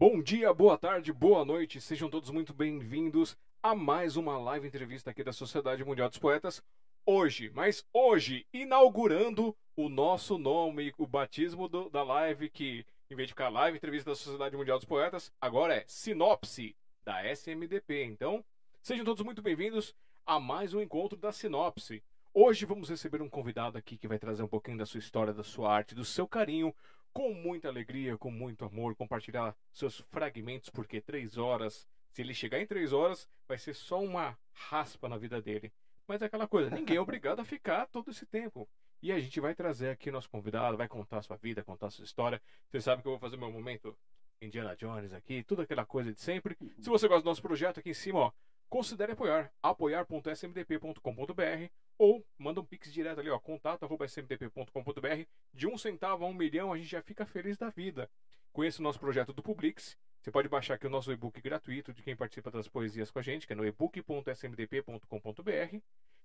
Bom dia, boa tarde, boa noite, sejam todos muito bem-vindos a mais uma live entrevista aqui da Sociedade Mundial dos Poetas. Hoje, mas hoje, inaugurando o nosso nome, o batismo do, da live, que em vez de ficar live entrevista da Sociedade Mundial dos Poetas, agora é Sinopse da SMDP. Então, sejam todos muito bem-vindos a mais um encontro da Sinopse. Hoje vamos receber um convidado aqui que vai trazer um pouquinho da sua história, da sua arte, do seu carinho com muita alegria, com muito amor, compartilhar seus fragmentos, porque três horas, se ele chegar em três horas, vai ser só uma raspa na vida dele. Mas é aquela coisa, ninguém é obrigado a ficar todo esse tempo. E a gente vai trazer aqui nosso convidado, vai contar sua vida, contar sua história. Você sabe que eu vou fazer meu momento Indiana Jones aqui, tudo aquela coisa de sempre. Se você gosta do nosso projeto, aqui em cima, ó, considere apoiar, apoiar.smdp.com.br ou manda um pix direto ali, ó, contato.smdp.com.br. De um centavo a um milhão, a gente já fica feliz da vida. Conheça o nosso projeto do Publix. Você pode baixar aqui o nosso e-book gratuito de quem participa das poesias com a gente, que é no ebook.smdp.com.br.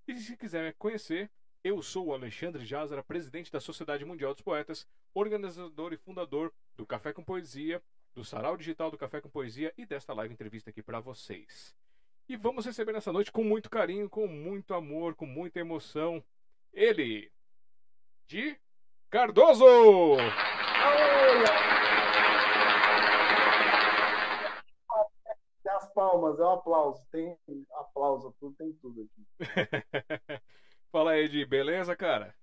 E se quiser conhecer, eu sou o Alexandre Jazara, presidente da Sociedade Mundial dos Poetas, organizador e fundador do Café com Poesia, do Sarau Digital do Café com Poesia e desta live entrevista aqui para vocês. E vamos receber nessa noite com muito carinho, com muito amor, com muita emoção, ele, de Cardoso! As palmas, é um aplauso. Tem aplauso, tudo, tem tudo aqui. Fala aí, Edi, beleza, cara?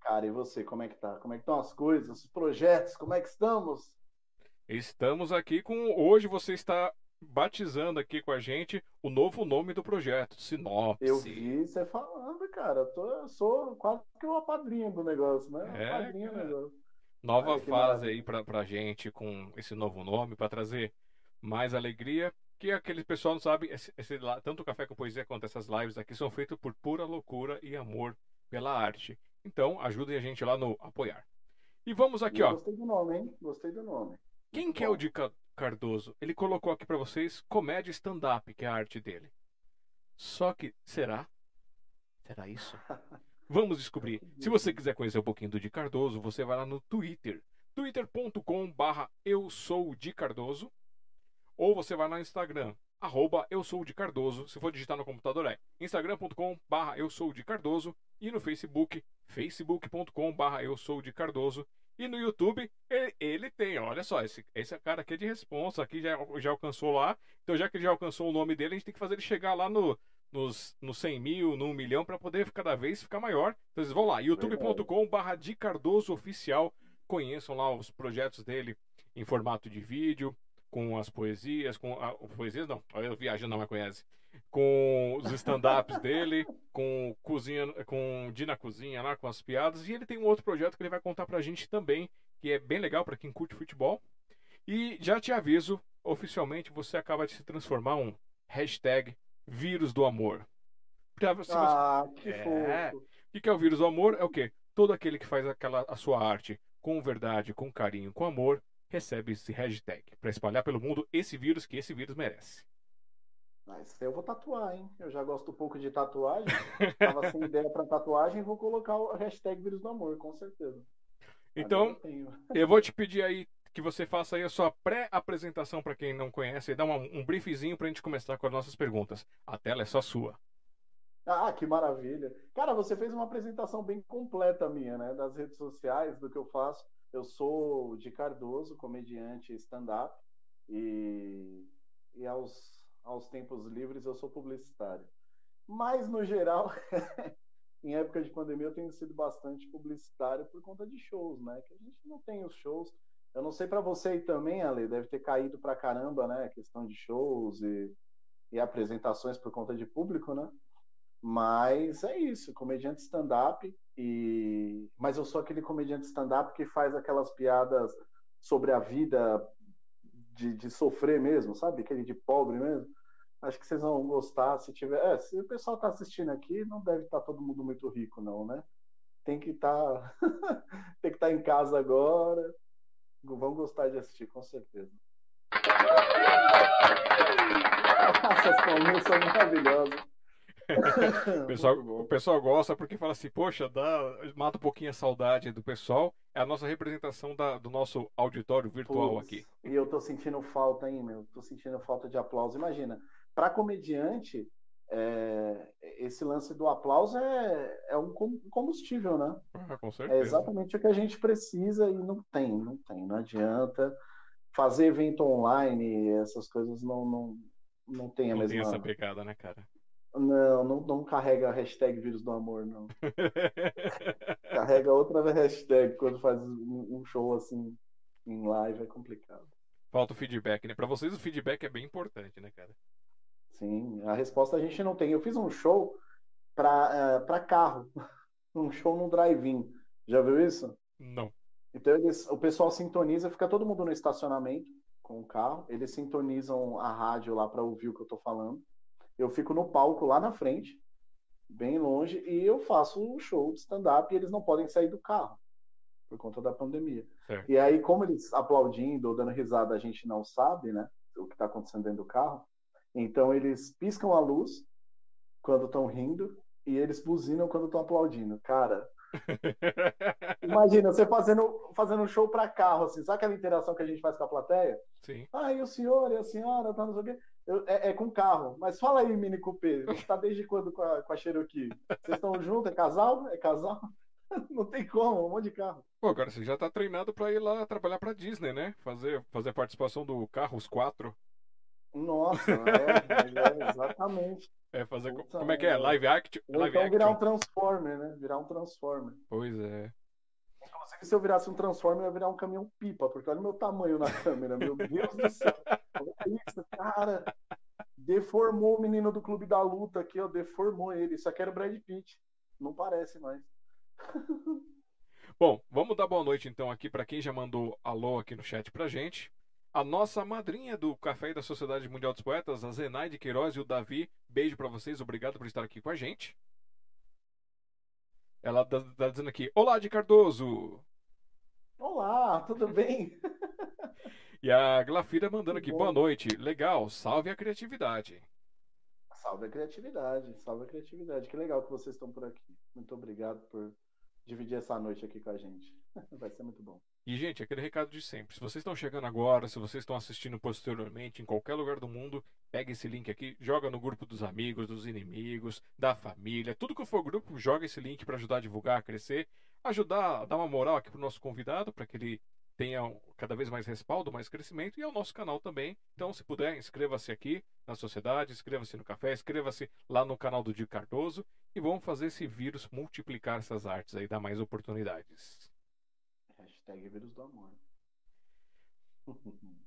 Cara, e você, como é que tá? Como é que estão as coisas, os projetos, como é que estamos? Estamos aqui com. Hoje você está batizando aqui com a gente o novo nome do projeto, Sinopse. Eu vi você falando, cara. Eu, tô, eu sou quase que uma padrinha do negócio, né? É, padrinha do negócio. Nova Ai, fase maravilha. aí pra, pra gente com esse novo nome, pra trazer mais alegria. Que aquele pessoal não sabe, esse, esse tanto o Café com Poesia quanto essas lives aqui são feitos por pura loucura e amor pela arte. Então, ajudem a gente lá no apoiar. E vamos aqui, Eu ó. Gostei do nome, hein? Gostei do nome. Quem que é o de Ca- Cardoso? Ele colocou aqui pra vocês comédia stand-up, que é a arte dele. Só que, será? Será isso? Vamos descobrir. Se você quiser conhecer um pouquinho do Di Cardoso, você vai lá no Twitter. twitter.com barra eu sou Di Cardoso. Ou você vai lá no Instagram, arroba eu sou Di Cardoso. Se for digitar no computador é instagram.com barra eu sou Di Cardoso. E no Facebook, facebook.com barra eu sou Di Cardoso. E no YouTube, ele, ele tem, olha só, esse, esse cara aqui é de responsa, aqui já, já alcançou lá. Então, já que ele já alcançou o nome dele, a gente tem que fazer ele chegar lá no, nos, nos 100 mil, no 1 milhão, para poder cada vez ficar maior. Então, vocês vão lá, youtube.com/barra de Cardoso Oficial. Conheçam lá os projetos dele em formato de vídeo, com as poesias, com a, poesias não, eu viajando não mais conhece, com os stand-ups dele, com cozinha, com Di na cozinha lá, com as piadas. E ele tem um outro projeto que ele vai contar pra gente também, que é bem legal para quem curte futebol. E já te aviso, oficialmente você acaba de se transformar um hashtag vírus do amor. Pra, você- Ah, que É. fofo. o que que é o vírus do amor? É o quê? Todo aquele que faz aquela, a sua arte com verdade, com carinho, com amor, recebe esse hashtag para espalhar pelo mundo esse vírus que esse vírus merece. Mas eu vou tatuar, hein? Eu já gosto um pouco de tatuagem. Tava sem ideia pra tatuagem, vou colocar o hashtag vírus do amor, com certeza. Então, eu eu vou te pedir aí que você faça aí a sua pré-apresentação para quem não conhece e dá uma- um briefzinho para a gente começar com as nossas perguntas. A tela é só sua. Ah, que maravilha. Cara, você fez uma apresentação bem completa minha, né? Das redes sociais, do que eu faço. Eu sou de Cardoso, comediante stand-up, e, e aos, aos tempos livres eu sou publicitário. Mas, no geral, em época de pandemia eu tenho sido bastante publicitário por conta de shows, né? Que a gente não tem os shows. Eu não sei pra você aí também, Ale, deve ter caído pra caramba, né? A questão de shows e, e apresentações por conta de público, né? Mas é isso, comediante stand-up e mas eu sou aquele comediante stand-up que faz aquelas piadas sobre a vida de, de sofrer mesmo, sabe? Aquele de pobre mesmo. Acho que vocês vão gostar se tiver. É, se o pessoal tá assistindo aqui, não deve estar todo mundo muito rico, não, né? Tem que que estar em casa agora. Vão gostar de assistir, com certeza. Essas palminhas são maravilhosas. o, pessoal, o pessoal gosta porque fala assim, poxa, dá, mata um pouquinho a saudade do pessoal. É a nossa representação da, do nosso auditório virtual Putz, aqui. E eu tô sentindo falta, hein, meu? Tô sentindo falta de aplauso. Imagina, para comediante, é, esse lance do aplauso é, é um combustível, né? Ah, com certeza. É exatamente o que a gente precisa e não tem, não tem, não adianta. Fazer evento online, essas coisas não, não, não tem a Não mesma. tem essa pegada, né, cara? Não, não, não carrega a hashtag vírus do amor, não. Carrega outra hashtag quando faz um show assim em live, é complicado. Falta o feedback, né? Pra vocês o feedback é bem importante, né, cara? Sim, a resposta a gente não tem. Eu fiz um show para para carro, um show no drive-in. Já viu isso? Não. Então eles, o pessoal sintoniza, fica todo mundo no estacionamento com o carro, eles sintonizam a rádio lá para ouvir o que eu tô falando. Eu fico no palco lá na frente, bem longe, e eu faço um show de stand-up e eles não podem sair do carro por conta da pandemia. Certo. E aí, como eles aplaudindo ou dando risada, a gente não sabe, né, o que está acontecendo dentro do carro. Então eles piscam a luz quando estão rindo e eles buzinam quando estão aplaudindo. Cara, imagina você fazendo fazendo um show para carro, assim, sabe aquela interação que a gente faz com a plateia? Sim. Ah, e o senhor e a senhora, tá, não sei o quê. Eu- é, é com carro. Mas fala aí, Mini Coupé, você tá desde quando com a, com a Cherokee? Vocês estão juntos? É casal? É casal? Não tem como, um monte de carro. Pô, agora você já tá treinado pra ir lá trabalhar pra Disney, né? Fazer, fazer a participação do Carros 4. Nossa, é, é, exatamente. É, fazer. Puta como é que é? Live act? Ou Live então virar um action? Transformer, né? Virar um Transformer. Pois é. Inclusive, se eu virasse um Transformer, eu ia virar um caminhão pipa, porque olha o meu tamanho na câmera, meu Deus do céu. Olha isso, cara. Deformou o menino do Clube da Luta aqui, ó. Deformou ele. Isso aqui era o Brad Pitt. Não parece mais. Bom, vamos dar boa noite então aqui pra quem já mandou alô aqui no chat pra gente. A nossa madrinha do Café e da Sociedade Mundial dos Poetas, a Zenaide Queiroz e o Davi. Beijo pra vocês, obrigado por estar aqui com a gente. Ela tá, tá dizendo aqui: Olá, de Cardoso! Olá, tudo bem? E a Glafira mandando aqui. Boa noite, legal, salve a criatividade. Salve a criatividade, salve a criatividade. Que legal que vocês estão por aqui. Muito obrigado por dividir essa noite aqui com a gente. Vai ser muito bom. E, gente, aquele recado de sempre. Se vocês estão chegando agora, se vocês estão assistindo posteriormente, em qualquer lugar do mundo, pega esse link aqui, joga no grupo dos amigos, dos inimigos, da família, tudo que for grupo, joga esse link para ajudar a divulgar, a crescer, ajudar a dar uma moral aqui pro nosso convidado, para que ele tenha cada vez mais respaldo, mais crescimento, e ao nosso canal também. Então, se puder, inscreva-se aqui na sociedade, inscreva-se no café, inscreva-se lá no canal do Di Cardoso, e vamos fazer esse vírus multiplicar essas artes aí, dar mais oportunidades. Hashtag vírus do amor.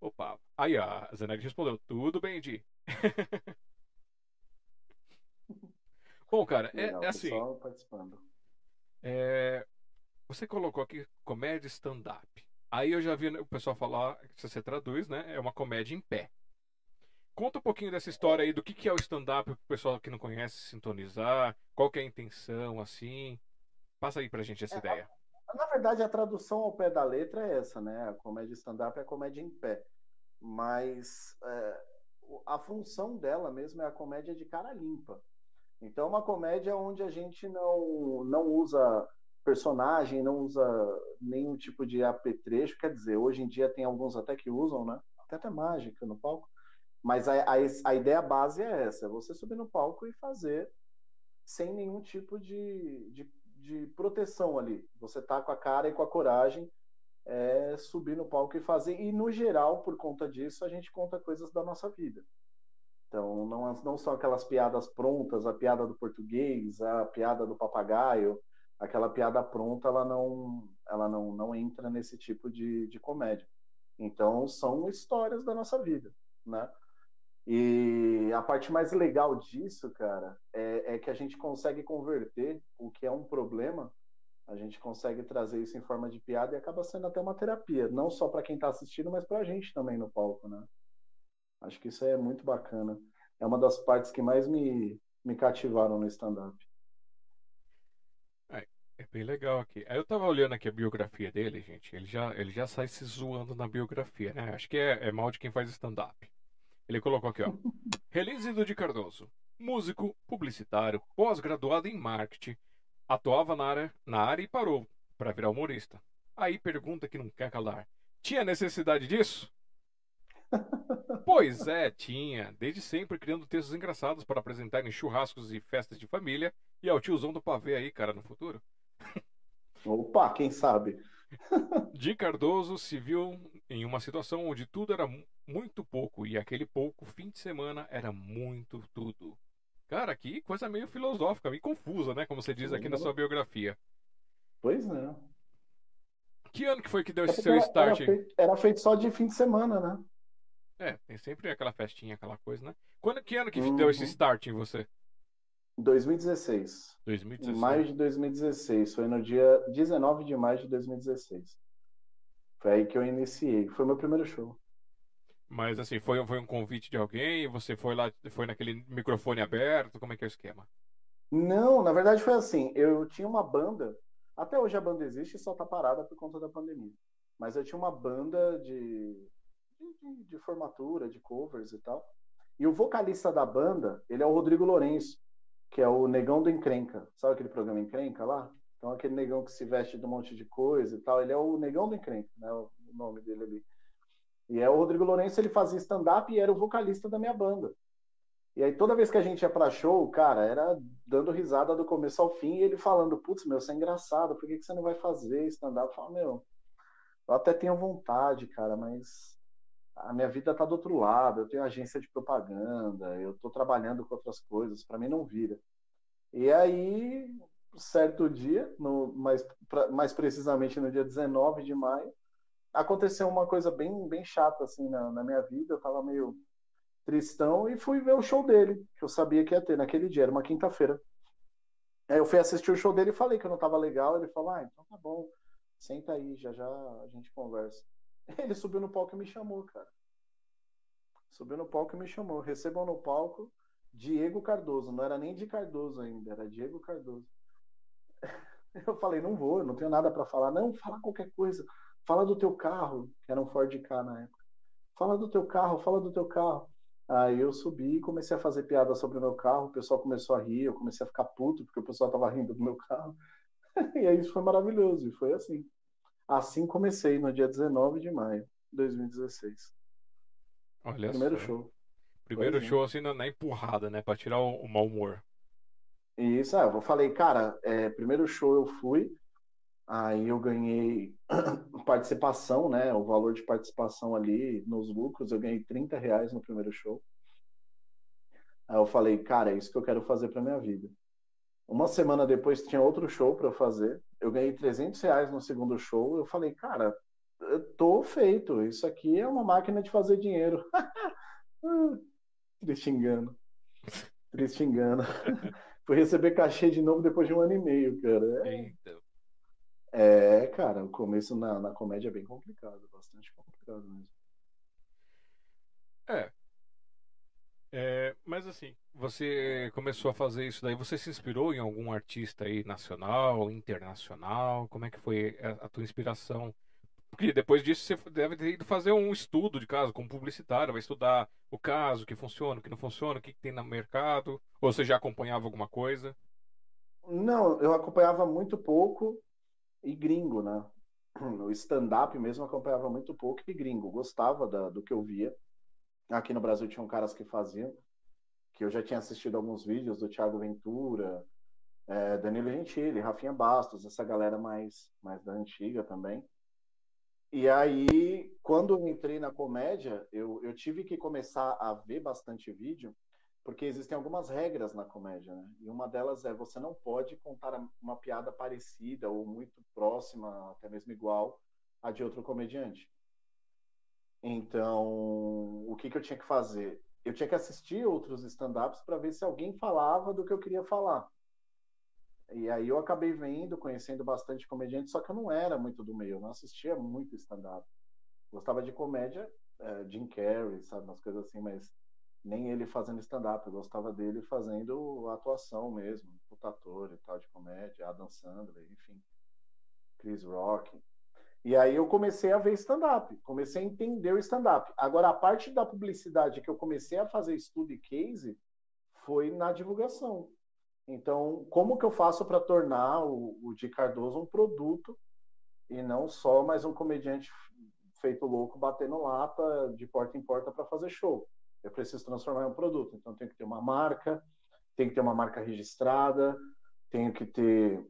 Opa, aí a Zanetti respondeu, tudo bem, Di. Bom, cara, é, Legal, é assim, é, você colocou aqui comédia stand-up. Aí eu já vi o pessoal falar, se você traduz, né, é uma comédia em pé. Conta um pouquinho dessa história aí, do que, que é o stand-up, para o pessoal que não conhece sintonizar, qual que é a intenção, assim. Passa aí pra gente essa É, ideia. Na verdade, a tradução ao pé da letra é essa, né? A comédia stand-up é a comédia em pé. Mas é, a função dela mesmo é a comédia de cara limpa. Então, é uma comédia onde a gente não, não usa personagem, não usa nenhum tipo de apetrecho. Quer dizer, hoje em dia tem alguns até que usam, né? Até até mágica no palco. Mas a, a, a ideia base é essa: é você subir no palco e fazer sem nenhum tipo de, de, de proteção ali. Você tá com a cara e com a coragem é, subir no palco e fazer. E no geral, por conta disso, a gente conta coisas da nossa vida. Então, não, não são aquelas piadas prontas, a piada do português, a piada do papagaio, aquela piada pronta, ela não, ela não, não entra nesse tipo de, de comédia. Então, são histórias da nossa vida, né? E a parte mais legal disso, cara, é, é que a gente consegue converter o que é um problema, a gente consegue trazer isso em forma de piada e acaba sendo até uma terapia, não só para quem está assistindo, mas para a gente também no palco, né? Acho que isso é muito bacana. É uma das partes que mais me, me cativaram no stand-up. É bem legal aqui. Eu tava olhando aqui a biografia dele, gente. Ele já, ele já sai se zoando na biografia, né? Acho que é, é mal de quem faz stand-up. Ele colocou aqui, ó. Release do Di Cardoso. músico, publicitário, pós-graduado em marketing, atuava na área, na área e parou para virar humorista. Aí pergunta que não quer calar: tinha necessidade disso? pois é, tinha. Desde sempre criando textos engraçados para apresentar em churrascos e festas de família. E ao tiozão do pavê aí, cara, no futuro. Opa, quem sabe? Di Cardoso se viu em uma situação onde tudo era muito pouco e aquele pouco fim de semana era muito tudo. Cara, que coisa meio filosófica, meio confusa, né? Como você diz aqui na sua biografia. Pois é. Que ano que foi que deu esse seu start? Era feito, era feito, só de fim de semana, né? É, tem sempre aquela festinha, aquela coisa, né? Quando, que ano que uhum. deu esse start em você? 2016. 2016. Em maio de 2016. Foi no dia 19 de maio de 2016. Foi aí que eu iniciei. Foi meu primeiro show. Mas assim, foi, foi um convite de alguém? Você foi lá, foi naquele microfone aberto? Como é que é o esquema? Não, na verdade foi assim. Eu tinha uma banda. Até hoje a banda existe e só tá parada por conta da pandemia. Mas eu tinha uma banda de, de, de formatura, de covers e tal. E o vocalista da banda, ele é o Rodrigo Lourenço, que é o Negão do Encrenca. Sabe aquele programa Encrenca lá? Então aquele negão que se veste de um monte de coisa e tal, ele é o Negão do Encrenca, né? O nome dele ali. E é o Rodrigo Lourenço, ele fazia stand-up e era o vocalista da minha banda. E aí toda vez que a gente ia pra show, cara, era dando risada do começo ao fim e ele falando, putz, meu, você é engraçado, por que, que você não vai fazer stand-up? Eu falo, meu, eu até tenho vontade, cara, mas a minha vida tá do outro lado, eu tenho agência de propaganda, eu tô trabalhando com outras coisas, para mim não vira. E aí, certo dia, no, mais, pra, mais precisamente no dia 19 de maio, aconteceu uma coisa bem, bem chata assim na, na minha vida. Eu tava meio tristão e fui ver o show dele, que eu sabia que ia ter naquele dia, era uma quinta-feira. Aí eu fui assistir o show dele e falei que eu não tava legal. Ele falou: Ah, então tá bom, senta aí, já já a gente conversa. Ele subiu no palco e me chamou, cara. Subiu no palco e me chamou. Recebam no palco Diego Cardoso. Não era nem de Cardoso ainda, era Diego Cardoso. Eu falei: Não vou, não tenho nada para falar. Não, fala qualquer coisa. Fala do teu carro, que era um Ford K na época. Fala do teu carro, fala do teu carro. Aí eu subi e comecei a fazer piada sobre o meu carro, o pessoal começou a rir, eu comecei a ficar puto porque o pessoal tava rindo do meu carro. e aí isso foi maravilhoso, e foi assim. Assim comecei no dia 19 de maio de 2016. Olha Primeiro só. show. Primeiro show é. assim na, empurrada, né? Pra tirar o, o mau humor. Isso, é, eu falei, cara, é, primeiro show eu fui, Aí eu ganhei participação, né? O valor de participação ali nos lucros, eu ganhei 30 reais no primeiro show. Aí eu falei, cara, é isso que eu quero fazer para minha vida. Uma semana depois tinha outro show para eu fazer. Eu ganhei 300 reais no segundo show. Eu falei, cara, eu tô feito. Isso aqui é uma máquina de fazer dinheiro. Triste engano. Triste engano. Fui receber cachê de novo depois de um ano e meio, cara. É... É, cara, o começo na, na comédia é bem complicado, bastante complicado mesmo. É. é. Mas assim, você começou a fazer isso daí, você se inspirou em algum artista aí nacional, internacional? Como é que foi a, a tua inspiração? Porque depois disso você deve ter ido fazer um estudo de caso como publicitário, vai estudar o caso, o que funciona, o que não funciona, o que, que tem no mercado, ou você já acompanhava alguma coisa? Não, eu acompanhava muito pouco e gringo, né? O stand-up mesmo acompanhava muito pouco e gringo. Gostava da, do que eu via. Aqui no Brasil tinham caras que faziam, que eu já tinha assistido alguns vídeos do Thiago Ventura, é, Danilo Gentili, Rafinha Bastos, essa galera mais, mais da antiga também. E aí, quando eu entrei na comédia, eu, eu tive que começar a ver bastante vídeo porque existem algumas regras na comédia, né? E uma delas é você não pode contar uma piada parecida ou muito próxima, até mesmo igual, a de outro comediante. Então, o que, que eu tinha que fazer? Eu tinha que assistir outros stand-ups para ver se alguém falava do que eu queria falar. E aí eu acabei vendo, conhecendo bastante comediante, só que eu não era muito do meio, eu não assistia muito stand-up. Gostava de comédia, é, Jim Carrey, sabe, umas coisas assim, mas nem ele fazendo stand-up, eu gostava dele fazendo atuação mesmo, puta ator e tal, de comédia, Adam Sandler, enfim, Chris Rock. E aí eu comecei a ver stand-up, comecei a entender o stand-up. Agora, a parte da publicidade que eu comecei a fazer estudo e case foi na divulgação. Então, como que eu faço para tornar o, o Di Cardoso um produto e não só mais um comediante feito louco batendo lata de porta em porta para fazer show? Eu preciso transformar em um produto. Então, tenho que ter uma marca, tem que ter uma marca registrada, tenho que ter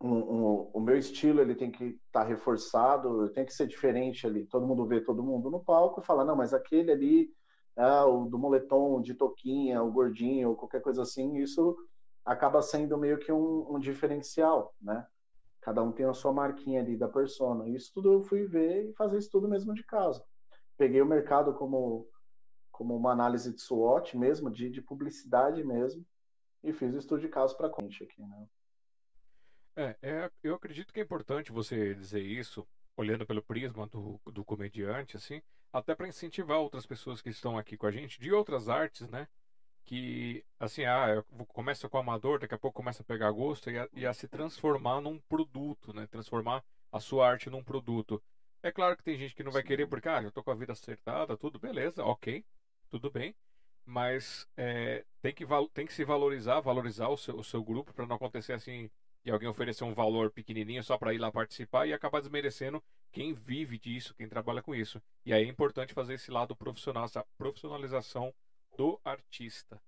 um, um, o meu estilo ele tem que estar tá reforçado, tem que ser diferente ali. Todo mundo vê todo mundo no palco e fala, não, mas aquele ali, é o do moletom, de toquinha, o gordinho, qualquer coisa assim, isso acaba sendo meio que um, um diferencial, né? Cada um tem a sua marquinha ali da persona. Isso tudo eu fui ver e fazer isso tudo mesmo de casa. Peguei o mercado como como uma análise de SWOT mesmo, de, de publicidade mesmo, e fiz o estudo de caso para a gente aqui, né? É, é, eu acredito que é importante você dizer isso, olhando pelo prisma do, do comediante, assim, até para incentivar outras pessoas que estão aqui com a gente, de outras artes, né? Que, assim, ah, começa com amador, daqui a pouco começa a pegar gosto e a, e a se transformar num produto, né? Transformar a sua arte num produto. É claro que tem gente que não vai querer porque, ah, eu tô com a vida acertada, tudo beleza, ok, tudo bem. Mas é, tem, que, tem que se valorizar, valorizar o seu, o seu grupo para não acontecer assim e alguém oferecer um valor pequenininho só para ir lá participar e acabar desmerecendo quem vive disso, quem trabalha com isso. E aí é importante fazer esse lado profissional, essa profissionalização do artista.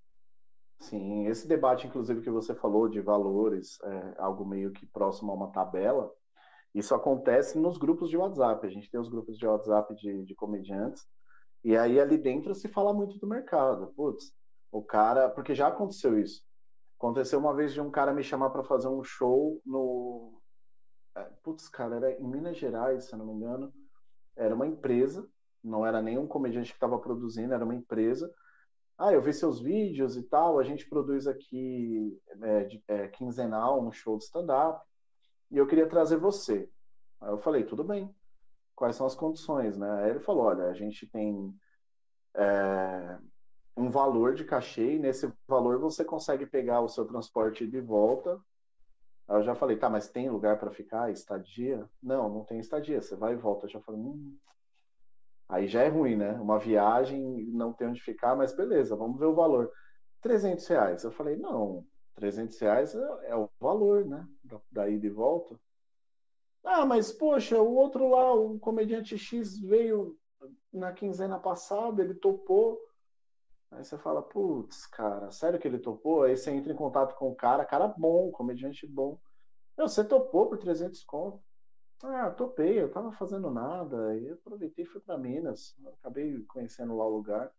Sim, esse debate, inclusive, que você falou de valores, é algo meio que próximo a uma tabela, isso acontece nos grupos de WhatsApp. A gente tem os grupos de WhatsApp de, de comediantes, e aí ali dentro se fala muito do mercado. Putz, o cara. Porque já aconteceu isso. Aconteceu uma vez de um cara me chamar para fazer um show no. É, putz, cara, era em Minas Gerais, se eu não me engano. Era uma empresa, não era nenhum comediante que estava produzindo, era uma empresa. Ah, eu vi seus vídeos e tal, a gente produz aqui é, de, é, quinzenal um show de stand-up e eu queria trazer você. Aí eu falei, tudo bem quais são as condições, né? Aí ele falou, olha, a gente tem é, um valor de cachê e nesse valor você consegue pegar o seu transporte de volta. Aí eu já falei, tá, mas tem lugar para ficar, estadia? Não, não tem estadia, você vai e volta. Eu já falei, hum. Aí já é ruim, né? Uma viagem, não tem onde ficar, mas beleza, vamos ver o valor. 300 reais. Eu falei, não, 300 reais é, é o valor, né? Da, da ida e volta. Ah, mas poxa, o outro lá, o comediante X veio na quinzena passada, ele topou. Aí você fala, putz, cara, sério que ele topou? Aí você entra em contato com o cara, cara bom, comediante bom. Meu, você topou por 300 conto? Ah, topei, eu tava fazendo nada, e aproveitei e fui para Minas. Acabei conhecendo lá o lugar.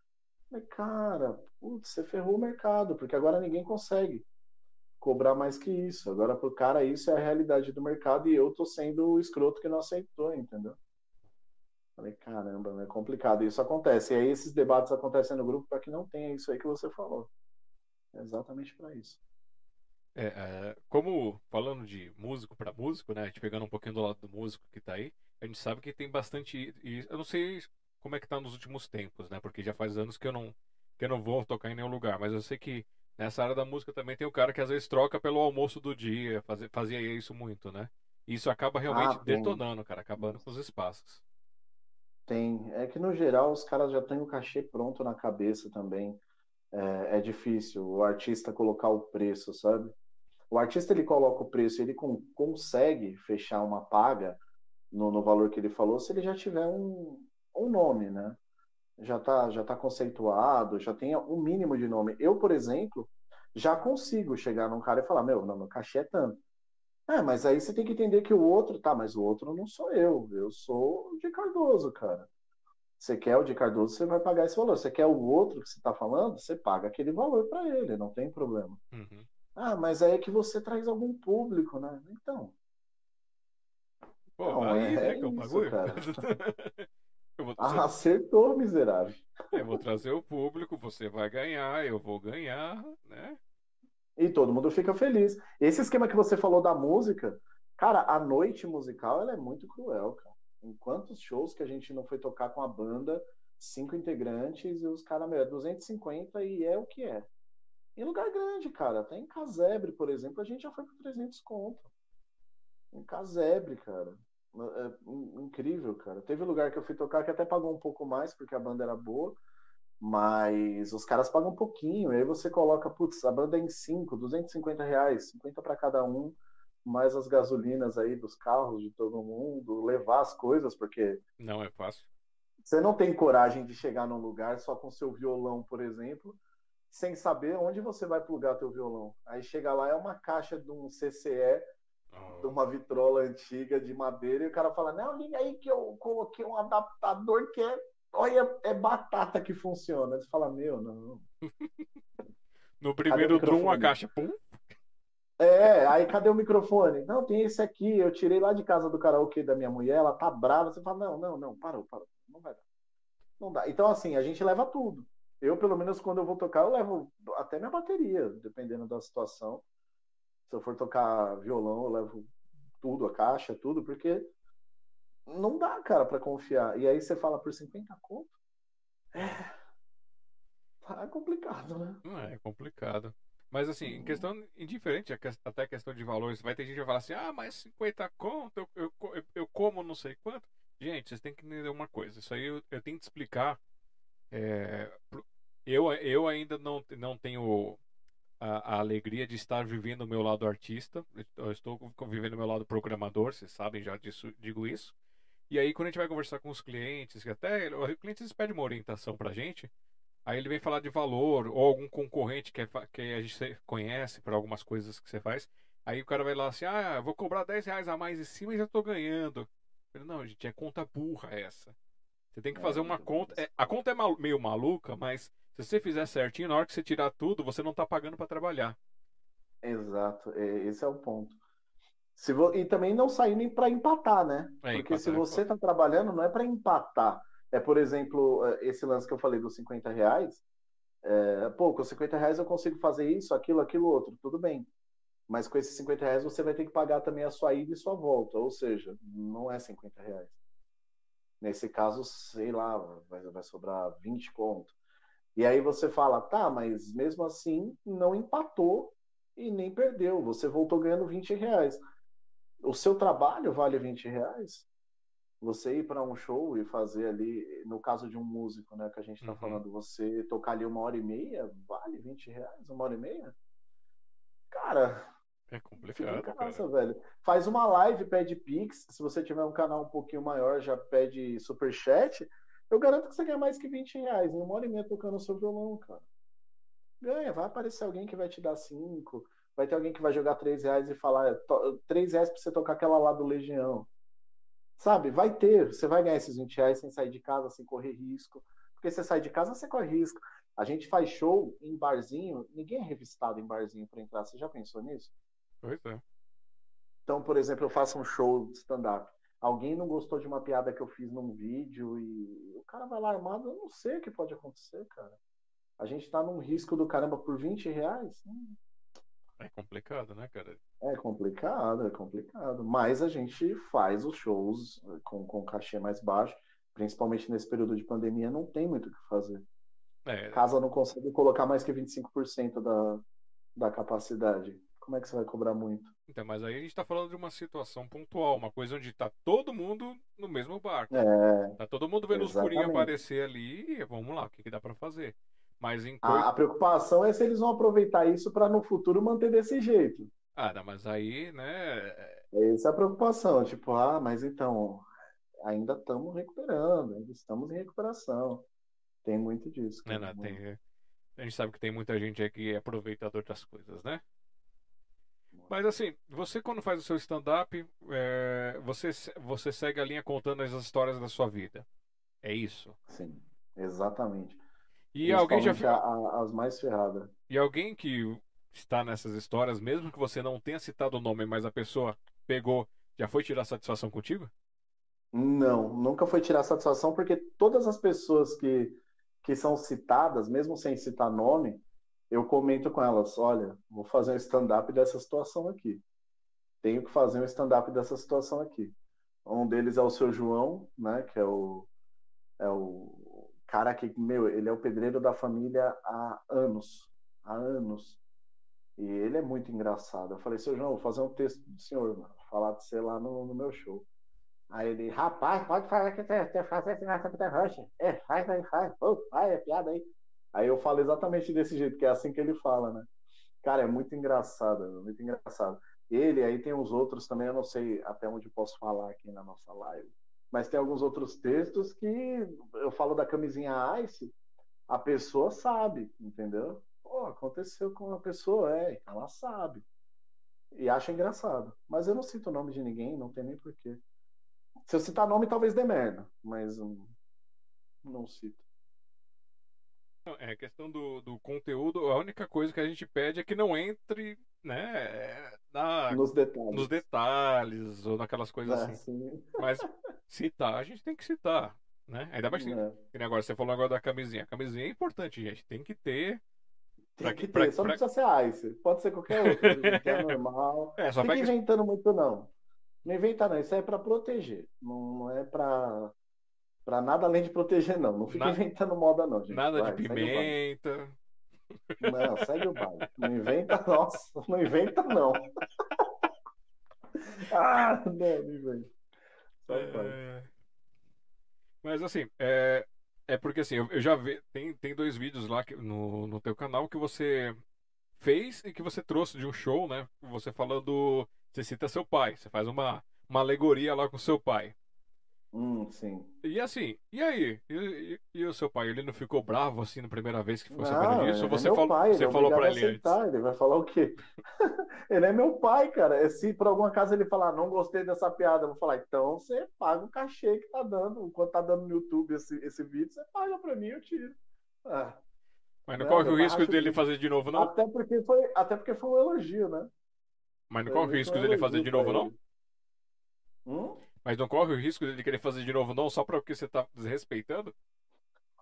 Falei, cara, putz, você ferrou o mercado, porque agora ninguém consegue cobrar mais que isso. Agora, pro cara, isso é a realidade do mercado e eu tô sendo o escroto que não aceitou, entendeu? Falei, caramba, é complicado. Isso acontece. E aí esses debates acontecem no grupo para que não tenha isso aí que você falou. É exatamente para isso. É, é, como falando de músico para músico, né? A gente pegando um pouquinho do lado do músico que tá aí, a gente sabe que tem bastante. E eu não sei como é que tá nos últimos tempos, né? Porque já faz anos que eu não que eu não vou tocar em nenhum lugar, mas eu sei que Nessa área da música também tem o cara que às vezes troca pelo almoço do dia, fazia, fazia isso muito, né? E isso acaba realmente ah, detonando, cara, acabando com os espaços. Tem. É que no geral os caras já têm o cachê pronto na cabeça também. É, é difícil o artista colocar o preço, sabe? O artista ele coloca o preço, ele com, consegue fechar uma paga no, no valor que ele falou se ele já tiver um, um nome, né? Já está já tá conceituado, já tem um mínimo de nome. Eu, por exemplo, já consigo chegar num cara e falar, meu, não, meu cachê é tanto. É, mas aí você tem que entender que o outro, tá, mas o outro não sou eu, eu sou o de Cardoso, cara. Você quer o de Cardoso, você vai pagar esse valor. Você quer o outro que você está falando, você paga aquele valor para ele, não tem problema. Uhum. Ah, mas aí é que você traz algum público, né? Então. Pô, não, aí é, é que eu pago. Ah, acertou, miserável. Eu vou trazer o público, você vai ganhar, eu vou ganhar, né? E todo mundo fica feliz. Esse esquema que você falou da música, cara, a noite musical ela é muito cruel, cara. Em quantos shows que a gente não foi tocar com a banda, cinco integrantes e os caras, meu, é 250 e é o que é. Em lugar grande, cara. Até em Casebre, por exemplo, a gente já foi por 300 conto. Em Casebre, cara. É incrível, cara. Teve lugar que eu fui tocar que até pagou um pouco mais, porque a banda era boa. Mas os caras pagam um pouquinho, aí você coloca, putz, a banda é em 5, 250 reais, 50 para cada um, mais as gasolinas aí dos carros de todo mundo, levar as coisas, porque. Não é fácil. Você não tem coragem de chegar num lugar só com seu violão, por exemplo, sem saber onde você vai plugar teu violão. Aí chega lá, é uma caixa de um CCE. De uma vitrola antiga de madeira, e o cara fala: Não, liga aí que eu coloquei um adaptador que é olha, é batata que funciona. Você fala, meu, não. no primeiro drum, a caixa, pum. É, aí cadê o microfone? Não, tem esse aqui, eu tirei lá de casa do karaokê da minha mulher, ela tá brava. Você fala, não, não, não, parou, parou, não vai dar. Não dá. Então, assim, a gente leva tudo. Eu, pelo menos, quando eu vou tocar, eu levo até minha bateria, dependendo da situação. Se eu for tocar violão, eu levo tudo, a caixa, tudo, porque não dá, cara, para confiar. E aí você fala por 50 conto? É. Tá complicado, né? É, complicado. Mas assim, em questão indiferente, até questão de valores, vai ter gente que vai falar assim, ah, mas 50 conto, eu, eu, eu como não sei quanto. Gente, vocês têm que entender uma coisa. Isso aí eu, eu tenho que explicar. É, eu, eu ainda não, não tenho a, a, alegria de estar vivendo o meu lado artista. Eu estou vivendo o meu lado programador, vocês sabem já disso, digo isso. E aí, quando a gente vai conversar com os clientes, que até o cliente pede uma orientação pra gente, aí ele vem falar de valor, ou algum concorrente que, é, que a gente conhece para algumas coisas que você faz. Aí o cara vai lá assim, ah, vou cobrar 10 reais a mais em cima e já tô ganhando. Eu, não, gente, é conta burra essa. Você tem que fazer uma conta. É, a conta é mal, meio maluca, mas se você fizer certinho, na hora que você tirar tudo, você não tá pagando para trabalhar. Exato, esse é o ponto. Se vo... E também não sair nem para empatar, né? É, Porque se é você está trabalhando, não é para empatar. É, por exemplo, é, esse lance que eu falei dos 50 reais. É, pô, com 50 reais eu consigo fazer isso, aquilo, aquilo outro, tudo bem. Mas com esses 50 reais você vai ter que pagar também a sua ida e sua volta. Ou seja, não é 50 reais. Nesse caso, sei lá, vai, vai sobrar 20 conto. E aí você fala, tá, mas mesmo assim não empatou e nem perdeu. Você voltou ganhando 20 reais o seu trabalho vale 20 reais? Você ir para um show e fazer ali, no caso de um músico, né, que a gente está uhum. falando, você tocar ali uma hora e meia, vale 20 reais? Uma hora e meia? Cara, é complicado. Fica em casa, cara. velho. Faz uma live, pede Pix. Se você tiver um canal um pouquinho maior, já pede superchat. Eu garanto que você ganha mais que 20 reais em uma hora e meia tocando o seu violão, cara. Ganha, vai aparecer alguém que vai te dar 5 vai ter alguém que vai jogar 3 reais e falar 3 reais pra você tocar aquela lá do Legião. Sabe? Vai ter. Você vai ganhar esses 20 reais sem sair de casa, sem correr risco. Porque você sai de casa, você corre risco. A gente faz show em barzinho, ninguém é revistado em barzinho para entrar. Você já pensou nisso? Pois é. Então, por exemplo, eu faço um show de stand-up. Alguém não gostou de uma piada que eu fiz num vídeo e o cara vai lá armado, eu não sei o que pode acontecer, cara. A gente tá num risco do caramba por 20 reais? Hum, é complicado, né, cara? É complicado, é complicado. Mas a gente faz os shows com, com cachê mais baixo, principalmente nesse período de pandemia, não tem muito o que fazer. É. Casa não consegue colocar mais que 25% da, da capacidade. Como é que você vai cobrar muito? Então, mas aí a gente está falando de uma situação pontual, uma coisa onde está todo mundo no mesmo barco. É, tá todo mundo vendo exatamente. os furinhos aparecer ali e vamos lá, o que, que dá para fazer? Mas em a, a, preocupação é se eles vão aproveitar isso para no futuro manter desse jeito. Ah, não, mas aí, né? Essa é a preocupação. Tipo, ah, mas então, ainda estamos recuperando, ainda estamos em recuperação. Tem muito disso. Não, não, tem, a gente sabe que tem muita gente aí que é aproveitador das coisas, né? Mas assim, você quando faz o seu stand-up, é, você, você segue a linha contando as histórias da sua vida. É isso? Sim, exatamente. E alguém já a, as mais ferradas. E alguém que está nessas histórias, mesmo que você não tenha citado o nome, mas a pessoa pegou, já foi tirar satisfação contigo? Não, nunca foi tirar satisfação, porque todas as pessoas que, que são citadas, mesmo sem citar nome, eu comento com elas: olha, vou fazer um stand-up dessa situação aqui. Tenho que fazer um stand-up dessa situação aqui. Um deles é o seu João, né, que é o, é o cara que, meu, ele é o pedreiro da família há anos. Há anos. E ele é muito engraçado. Eu falei, seu João, vou fazer um texto do senhor, mano. Falar de você lá no, no meu show. Aí ele, rapaz, pode falar que você faz esse nessa Peter Rush. É, faz aí, faz. Pô, faz, é piada aí. Aí eu falo exatamente desse jeito, que é assim que ele fala, né? Cara, é muito engraçado, muito engraçado. Ele, aí tem os outros também, eu não sei até onde posso falar aqui na nossa live. Mas tem alguns outros textos que eu falo da camisinha Ice, a pessoa sabe, entendeu? Pô, aconteceu com a pessoa, é, ela sabe. E acha engraçado. Mas eu não cito o nome de ninguém, não tem nem porquê. Se eu citar nome, talvez dê merda, mas um, não cito. É questão do, do conteúdo, a única coisa que a gente pede é que não entre, né, na, nos detalhes. Nos detalhes ou naquelas coisas é, assim. Sim. Mas citar, a gente tem que citar, né? Ainda mais é. que agora você falou agora da camisinha. A camisinha é importante, gente. Tem que ter. Tem que ter, pra, só pra... não precisa ser ice. Pode ser qualquer outro, que é normal. É, só não fica inventando muito, não. Não inventa, não. Isso é para proteger. Não, não é para para nada além de proteger, não. Não fica nada, inventando moda, não, gente. Nada Vai, de pimenta. Não, segue o baile. Não inventa, nossa, não inventa, não. ah, não, não inventa. É... Mas assim, é, é porque assim, eu, eu, já vi. Tem, tem dois vídeos lá que, no, no teu canal que você fez e que você trouxe de um show, né? Você falando. Você cita seu pai, você faz uma, uma alegoria lá com seu pai. Hum, sim. E assim, e aí? E, e, e, o seu pai, ele não ficou bravo assim na primeira vez que foi sabendo disso? Ou é você, é falou, pai, você é falou pra ele aceitar, antes? Ele vai falar o quê? ele é meu pai, cara. Se por alguma casa ele falar, não gostei dessa piada, eu vou falar, então você paga o cachê que tá dando. Enquanto tá dando no YouTube esse, esse vídeo, você paga pra mim, eu tiro. Ah. Mas não corre o risco dele fazer de novo, não? Até porque foi, até porque foi um elogio, né? Mas não corre o risco dele fazer de novo, não? Hum? Mas não corre o risco de querer fazer de novo, não, só porque você tá desrespeitando?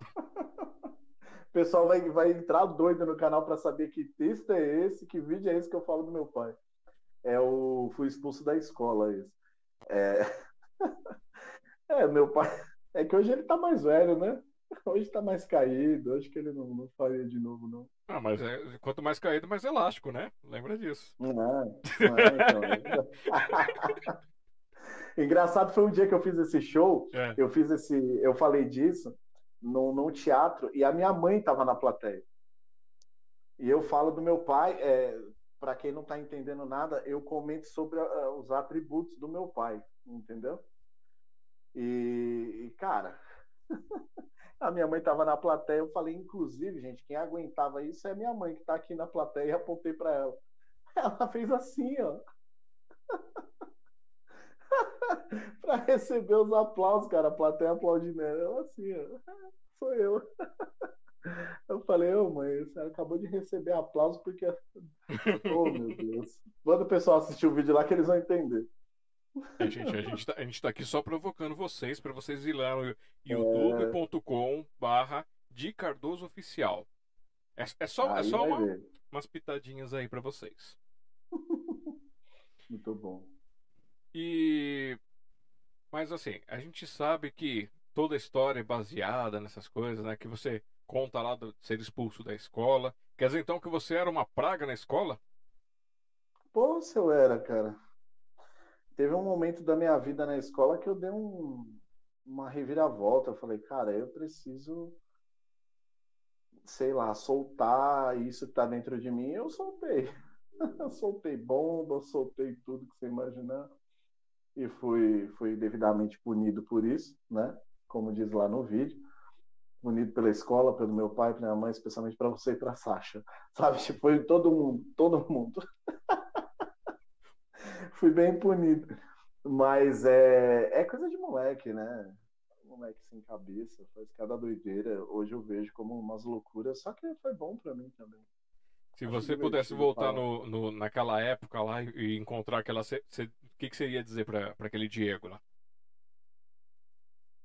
o pessoal vai, vai entrar doido no canal para saber que texto é esse, que vídeo é esse que eu falo do meu pai. É o Fui expulso da escola, esse. É... é, meu pai. É que hoje ele tá mais velho, né? Hoje tá mais caído, acho que ele não, não faria de novo, não. Ah, mas é, quanto mais caído, mais elástico, né? Lembra disso. Não, não é, então. Engraçado foi um dia que eu fiz esse show, é. eu fiz esse, eu falei disso num, num teatro e a minha mãe estava na plateia. E eu falo do meu pai, é, para quem não está entendendo nada, eu comento sobre uh, os atributos do meu pai, entendeu? E, e cara, a minha mãe estava na plateia, eu falei, inclusive, gente, quem aguentava isso é minha mãe que está aqui na plateia e apontei para ela. Ela fez assim, ó. para receber os aplausos, cara. A plateia aplaudindo ela assim, ó. Sou eu. Eu falei, ô mãe, você acabou de receber aplauso porque. oh, meu Deus. Quando o pessoal assistir o vídeo lá que eles vão entender. É, gente, a gente, tá, a gente tá aqui só provocando vocês para vocês ir lá no youtube.com barra de Cardoso Oficial. É, é só, é só uma, umas pitadinhas aí para vocês. Muito bom. E mas assim, a gente sabe que toda a história é baseada nessas coisas, né? Que você conta lá de ser expulso da escola. Quer dizer então que você era uma praga na escola? Pô, se eu era, cara. Teve um momento da minha vida na escola que eu dei um, uma reviravolta. Eu falei, cara, eu preciso, sei lá, soltar isso que tá dentro de mim. Eu soltei. eu soltei bomba, soltei tudo que você imaginar e fui, fui devidamente punido por isso, né? Como diz lá no vídeo. Punido pela escola, pelo meu pai, pela minha mãe, especialmente para você e para Sasha. Sabe? Tipo, foi todo mundo, todo mundo. fui bem punido. Mas é, é coisa de moleque, né? Moleque sem cabeça, faz cada doideira. Hoje eu vejo como umas loucuras, só que foi bom para mim também. Se você pudesse voltar no, no, naquela época lá e encontrar aquela. Você que, que você ia dizer para aquele Diego lá?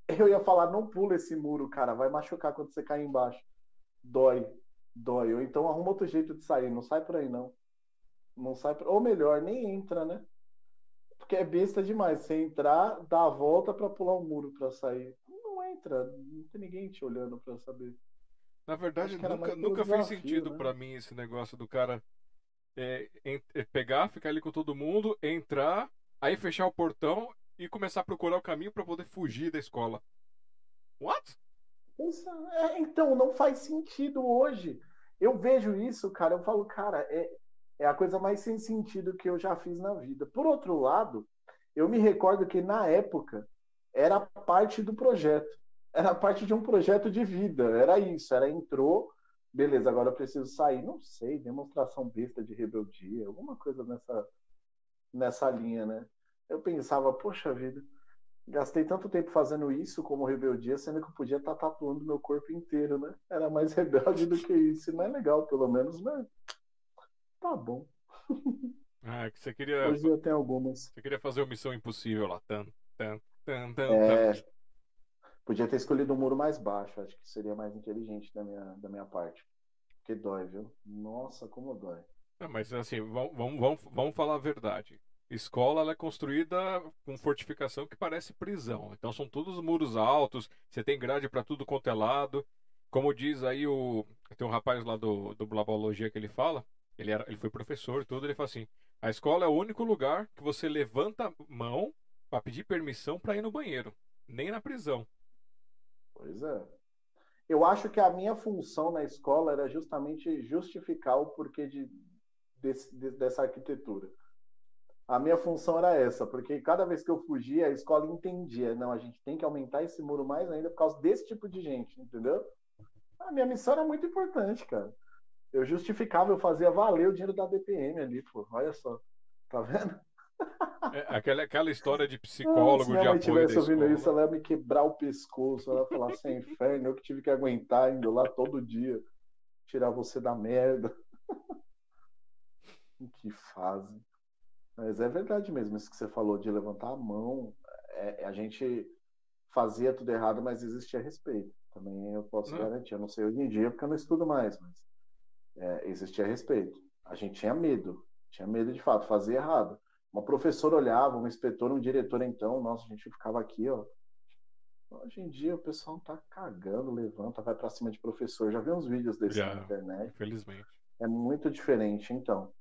Eu ia falar, não pula esse muro, cara, vai machucar quando você cair embaixo. Dói, dói. Ou então arruma outro jeito de sair, não sai por aí não. Não sai por... Ou melhor, nem entra, né? Porque é besta demais. Você entrar, dar a volta para pular um muro para sair. Não entra, não tem ninguém te olhando para saber. Na verdade, nunca, nunca fez sentido né? para mim esse negócio do cara é, é, pegar, ficar ali com todo mundo, entrar, Aí fechar o portão e começar a procurar o caminho para poder fugir da escola. What? É, então, não faz sentido hoje. Eu vejo isso, cara, eu falo, cara, é, é a coisa mais sem sentido que eu já fiz na vida. Por outro lado, eu me recordo que na época era parte do projeto. Era parte de um projeto de vida. Era isso. Era entrou, beleza, agora eu preciso sair. Não sei, demonstração besta de rebeldia, alguma coisa nessa, nessa linha, né? Eu pensava, poxa vida, gastei tanto tempo fazendo isso como rebeldia, sendo que eu podia estar tá tatuando meu corpo inteiro, né? Era mais rebelde do que isso. Não é legal, pelo menos, mas tá bom. Ah, que você queria. Hoje eu tenho algumas. Você queria fazer o Missão Impossível lá. Tan, tan, tan, tan, é... Podia ter escolhido um muro mais baixo, acho que seria mais inteligente da minha, da minha parte. Porque dói, viu? Nossa, como dói. É, mas assim, vamos, vamos, vamos falar a verdade. Escola é construída com fortificação que parece prisão. Então são todos muros altos, você tem grade para tudo quanto é lado. Como diz aí o. Tem um rapaz lá do, do Blabologia que ele fala, ele, era, ele foi professor e tudo, ele fala assim: a escola é o único lugar que você levanta a mão para pedir permissão para ir no banheiro, nem na prisão. Pois é. Eu acho que a minha função na escola era justamente justificar o porquê de, desse, de, dessa arquitetura. A minha função era essa, porque cada vez que eu fugia, a escola entendia, não, a gente tem que aumentar esse muro mais ainda por causa desse tipo de gente, entendeu? A minha missão era muito importante, cara. Eu justificava, eu fazia valer o dinheiro da DPM ali, pô. Olha só. Tá vendo? É, aquela, aquela história de psicólogo, ah, se de apoio estivesse ouvindo isso, ela ia me quebrar o pescoço. Ela ia falar assim, inferno, eu que tive que aguentar indo lá todo dia. Tirar você da merda. que fase. Mas é verdade mesmo, isso que você falou de levantar a mão. É, a gente fazia tudo errado, mas existia respeito. Também eu posso hum. garantir. Eu não sei hoje em dia, porque eu não estudo mais, mas é, existia respeito. A gente tinha medo. Tinha medo de fato, fazer errado. Uma professora olhava, um inspetor, um diretor, então, nossa, a gente ficava aqui, ó. Hoje em dia o pessoal tá cagando, levanta, vai para cima de professor. Já vi uns vídeos desse Já, na internet. Infelizmente. É muito diferente, então.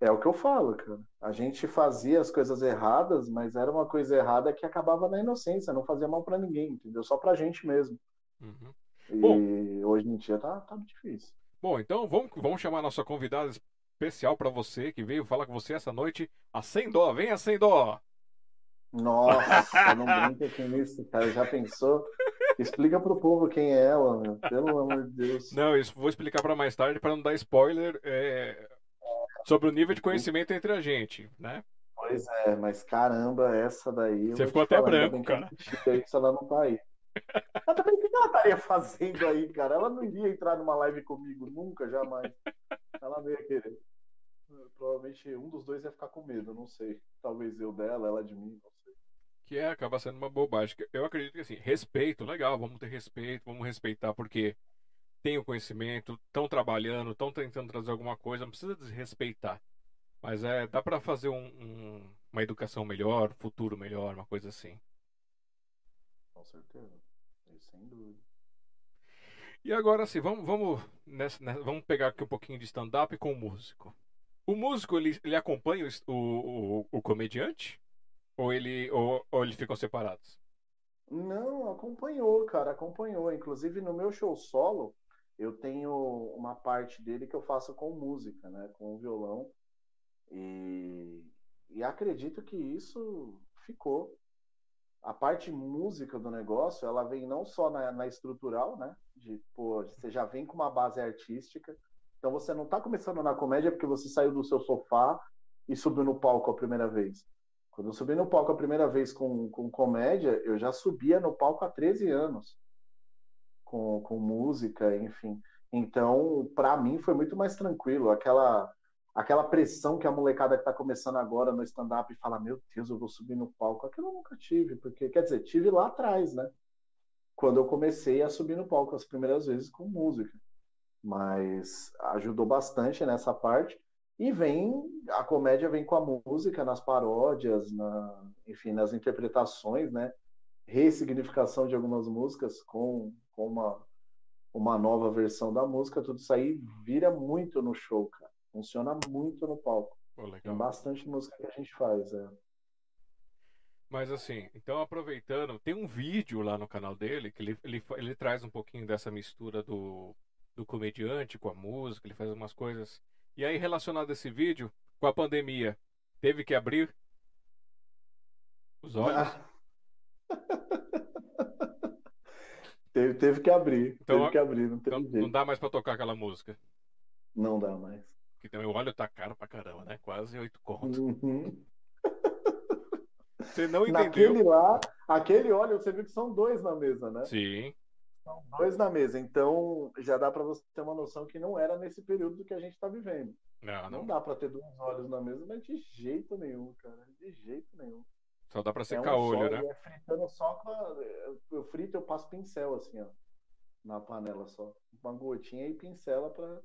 É o que eu falo, cara. A gente fazia as coisas erradas, mas era uma coisa errada que acabava na inocência, não fazia mal para ninguém, entendeu? Só pra gente mesmo. Uhum. E Bom, hoje em dia tá, tá difícil. Bom, então vamos, vamos chamar a nossa convidada especial para você que veio falar com você essa noite, a Sem Dó. Venha, Sem Dó! Nossa, não brinca com isso, cara. Já pensou? Explica pro povo quem é ela, meu. Pelo amor de Deus. Não, isso vou explicar para mais tarde para não dar spoiler. É sobre o nível de conhecimento entre a gente, né? Pois é, mas caramba, essa daí. Você ficou até falar, branco, cara. Isso ela não tá aí. Mas também o que ela estaria fazendo aí, cara? Ela não iria entrar numa live comigo nunca, jamais. Ela não ia querer. Provavelmente um dos dois ia ficar com medo, não sei. Talvez eu dela, ela de mim, não sei. Que é, acaba sendo uma bobagem. Eu acredito que assim, respeito, legal, vamos ter respeito, vamos respeitar, porque têm o conhecimento, estão trabalhando, estão tentando trazer alguma coisa, não precisa desrespeitar. Mas é, dá para fazer um, um, uma educação melhor, futuro melhor, uma coisa assim. Com certeza. Sem dúvida. E agora sim, vamos, vamos, nessa, nessa, vamos pegar aqui um pouquinho de stand-up com o músico. O músico, ele, ele acompanha o, o, o comediante? Ou, ele, ou, ou eles ficam separados? Não, acompanhou, cara, acompanhou. Inclusive no meu show solo, eu tenho uma parte dele que eu faço com música, né, com violão. E, e acredito que isso ficou. A parte música do negócio, ela vem não só na, na estrutural, né? De, pô, você já vem com uma base artística. Então você não está começando na comédia porque você saiu do seu sofá e subiu no palco a primeira vez. Quando eu subi no palco a primeira vez com, com comédia, eu já subia no palco há 13 anos com, com música, enfim. Então, para mim foi muito mais tranquilo. Aquela aquela pressão que a molecada que está começando agora no stand-up fala: Meu Deus, eu vou subir no palco. Aquilo eu nunca tive, porque, quer dizer, tive lá atrás, né? Quando eu comecei a subir no palco as primeiras vezes com música. Mas ajudou bastante nessa parte. E vem, a comédia vem com a música, nas paródias, na, enfim, nas interpretações, né? Ressignificação de algumas músicas com com uma, uma nova versão da música, tudo isso aí vira muito no show, cara. Funciona muito no palco. Pô, Tem bastante música que a gente faz, é. Mas assim, então aproveitando, tem um vídeo lá no canal dele que ele, ele, ele traz um pouquinho dessa mistura do, do comediante com a música, ele faz umas coisas. E aí, relacionado a esse vídeo, com a pandemia, teve que abrir os olhos? Ah. teve, teve que abrir. Então, teve que abrir, não então, jeito. Não dá mais pra tocar aquela música. Não dá mais. Porque também o óleo tá caro pra caramba, né? Quase oito contos. Uhum. Você não entendeu. Naquele lá, aquele óleo, você viu que são dois na mesa, né? Sim. São dois na mesa. Então, já dá para você ter uma noção que não era nesse período que a gente está vivendo. Não, não. não dá para ter dois óleos na mesa, mas de jeito nenhum, cara. De jeito nenhum. Só dá para secar é um olho, né? É fritando só com a... Eu frito, eu passo pincel assim, ó. Na panela só. Uma gotinha e pincela pra.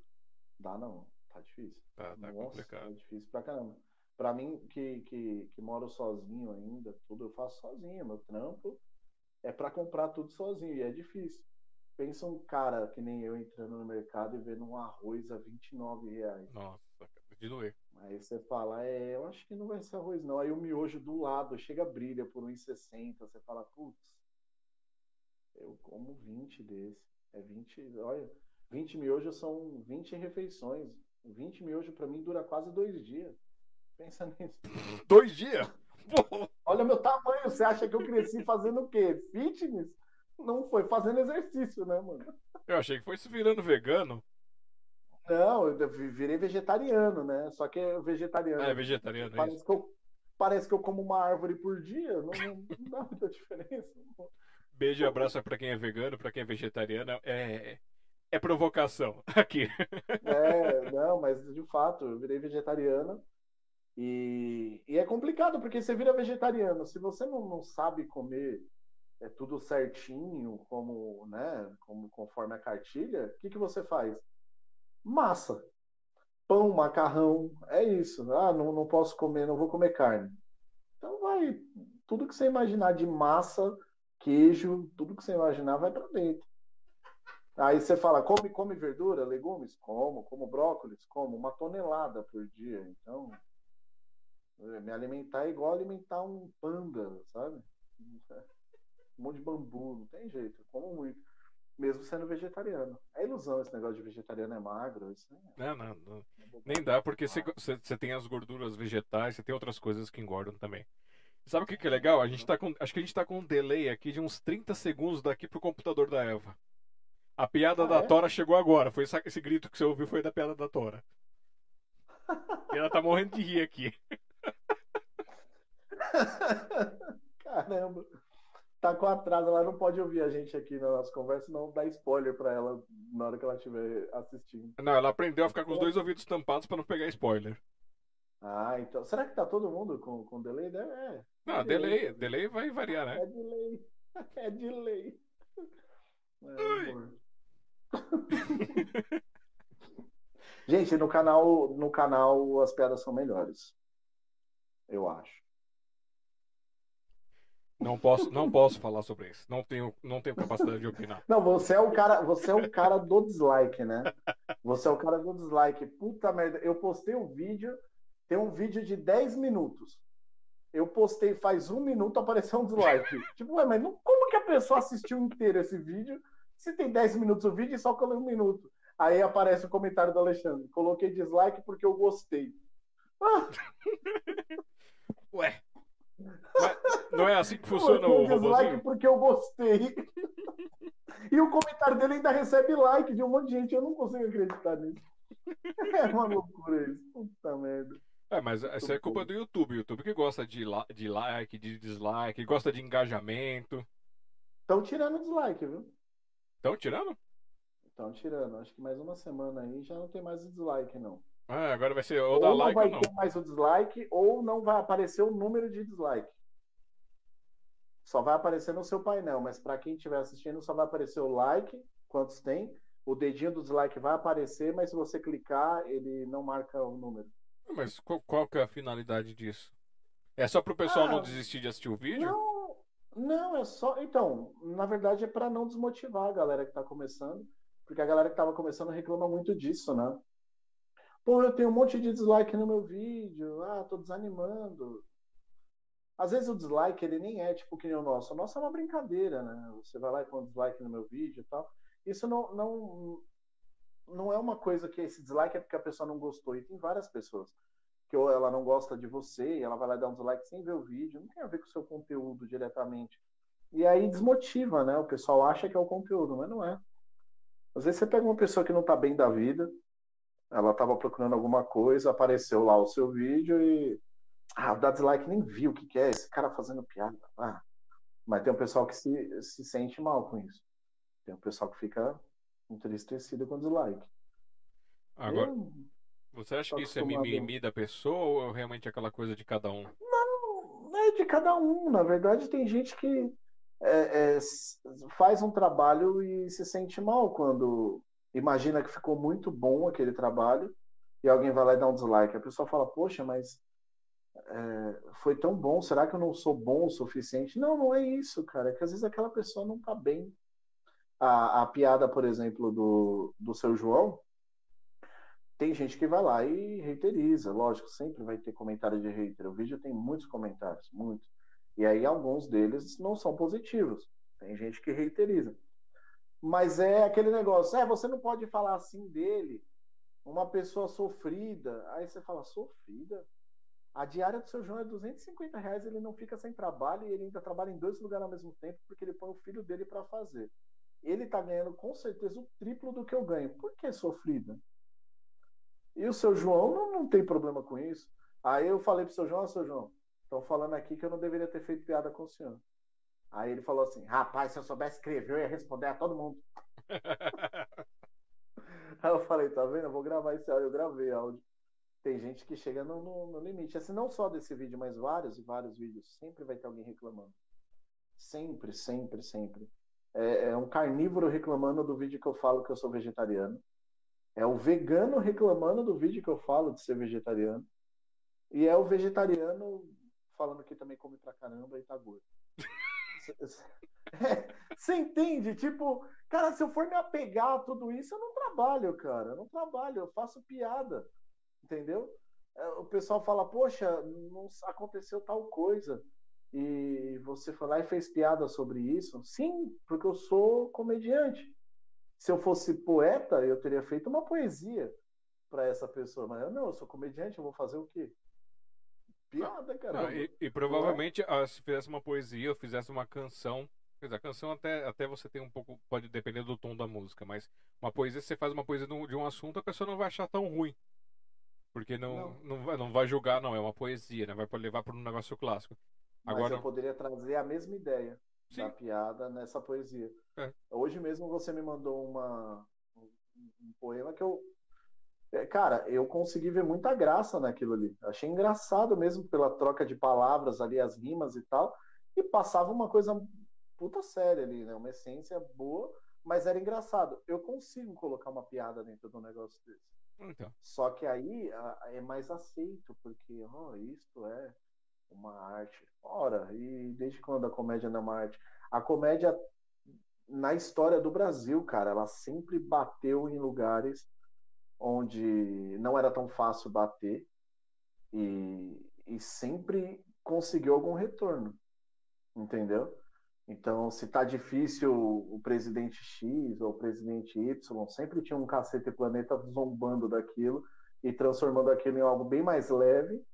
Dá não. Tá difícil. Tá, tá Nossa, complicado. Tá difícil pra caramba. Pra mim, que, que, que moro sozinho ainda, tudo eu faço sozinho. Meu trampo é para comprar tudo sozinho. E é difícil. Pensa um cara que nem eu entrando no mercado e vendo um arroz a 29 reais. Nossa, de doer. Aí você fala, é, eu acho que não vai ser arroz, não. Aí o miojo do lado chega brilha por 1,60. Você fala, putz, eu como 20 desse. É 20, olha, 20 miojos são 20 refeições. 20 miojos para mim dura quase dois dias. Pensa nisso. Dois dias? Olha meu tamanho, você acha que eu cresci fazendo o quê? Fitness? Não foi fazendo exercício, né, mano? Eu achei que foi se virando vegano. Não, eu virei vegetariano, né? Só que é vegetariano. é vegetariano, é parece, que eu, parece que eu como uma árvore por dia, não, não dá muita diferença. Beijo e abraço para quem é vegano, para quem é vegetariano. É, é provocação aqui. É, não, mas de fato, eu virei vegetariano. E, e é complicado, porque você vira vegetariano. Se você não, não sabe comer é tudo certinho, como, né, como conforme a cartilha, o que, que você faz? Massa. Pão, macarrão, é isso. Ah, não, não posso comer, não vou comer carne. Então vai, tudo que você imaginar de massa, queijo, tudo que você imaginar vai para dentro. Aí você fala, come, come verdura, legumes? Como, como brócolis? Como, uma tonelada por dia. Então, me alimentar é igual alimentar um panda, sabe? Um monte de bambu, não tem jeito, como muito mesmo sendo vegetariano. É ilusão esse negócio de vegetariano é magro. Isso é... Não, não, não. Nem dá, porque você tem as gorduras vegetais, você tem outras coisas que engordam também. Sabe o que, que é legal? A gente tá com, acho que a gente tá com um delay aqui de uns 30 segundos daqui pro computador da Eva. A piada ah, da é? Tora chegou agora. Foi esse, esse grito que você ouviu foi da piada da Tora. e ela tá morrendo de rir aqui. Caramba tá com atraso, ela não pode ouvir a gente aqui na nossa conversa, não dá spoiler para ela na hora que ela estiver assistindo. Não, ela aprendeu a ficar com os dois ouvidos tampados para não pegar spoiler. Ah, então. Será que tá todo mundo com, com delay? É. Não, delay, delay, delay vai variar, né? É delay. É delay. É, gente, no canal, no canal as piadas são melhores. Eu acho. Não posso, não posso falar sobre isso. Não tenho, não tenho capacidade de opinar. Não, você é o cara, você é o cara do dislike, né? Você é o cara do dislike. Puta merda, eu postei um vídeo, tem um vídeo de 10 minutos. Eu postei faz um minuto, apareceu um dislike. tipo, ué, mas não, como que a pessoa assistiu inteiro esse vídeo se tem 10 minutos o vídeo e só coloquei um minuto? Aí aparece o comentário do Alexandre. Coloquei dislike porque eu gostei. Ah. Ué, mas não é assim que funciona o dislike porque eu gostei. E o comentário dele ainda recebe like de um monte de gente. Eu não consigo acreditar nisso. É uma loucura isso. Puta merda. É, mas essa é culpa do YouTube. O YouTube que gosta de, de like, de dislike, gosta de engajamento. Estão tirando dislike, viu? Estão tirando? Estão tirando. Acho que mais uma semana aí já não tem mais dislike, não. Ah, agora vai ser ou, ou dar like ou não. vai ter mais o dislike, ou não vai aparecer o número de dislike. Só vai aparecer no seu painel, mas para quem estiver assistindo, só vai aparecer o like, quantos tem. O dedinho do dislike vai aparecer, mas se você clicar, ele não marca o número. Mas qual, qual que é a finalidade disso? É só para o pessoal ah, não desistir de assistir o vídeo? Não, não, é só. Então, na verdade é para não desmotivar a galera que está começando, porque a galera que estava começando reclama muito disso, né? Pô, eu tenho um monte de dislike no meu vídeo. Ah, tô desanimando. Às vezes o dislike ele nem é tipo que nem o nosso. O nosso é uma brincadeira, né? Você vai lá e põe um dislike no meu vídeo e tal. Isso não, não, não é uma coisa que esse dislike é porque a pessoa não gostou. E tem várias pessoas que ou ela não gosta de você e ela vai lá dar um dislike sem ver o vídeo. Não tem a ver com o seu conteúdo diretamente. E aí desmotiva, né? O pessoal acha que é o conteúdo, mas não é. Às vezes você pega uma pessoa que não tá bem da vida, ela tava procurando alguma coisa, apareceu lá o seu vídeo e ah, dá dislike, nem viu o que, que é esse cara fazendo piada. Ah, mas tem um pessoal que se, se sente mal com isso. Tem um pessoal que fica entristecido com dislike. Agora, eu, você acha que isso é mimimi da pessoa ou é realmente aquela coisa de cada um? Não, não é de cada um. Na verdade, tem gente que é, é, faz um trabalho e se sente mal quando imagina que ficou muito bom aquele trabalho e alguém vai lá e dá um dislike. A pessoa fala, poxa, mas é, foi tão bom, será que eu não sou bom o suficiente? Não, não é isso, cara. É que às vezes aquela pessoa não tá bem. A, a piada, por exemplo, do, do seu João, tem gente que vai lá e reiteriza. Lógico, sempre vai ter comentário de hater. O vídeo tem muitos comentários, muitos. E aí alguns deles não são positivos. Tem gente que reiteriza. Mas é aquele negócio, é, você não pode falar assim dele, uma pessoa sofrida. Aí você fala, sofrida? A diária do seu João é 250 reais, ele não fica sem trabalho e ele ainda trabalha em dois lugares ao mesmo tempo porque ele põe o filho dele para fazer. Ele está ganhando com certeza o triplo do que eu ganho. Por que sofrida? E o seu João não, não tem problema com isso. Aí eu falei pro seu João, seu João, estão falando aqui que eu não deveria ter feito piada com o senhor. Aí ele falou assim: rapaz, se eu soubesse escrever, eu ia responder a todo mundo. Aí eu falei: tá vendo? Eu vou gravar esse áudio. Eu gravei áudio tem gente que chega no, no, no, limite. Assim, não só desse vídeo, mas vários e vários vídeos. Sempre vai ter alguém reclamando. Sempre, sempre, sempre. É, é, um carnívoro reclamando do vídeo que eu falo que eu sou vegetariano. É o vegano reclamando do vídeo que eu falo de ser vegetariano. E é o vegetariano falando que também come pra caramba e tá gordo. Você entende? Tipo, cara, se eu for me apegar a tudo isso, eu não trabalho, cara. Eu não trabalho, eu faço piada entendeu? É, o pessoal fala, poxa, não aconteceu tal coisa. E você foi lá e fez piada sobre isso? Sim, porque eu sou comediante. Se eu fosse poeta, eu teria feito uma poesia para essa pessoa. Mas eu não, eu sou comediante, eu vou fazer o quê? Piada, cara. Não, e, e, provavelmente, ah, se fizesse uma poesia, ou fizesse uma canção. A canção até, até você tem um pouco. Pode depender do tom da música, mas uma poesia, se você faz uma poesia de um assunto, a pessoa não vai achar tão ruim. Porque não, não. Não, vai, não vai julgar, não, é uma poesia, né? Vai levar para um negócio clássico. Agora... Mas eu poderia trazer a mesma ideia Sim. da piada nessa poesia. É. Hoje mesmo você me mandou uma, um poema que eu. É, cara, eu consegui ver muita graça naquilo ali. Achei engraçado mesmo pela troca de palavras ali, as rimas e tal. E passava uma coisa puta séria ali, né? Uma essência boa, mas era engraçado. Eu consigo colocar uma piada dentro do negócio desse. Então. Só que aí é mais aceito, porque oh, isto é uma arte. Ora, e desde quando a comédia não é uma arte? A comédia, na história do Brasil, cara, ela sempre bateu em lugares onde não era tão fácil bater e, e sempre conseguiu algum retorno. Entendeu? Então, se tá difícil o presidente X ou o presidente Y, sempre tinha um cacete planeta zombando daquilo e transformando aquilo em algo bem mais leve,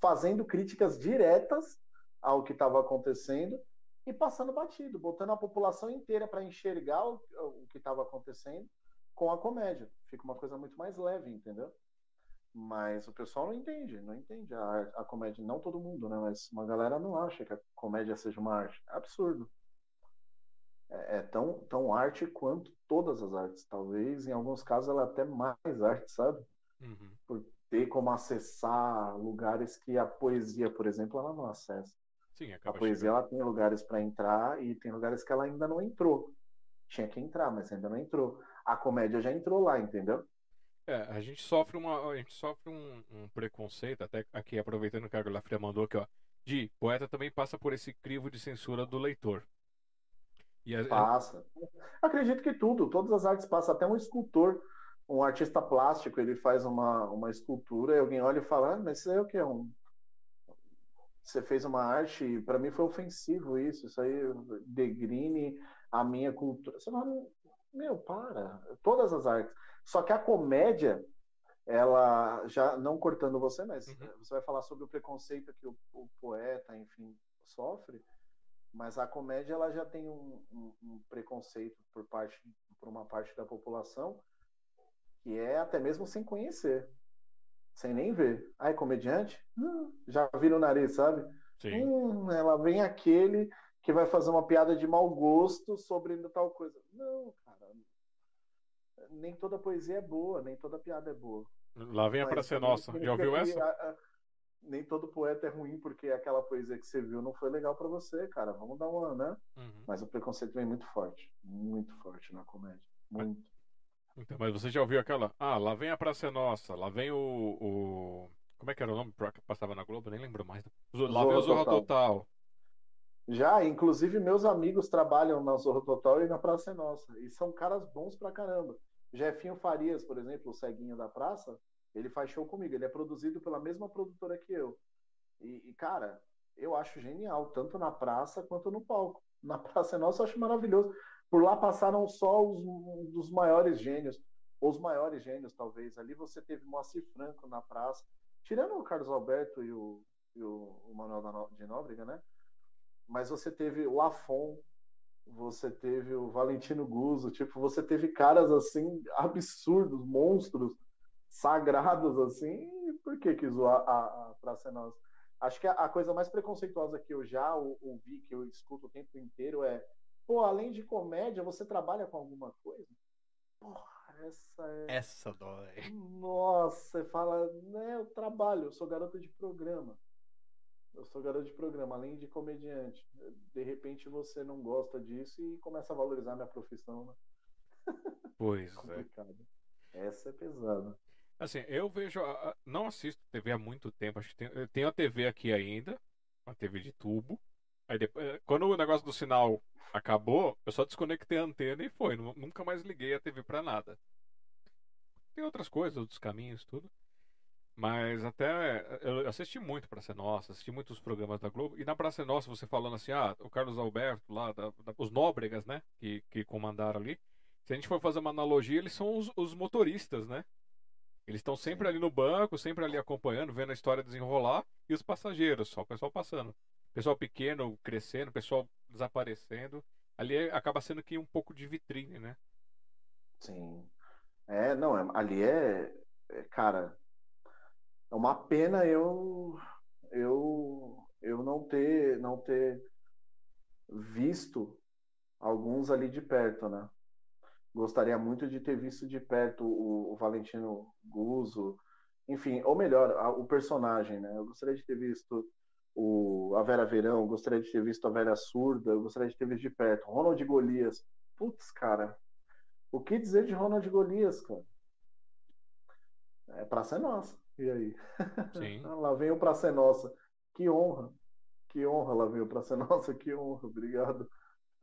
fazendo críticas diretas ao que estava acontecendo e passando batido, botando a população inteira para enxergar o, o que estava acontecendo com a comédia. Fica uma coisa muito mais leve, entendeu? Mas o pessoal não entende, não entende a, a comédia. Não todo mundo, né? Mas uma galera não acha que a comédia seja uma arte. É absurdo. É, é tão, tão arte quanto todas as artes. Talvez, em alguns casos, ela é até mais arte, sabe? Uhum. Por ter como acessar lugares que a poesia, por exemplo, ela não acessa. Sim, a poesia ela tem lugares para entrar e tem lugares que ela ainda não entrou. Tinha que entrar, mas ainda não entrou. A comédia já entrou lá, entendeu? É, a gente sofre uma, a gente sofre um, um preconceito, até aqui aproveitando que a Glafria mandou aqui, ó, de poeta também passa por esse crivo de censura do leitor. A, passa. Acredito que tudo, todas as artes passam, até um escultor, um artista plástico, ele faz uma, uma escultura e alguém olha e fala, ah, mas isso aí é o que? Um, você fez uma arte, para mim foi ofensivo isso, isso aí degrine a minha cultura. Você fala, meu, para, todas as artes. Só que a comédia, ela já não cortando você, mas uhum. você vai falar sobre o preconceito que o, o, poeta, enfim, sofre. Mas a comédia ela já tem um, um, um, preconceito por parte por uma parte da população que é até mesmo sem conhecer, sem nem ver. Ah, é comediante? Hum, já vira o nariz, sabe? Sim. Hum, ela vem aquele que vai fazer uma piada de mau gosto sobre tal coisa. Não, cara. Nem toda poesia é boa, nem toda piada é boa. Lá vem a Mas, pra ser nossa. Já ouviu essa? A, a, nem todo poeta é ruim porque aquela poesia que você viu não foi legal para você, cara. Vamos dar uma, né? Uhum. Mas o preconceito vem muito forte. Muito forte na comédia. Muito. Então, mas você já ouviu aquela? Ah, lá vem a Praça é Nossa, lá vem o, o. Como é que era o nome que passava na Globo? Nem lembro mais. Lá vem o Zorra Total. Total. Já, inclusive meus amigos trabalham na Zorro Total e na Praça é Nossa. E são caras bons pra caramba. Jefinho Farias, por exemplo, o ceguinho da praça, ele faz show comigo. Ele é produzido pela mesma produtora que eu. E, e cara, eu acho genial, tanto na praça quanto no palco. Na Praça é Nossa eu acho maravilhoso. Por lá passaram só os um dos maiores gênios, os maiores gênios, talvez. Ali você teve Moacir Franco na praça, tirando o Carlos Alberto e o, e o, o Manuel de Nóbrega, né? Mas você teve o Afon, você teve o Valentino Guzzo, tipo, você teve caras assim absurdos, monstros, sagrados assim. Por que quis zoar a, a Praça Nossa? Acho que a, a, coisa mais preconceituosa que eu já ouvi, que eu escuto o tempo inteiro é: pô, além de comédia, você trabalha com alguma coisa? Porra, essa é. Essa dói. Nossa, você fala, né, eu trabalho, eu sou garoto de programa. Eu sou garoto de programa, além de comediante. De repente você não gosta disso e começa a valorizar minha profissão, né? Pois é. Essa é pesada. Assim, eu vejo. Não assisto TV há muito tempo. Acho que tem, tenho a TV aqui ainda. A TV de tubo. Aí depois, eh, quando o negócio do sinal acabou, eu só desconectei a antena e foi. Nunca mais liguei a TV pra nada. Tem outras coisas, outros caminhos, tudo. Mas até eu assisti muito Praça Nossa, assisti muitos programas da Globo. E na Praça Nossa, você falando assim, ah, o Carlos Alberto lá, da, da, os Nóbregas, né, que, que comandaram ali. Se a gente for fazer uma analogia, eles são os, os motoristas, né? Eles estão sempre ali no banco, sempre ali acompanhando, vendo a história desenrolar. E os passageiros, só o pessoal passando. Pessoal pequeno crescendo, pessoal desaparecendo. Ali acaba sendo que um pouco de vitrine, né? Sim. É, não, é, ali é, é cara, é uma pena eu eu eu não ter não ter visto alguns ali de perto, né? Gostaria muito de ter visto de perto o, o Valentino Guzzo, enfim, ou melhor, a, o personagem, né? Eu gostaria de ter visto o, a Vera Verão, gostaria de ter visto a Vera Surda, eu gostaria de ter visto de perto. Ronald Golias. Putz, cara. O que dizer de Ronald Golias, cara? É praça é nossa. E aí? Sim. lá vem o Praça Nossa. Que honra. Que honra, lá vem o Praça Nossa. Que honra. Obrigado.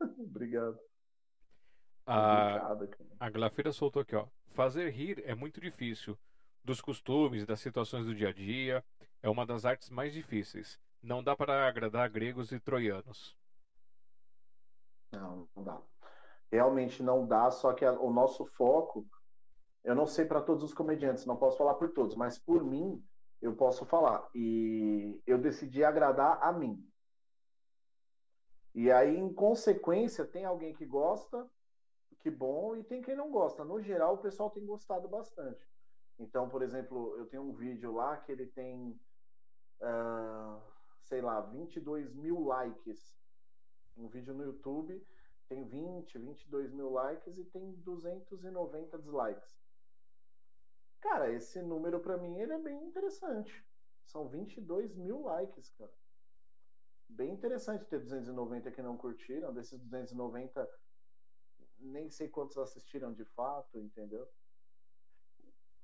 Obrigado. A, a Glafira soltou aqui, ó. Fazer rir é muito difícil. Dos costumes, das situações do dia a dia. É uma das artes mais difíceis. Não dá para agradar gregos e troianos. Não, não dá. Realmente não dá, só que a, o nosso foco eu não sei para todos os comediantes, não posso falar por todos, mas por mim eu posso falar. E eu decidi agradar a mim. E aí, em consequência, tem alguém que gosta, que bom, e tem quem não gosta. No geral, o pessoal tem gostado bastante. Então, por exemplo, eu tenho um vídeo lá que ele tem, uh, sei lá, 22 mil likes. Um vídeo no YouTube tem 20, 22 mil likes e tem 290 dislikes. Cara, esse número para mim ele é bem interessante. São 22 mil likes, cara. Bem interessante ter 290 que não curtiram. Desses 290, nem sei quantos assistiram de fato, entendeu?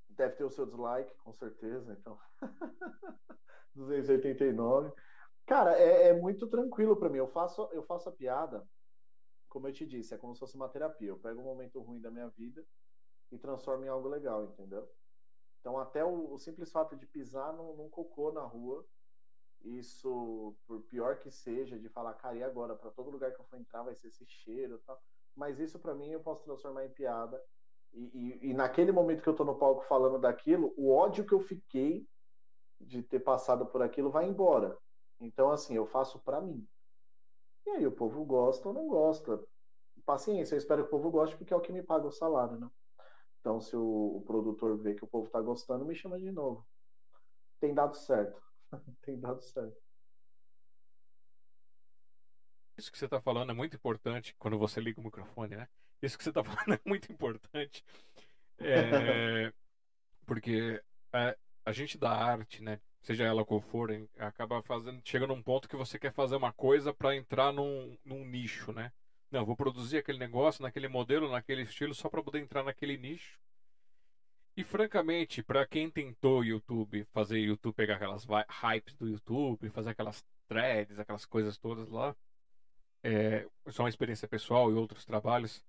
Deve ter o seu dislike, com certeza. Então, 289. Cara, é, é muito tranquilo para mim. Eu faço, eu faço a piada, como eu te disse, é como se fosse uma terapia. Eu pego um momento ruim da minha vida e transformo em algo legal, entendeu? Então, até o, o simples fato de pisar num, num, cocô na rua isso, por pior que seja, de falar, cara, e agora? Para todo lugar que eu for entrar vai ser esse cheiro tal. Mas isso para mim eu posso transformar em piada. E, e, e, naquele momento que eu tô no palco falando daquilo, o ódio que eu fiquei de ter passado por aquilo vai embora. Então, assim, eu faço para mim. E aí o povo gosta ou não gosta. Paciência, eu espero que o povo goste porque é o que me paga o salário, né? Então, se o, o produtor vê que o povo tá gostando, me chama de novo. Tem dado certo. Tem dado certo. Isso que você está falando é muito importante quando você liga o microfone, né? Isso que você está falando é muito importante. É, porque a, a, gente da arte, né? Seja ela qual for, acaba fazendo, chega num ponto que você quer fazer uma coisa para entrar num, num nicho, né? Não, vou produzir aquele negócio naquele modelo, naquele estilo, só para poder entrar naquele nicho. E francamente, para quem tentou YouTube, fazer YouTube pegar aquelas hypes do YouTube, fazer aquelas threads, aquelas coisas todas lá, é, só uma experiência pessoal e outros trabalhos,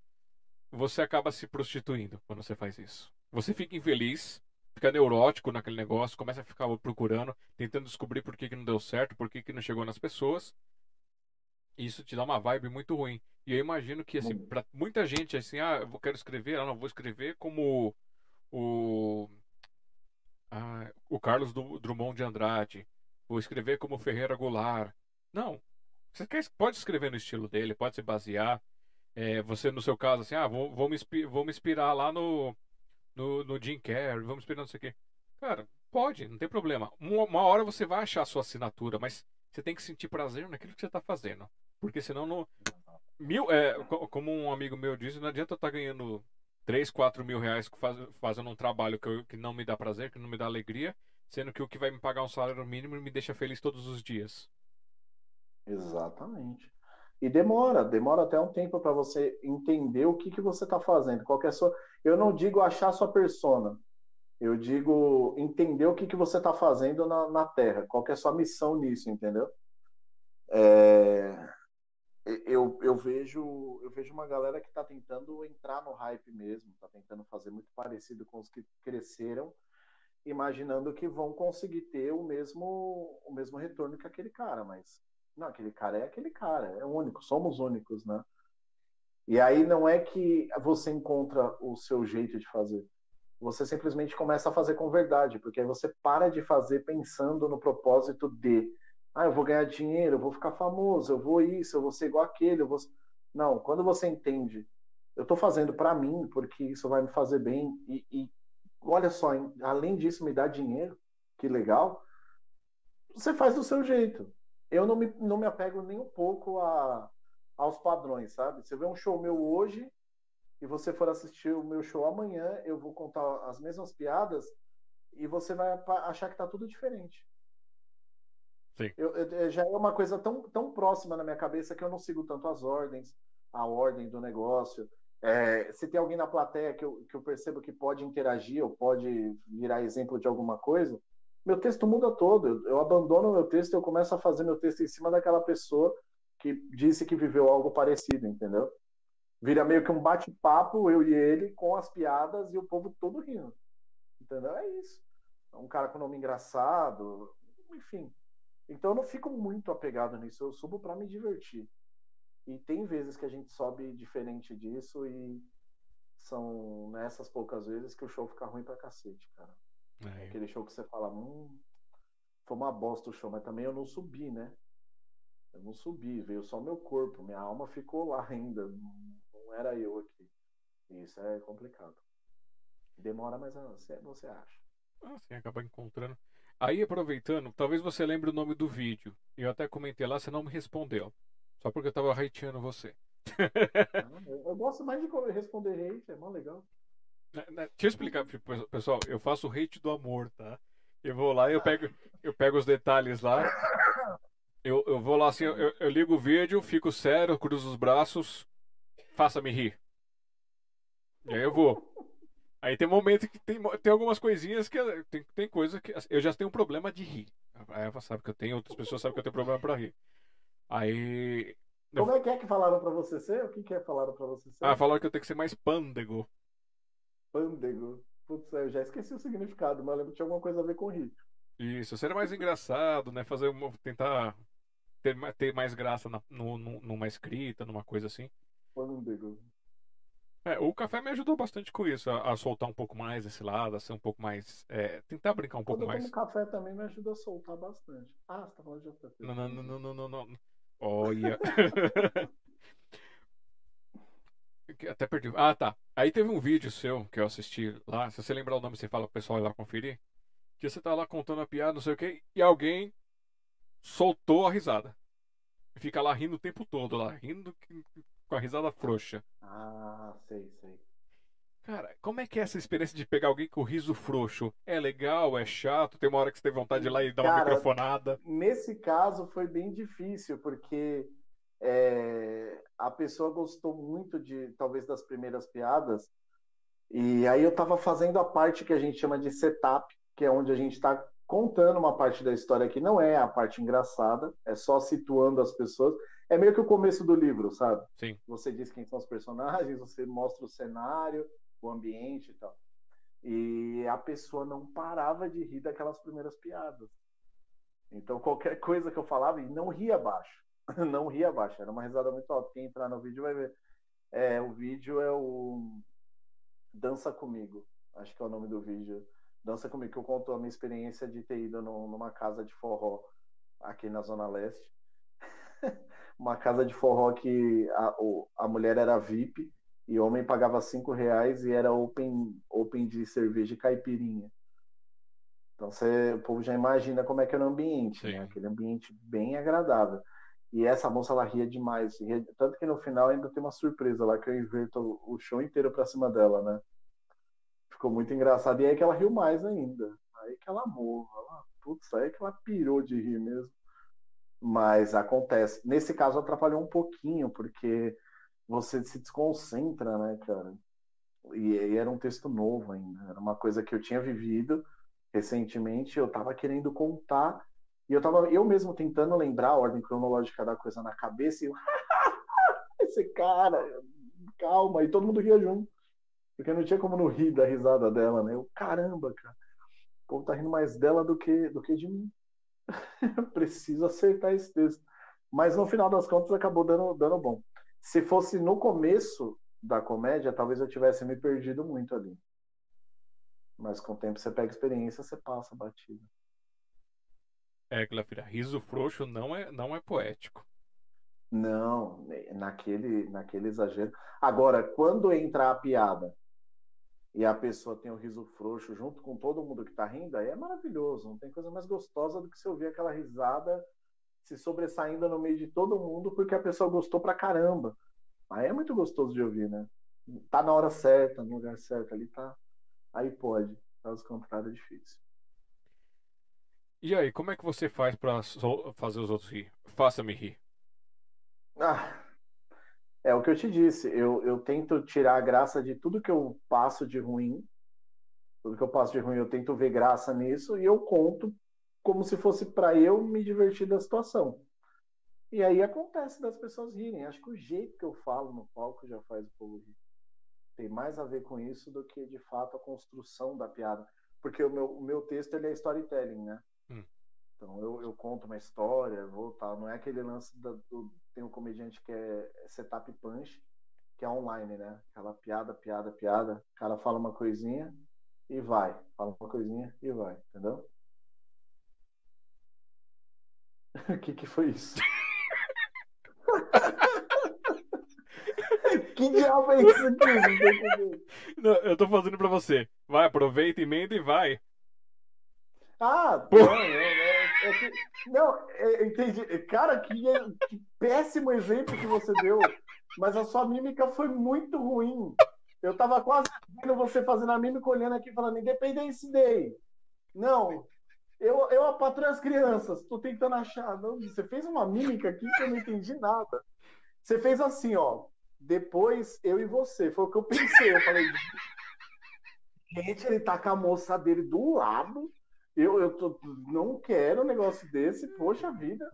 você acaba se prostituindo quando você faz isso. Você fica infeliz, fica neurótico naquele negócio, começa a ficar procurando, tentando descobrir por que, que não deu certo, por que, que não chegou nas pessoas. Isso te dá uma vibe muito ruim. E eu imagino que, assim, para muita gente, assim, ah, eu quero escrever, ah, não, vou escrever como o, ah, o Carlos Drummond de Andrade, vou escrever como Ferreira Goulart. Não. Você quer, pode escrever no estilo dele, pode se basear. É, você, no seu caso, assim, ah, vou, vou, me, vou me inspirar lá no, no, no Jim Carrey, vamos inspirar não sei o quê. Cara, pode, não tem problema. Uma, uma, hora você vai achar a sua assinatura, mas você tem que sentir prazer naquilo que você está fazendo. Porque senão, não, mil, é, como um amigo meu disse, não adianta eu estar tá ganhando 3, 4 mil reais faz, fazendo um trabalho que, eu, que não me dá prazer, que não me dá alegria, sendo que o que vai me pagar um salário mínimo me deixa feliz todos os dias. Exatamente. E demora, demora até um tempo para você entender o que, que você está fazendo. Qual é sua... Eu não digo achar sua persona, eu digo entender o que, que você está fazendo na, na Terra, qual é a sua missão nisso, entendeu? É eu, eu vejo eu vejo uma galera que está tentando entrar no hype mesmo, está tentando fazer muito parecido com os que cresceram, imaginando que vão conseguir ter o mesmo o mesmo retorno que aquele cara, mas não, aquele cara é aquele cara, é único, somos únicos, né? E aí não é que você encontra o seu jeito de fazer. Você simplesmente começa a fazer com verdade, porque aí você para de fazer pensando no propósito de ah, eu vou ganhar dinheiro, eu vou ficar famoso, eu vou isso, eu vou ser igual aquele, eu vou. Não, quando você entende, eu estou fazendo para mim, porque isso vai me fazer bem, e, e olha só, além disso, me dá dinheiro, que legal, você faz do seu jeito. Eu não me, não me apego nem um pouco a, aos padrões, sabe? Você vê um show meu hoje e você for assistir o meu show amanhã, eu vou contar as mesmas piadas e você vai achar que tá tudo diferente. Eu, eu, já é uma coisa tão, tão próxima na minha cabeça que eu não sigo tanto as ordens, a ordem do negócio. É, se tem alguém na plateia que eu, que eu percebo que pode interagir ou pode virar exemplo de alguma coisa, meu texto muda todo. Eu, eu abandono meu texto e eu começo a fazer meu texto em cima daquela pessoa que disse que viveu algo parecido, entendeu? Vira meio que um bate-papo, eu e ele, com as piadas e o povo todo rindo. Entendeu? É isso. Um cara com nome engraçado, enfim. Então eu não fico muito apegado nisso, eu subo para me divertir. E tem vezes que a gente sobe diferente disso e são nessas poucas vezes que o show fica ruim pra cacete, cara. É. Aquele show que você fala, hum, foi uma bosta o show, mas também eu não subi, né? Eu não subi, veio só meu corpo, minha alma ficou lá ainda, não era eu aqui. E isso é complicado. Demora, mas você, você acha. Ah, sim, acaba encontrando. Aí, aproveitando, talvez você lembre o nome do vídeo. Eu até comentei lá, você não me respondeu. Só porque eu tava hateando você. Eu gosto mais de responder hate, é mó legal. Né, né, deixa eu explicar, pessoal. Eu faço hate do amor, tá? Eu vou lá, eu pego, eu pego os detalhes lá. Eu, eu vou lá assim, eu, eu ligo o vídeo, fico sério, cruzo os braços, faça-me rir. E aí eu vou. Aí tem momento que tem, tem algumas coisinhas que tem, tem coisa que eu já tenho um problema de rir. A Eva sabe que eu tenho, outras pessoas sabem que eu tenho problema para rir. Aí. Como é que é que falaram para você ser? O que, que é falaram para você ser? Ah, falaram que eu tenho que ser mais pândego. Pândego. Putz, eu já esqueci o significado, mas eu lembro que tinha alguma coisa a ver com rir. Isso, ser mais engraçado, né? Fazer uma, tentar ter, ter mais graça na, no, no, numa escrita, numa coisa assim. Bigo. É, o café me ajudou bastante com isso, a, a, soltar um pouco mais esse lado, a ser um pouco mais. É, tentar brincar um Quando pouco mais. O café também me ajuda a soltar bastante. Ah, você tá falando de outra coisa. Não, não, não, não, não, não. Olha. Até perdi. Ah, tá. Aí teve um vídeo seu que eu assisti lá. Se você lembrar o nome, você fala pro pessoal ir lá conferir. Que você tá lá contando a piada, não sei o que, e alguém soltou a risada. Fica lá rindo o tempo todo, lá, rindo com a risada frouxa. Ah, sei, sei. Cara, como é que é essa experiência de pegar alguém com riso frouxo? É legal, é chato? Tem uma hora que você tem vontade de ir lá e dar Cara, uma microfonada? Nesse caso foi bem difícil, porque é, a pessoa gostou muito de, talvez, das primeiras piadas. E aí eu estava fazendo a parte que a gente chama de setup, que é onde a gente está contando uma parte da história que não é a parte engraçada, é só situando as pessoas. É meio que o começo do livro, sabe? Sim. Você diz quem são os personagens, você mostra o cenário, o ambiente e tal. E a pessoa não parava de rir daquelas primeiras piadas. Então qualquer coisa que eu falava, e não ria baixo. Não ria baixo, era uma risada muito alta. Quem entrar no vídeo vai ver. É, o vídeo é o Dança Comigo, acho que é o nome do vídeo. Dança Comigo, que eu conto a minha experiência de ter ido numa casa de forró aqui na Zona Leste. uma casa de forró que a, a mulher era VIP e o homem pagava cinco reais e era open, open de cerveja e caipirinha. Então você, o povo já imagina como é que era o ambiente, né? aquele ambiente bem agradável. E essa moça ela ria demais, ria, tanto que no final ainda tem uma surpresa lá que eu inverto o show inteiro pra cima dela, né? Ficou muito engraçado. E aí que ela riu mais ainda. Aí que ela amou. Ela, putz, aí que ela pirou de rir mesmo. Mas acontece. Nesse caso atrapalhou um pouquinho, porque você se desconcentra, né, cara? E, e, era um texto novo ainda. Era uma coisa que eu tinha vivido recentemente, eu tava querendo contar. E eu tava eu mesmo tentando lembrar a ordem cronológica da coisa na cabeça e eu, esse cara, calma, e todo mundo ria junto. Porque não tinha como não rir da risada dela, né? Eu, caramba, cara. O povo tá rindo mais dela do que, do que de mim. Preciso acertar esse texto. Mas no final das contas acabou dando, dando bom. Se fosse no começo da comédia, talvez eu tivesse me perdido muito ali. Mas com o tempo você pega experiência, você passa a batida. É, Glafira, riso frouxo não é, não é poético. Não, naquele, naquele exagero. Agora, quando entra a piada e a pessoa tem o riso frouxo junto com todo mundo que tá rindo, aí é maravilhoso. Não tem coisa mais gostosa do que você ouvir aquela risada se sobressaindo no meio de todo mundo porque a pessoa gostou pra caramba. Aí é muito gostoso de ouvir, né? Tá na hora certa, no lugar certo, ali tá. Aí pode. Caso contrário, é difícil. E aí, como é que você faz para fazer os outros rir? Faça-me rir. Ah, é o que eu te disse. Eu, eu tento tirar a graça de tudo que eu passo de ruim. Tudo que eu passo de ruim, eu tento ver graça nisso e eu conto como se fosse para eu me divertir da situação. E aí acontece das pessoas rirem. Acho que o jeito que eu falo no palco já faz o povo rir. Tem mais a ver com isso do que de fato a construção da piada. Porque o meu, o meu texto ele é storytelling, né? Hum. Então eu, eu conto uma história, vou tal. Não é aquele lance da, do, tem um comediante que é setup punch, que é online, né? Aquela piada, piada, piada. O cara fala uma coisinha e vai. Fala uma coisinha e vai, entendeu? O que que foi isso? que diabo é isso aqui? Não, eu tô fazendo pra você. Vai, aproveita, emenda e vai. Ah, não, não, não. É que, não, é, entendi. Cara, que, que péssimo exemplo que você deu. Mas a sua mímica foi muito ruim. Eu tava quase vendo você fazendo a mímica, olhando aqui, falando Independence Day. Não, eu, eu apatrei as crianças. Tô tentando achar. Não, você fez uma mímica aqui que eu não entendi nada. Você fez assim, ó. Depois eu e você. Foi o que eu pensei. Eu falei, gente, ele tá com a moça dele do lado eu, eu tô, não quero um negócio desse, poxa vida.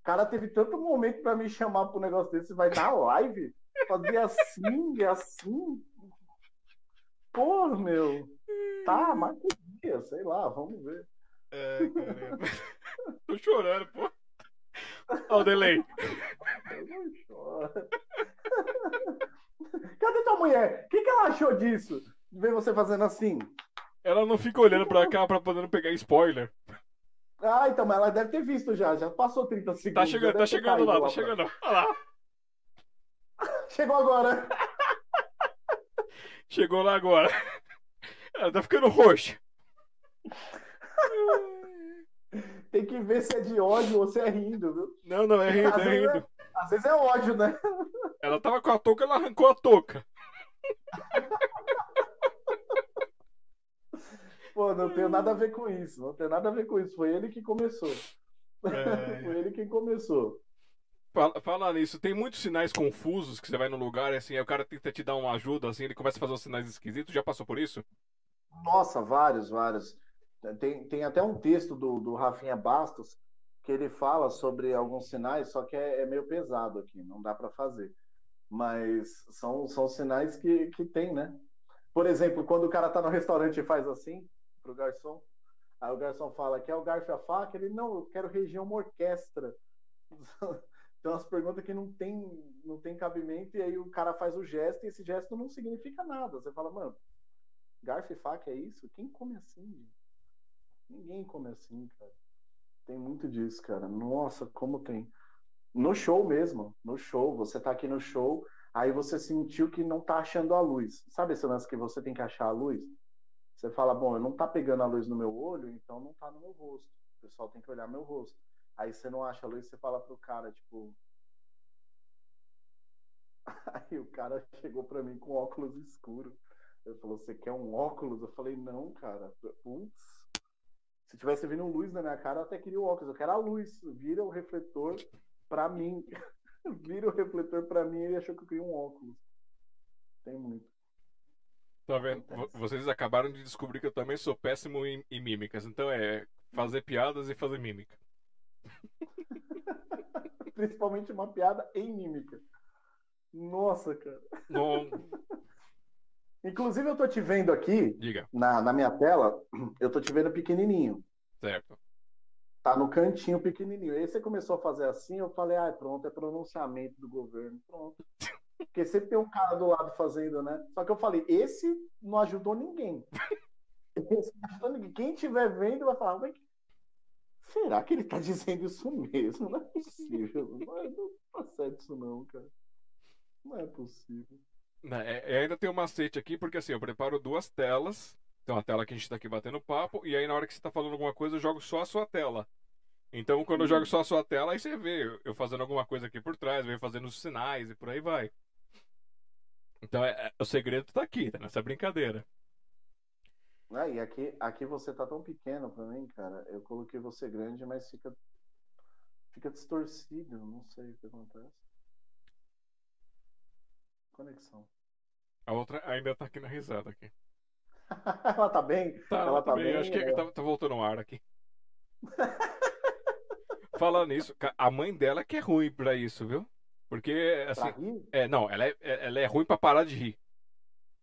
O cara teve tanto momento para me chamar para um negócio desse, vai dar live? Fazer assim, assim. Pô, meu. Tá, mas dia, sei lá, vamos ver. Caramba. Tô chorando, pô. Olha o delay. Eu não choro. Cadê tua mulher? O que, que ela achou disso? De ver você fazendo assim? Ela não fica olhando pra cá pra poder não pegar spoiler. Ah, então, mas ela deve ter visto já. Já passou 30 segundos. Tá chegando, tá chegando caído lá, tá pra- chegando. Olha lá. Chegou agora. Chegou lá agora. Ela tá ficando roxa. Tem que ver se é de ódio ou se é rindo, viu? Não, não, é rindo, Às é rindo. Às vezes é ódio, né? Ela tava com a touca, ela arrancou a touca. Pô, não tenho nada a ver com isso. Não tem nada a ver com isso. Foi ele que começou. É. Foi ele quem começou. Fala, fala nisso, tem muitos sinais confusos que você vai no lugar e assim, aí o cara tenta te dar uma ajuda, assim, ele começa a fazer uns sinais esquisitos. Já passou por isso? Nossa, vários, vários. Tem, tem até um texto do, do Rafinha Bastos que ele fala sobre alguns sinais, só que é, é meio pesado aqui, não dá para fazer. Mas são, são sinais que, que tem, né? Por exemplo, quando o cara tá no restaurante e faz assim pro garçom, aí o garçom fala que é o garfo e a faca, ele não, eu quero reger uma orquestra. Tem umas perguntas que não tem, não tem cabimento, e aí o cara faz o gesto, e esse gesto não significa nada. Você fala, mano, garfo e faca é isso? Quem come assim? gente? Ninguém come assim, cara. Tem muito disso, cara. Nossa, como tem. No show mesmo, no show, você tá aqui no show, aí você sentiu que não tá achando a luz. Sabe esse lance que você tem que achar a luz? Você fala, bom, eu não tá pegando a luz no meu olho, então não tá no meu rosto. O pessoal tem que olhar meu rosto. Aí você não acha a luz, você fala pro cara, tipo. Aí o cara chegou pra mim com óculos escuro. Ele falou, você quer um óculos? Eu falei, não, cara. Putz. Se tivesse vindo luz na minha cara, eu até queria o óculos. Eu quero a luz. Vira o refletor pra mim. Vira o refletor pra mim ele achou que eu queria um óculos. Tem muito. Tá vendo? Vo- Vocês acabaram de descobrir que eu também sou péssimo em, em mímicas. Então é fazer piadas e fazer mímica. Principalmente uma piada em mímica. Nossa, cara. Não, Inclusive, eu tô te vendo aqui, diga, na, na minha tela, eu tô te vendo pequenininho. certo. Tá no cantinho pequenininho. Aí você começou a fazer assim, eu falei, ah, pronto, é pronunciamento do governo. Pronto. Porque sempre tem um cara do lado fazendo, né? Só que eu falei, esse não ajudou ninguém. Esse não ajudou ninguém. Quem estiver vendo vai falar, mas será que ele tá dizendo isso mesmo? Não é possível. Não, é, não tá certo isso não, cara. Não é possível. Não, é- é, ainda tem um macete aqui, porque assim, eu preparo duas telas. Tem uma tela que a gente tá aqui batendo papo, e aí na hora que você tá falando alguma coisa, eu jogo só a sua tela. Então, quando eu jogo só a sua tela, aí você vê eu- fazendo alguma coisa aqui por trás, eu fazendo os sinais e por aí vai. Então, é- é- o segredo tá aqui, tá nessa brincadeira. Ah, e aqui, aqui você tá tão pequeno pra mim, cara. Eu coloquei você grande, mas fica, fica distorcido. Não sei o que acontece. Conexão. A outra ainda tá aqui na risada aqui. Ela tá bem? Tá, Ela tá bem, bem, acho que é. tá, tá voltando ao ar aqui. Falando nisso, a mãe dela que é ruim pra isso, viu? Porque, Pra assim, rir? é, não, ela é, é- ela é ruim pra parar de rir.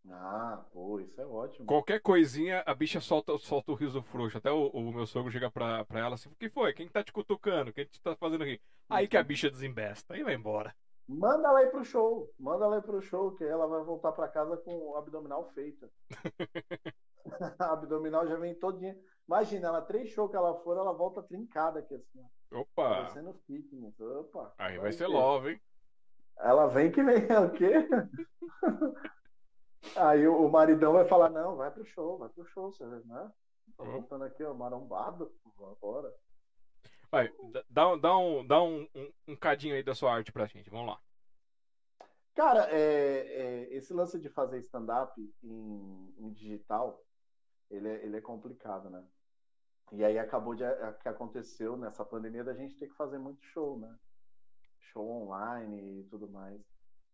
Ah, pô, isso é ótimo. Qualquer coisinha, a bicha solta, solta o riso frouxo. Até o, o meu sogro chega pra, pra ela assim: O que foi? Quem tá te cutucando? Quem te tá fazendo rir? Aí que a bicha desembesta. Aí vai embora. Manda ela ir pro show. Manda ela ir pro show, que ela vai voltar pra casa com o abdominal feita. a abdominal já vem todinha. Imagina, ela três shows que ela for, ela volta trincada aqui assim. Opa! Parecendo fitness. Opa. Aí vai ser ver. love, hein? Ela vem que vem, é o quê? Aí o o maridão vai falar, não, vai pro show, vai pro show, você né? Tô voltando aqui, ó, marombado, bora. Vai, dá- dá, um- dá, um, um, um, cadinho aí da sua arte pra gente. Vamos lá. Cara, é, é, esse lance de fazer stand-up em, em digital, ele é, ele é complicado, né? E aí acabou de a- que aconteceu nessa pandemia da gente ter que fazer muito show, né? Show online e tudo mais.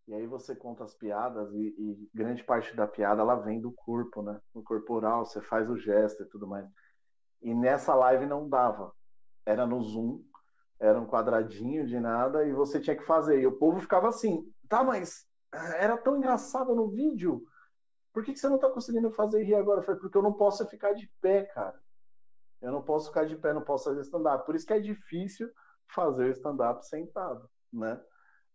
E aí você conta as piadas e, e grande parte da piada ela vem do corpo, né? No corporal, você faz o gesto e tudo mais. E nessa live não dava. Era no Zoom, era um quadradinho de nada e você tinha que fazer. E o povo ficava assim, tá, mas ah, era tão engraçado no vídeo. Por que, que você não tá conseguindo fazer rir agora? Eu falei, porque eu não posso ficar de pé, cara. Eu não posso ficar de pé, não posso fazer stand-up. Por isso que é difícil fazer stand-up sentado, né?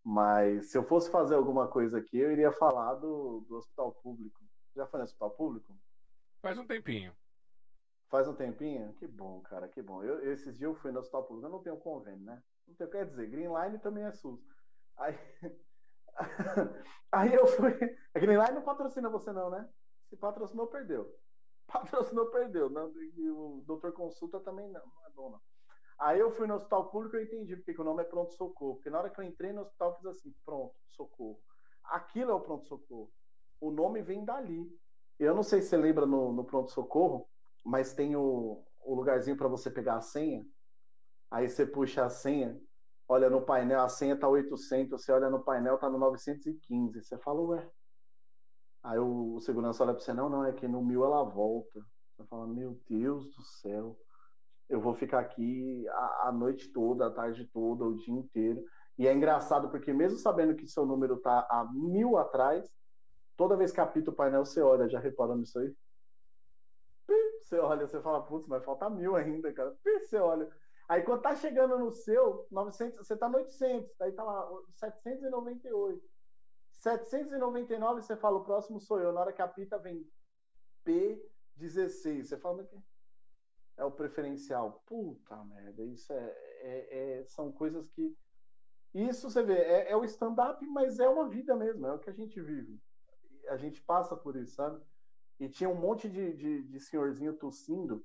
Mas se eu fosse fazer alguma coisa aqui, eu iria falar do, do hospital público. Já foi no hospital público? Faz um tempinho. Faz um tempinho? Que bom, cara, que bom. Eu, esses dias eu fui no hospital público, eu não tenho convênio, né? Não tenho, quer dizer, Greenline também é SUS. Aí, aí eu fui. A Greenline não patrocina você, não, né? Se patrocinou, perdeu. Patrocinou, perdeu. Não, o doutor consulta também não, não é bom, não. Aí eu fui no hospital público e eu entendi porque que o nome é pronto-socorro. Porque na hora que eu entrei no hospital, eu fiz assim: pronto, socorro. Aquilo é o pronto-socorro. O nome vem dali. Eu não sei se você lembra no, no pronto-socorro, mas tem o, o lugarzinho para você pegar a senha. Aí você puxa a senha, olha no painel, a senha tá 800, você olha no painel, tá no 915. Você fala, ué. Aí o, o segurança olha para você, não, não, é que no mil ela volta. Você fala, meu Deus do céu, eu vou ficar aqui a, a noite toda, a tarde toda, o dia inteiro. E é engraçado porque mesmo sabendo que seu número tá a mil atrás, toda vez que apita o painel, você olha, já reparou nisso aí? Você olha, você fala, putz, mas falta mil ainda, cara. Você olha. Aí quando tá chegando no seu, 900, você tá no 800, aí tá lá, 798. 799 você fala, o próximo sou eu. Na hora que apita vem P16. Você fala, que é o preferencial. Puta merda, isso é, é, é são coisas que. Isso você vê, é, é o stand-up, mas é uma vida mesmo, é o que a gente vive a gente passa por isso, sabe? E tinha um monte de, de, de senhorzinho tossindo,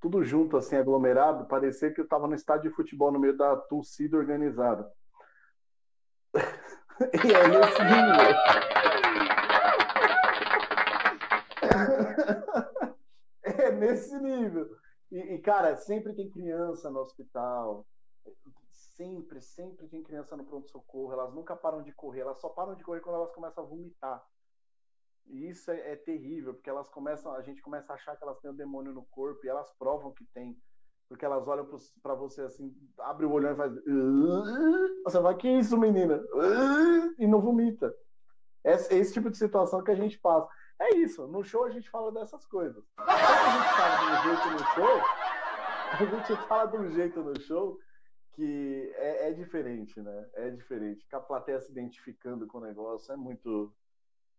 tudo junto, assim, aglomerado, parecia que eu tava no estádio de futebol no meio da tossida organizada. e é nesse. é nesse nível. E, e, cara, sempre tem criança no hospital. Sempre, sempre tem criança no pronto-socorro. Elas nunca param de correr. Elas só param de correr quando elas começam a vomitar. E isso é, é, terrível, porque elas começam, a gente começa a achar que elas têm um demônio no corpo e elas provam que tem. Porque elas olham para você assim, abre o olhão e faz. Você vai, que isso, menina? E não vomita. Esse tipo de situação que a gente passa. É isso, no show a gente fala dessas coisas. Quando a gente fala de um jeito no show, a gente fala de um jeito no show que é, é diferente, né? É diferente. Com a plateia se identificando com o negócio, é muito,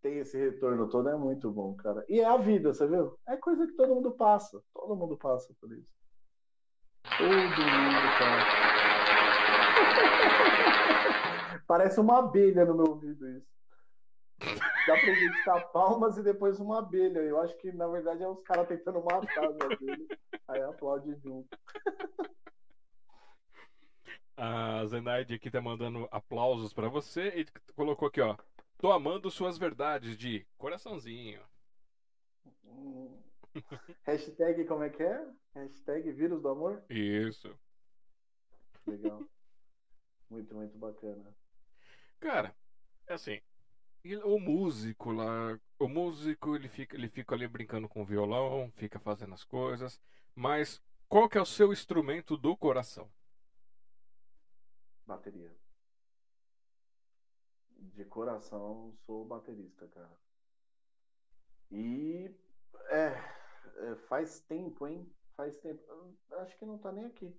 tem esse retorno todo é muito bom, cara. E é a vida, você viu? É coisa que todo mundo passa. Todo mundo passa por isso. Todo mundo passa. Parece uma abelha no meu ouvido isso. Dá pra gente dar palmas e depois uma abelha. Eu acho que, na verdade, é os caras tentando matar as abelhas. Aí aplaude junto. A Zenaide aqui tá mandando aplausos para você e colocou aqui, ó. Tô amando suas verdades de coraçãozinho. Hum. Hashtag como é que é? Hashtag vírus do amor? Isso. Legal. muito, muito bacana. Cara, é assim. O músico lá, o músico ele fica, ele fica ali brincando com o violão, fica fazendo as coisas, mas qual que é o seu instrumento do coração? Bateria de coração sou baterista, cara. E é, é, faz tempo, hein? Faz tempo. Acho que não tá nem aqui.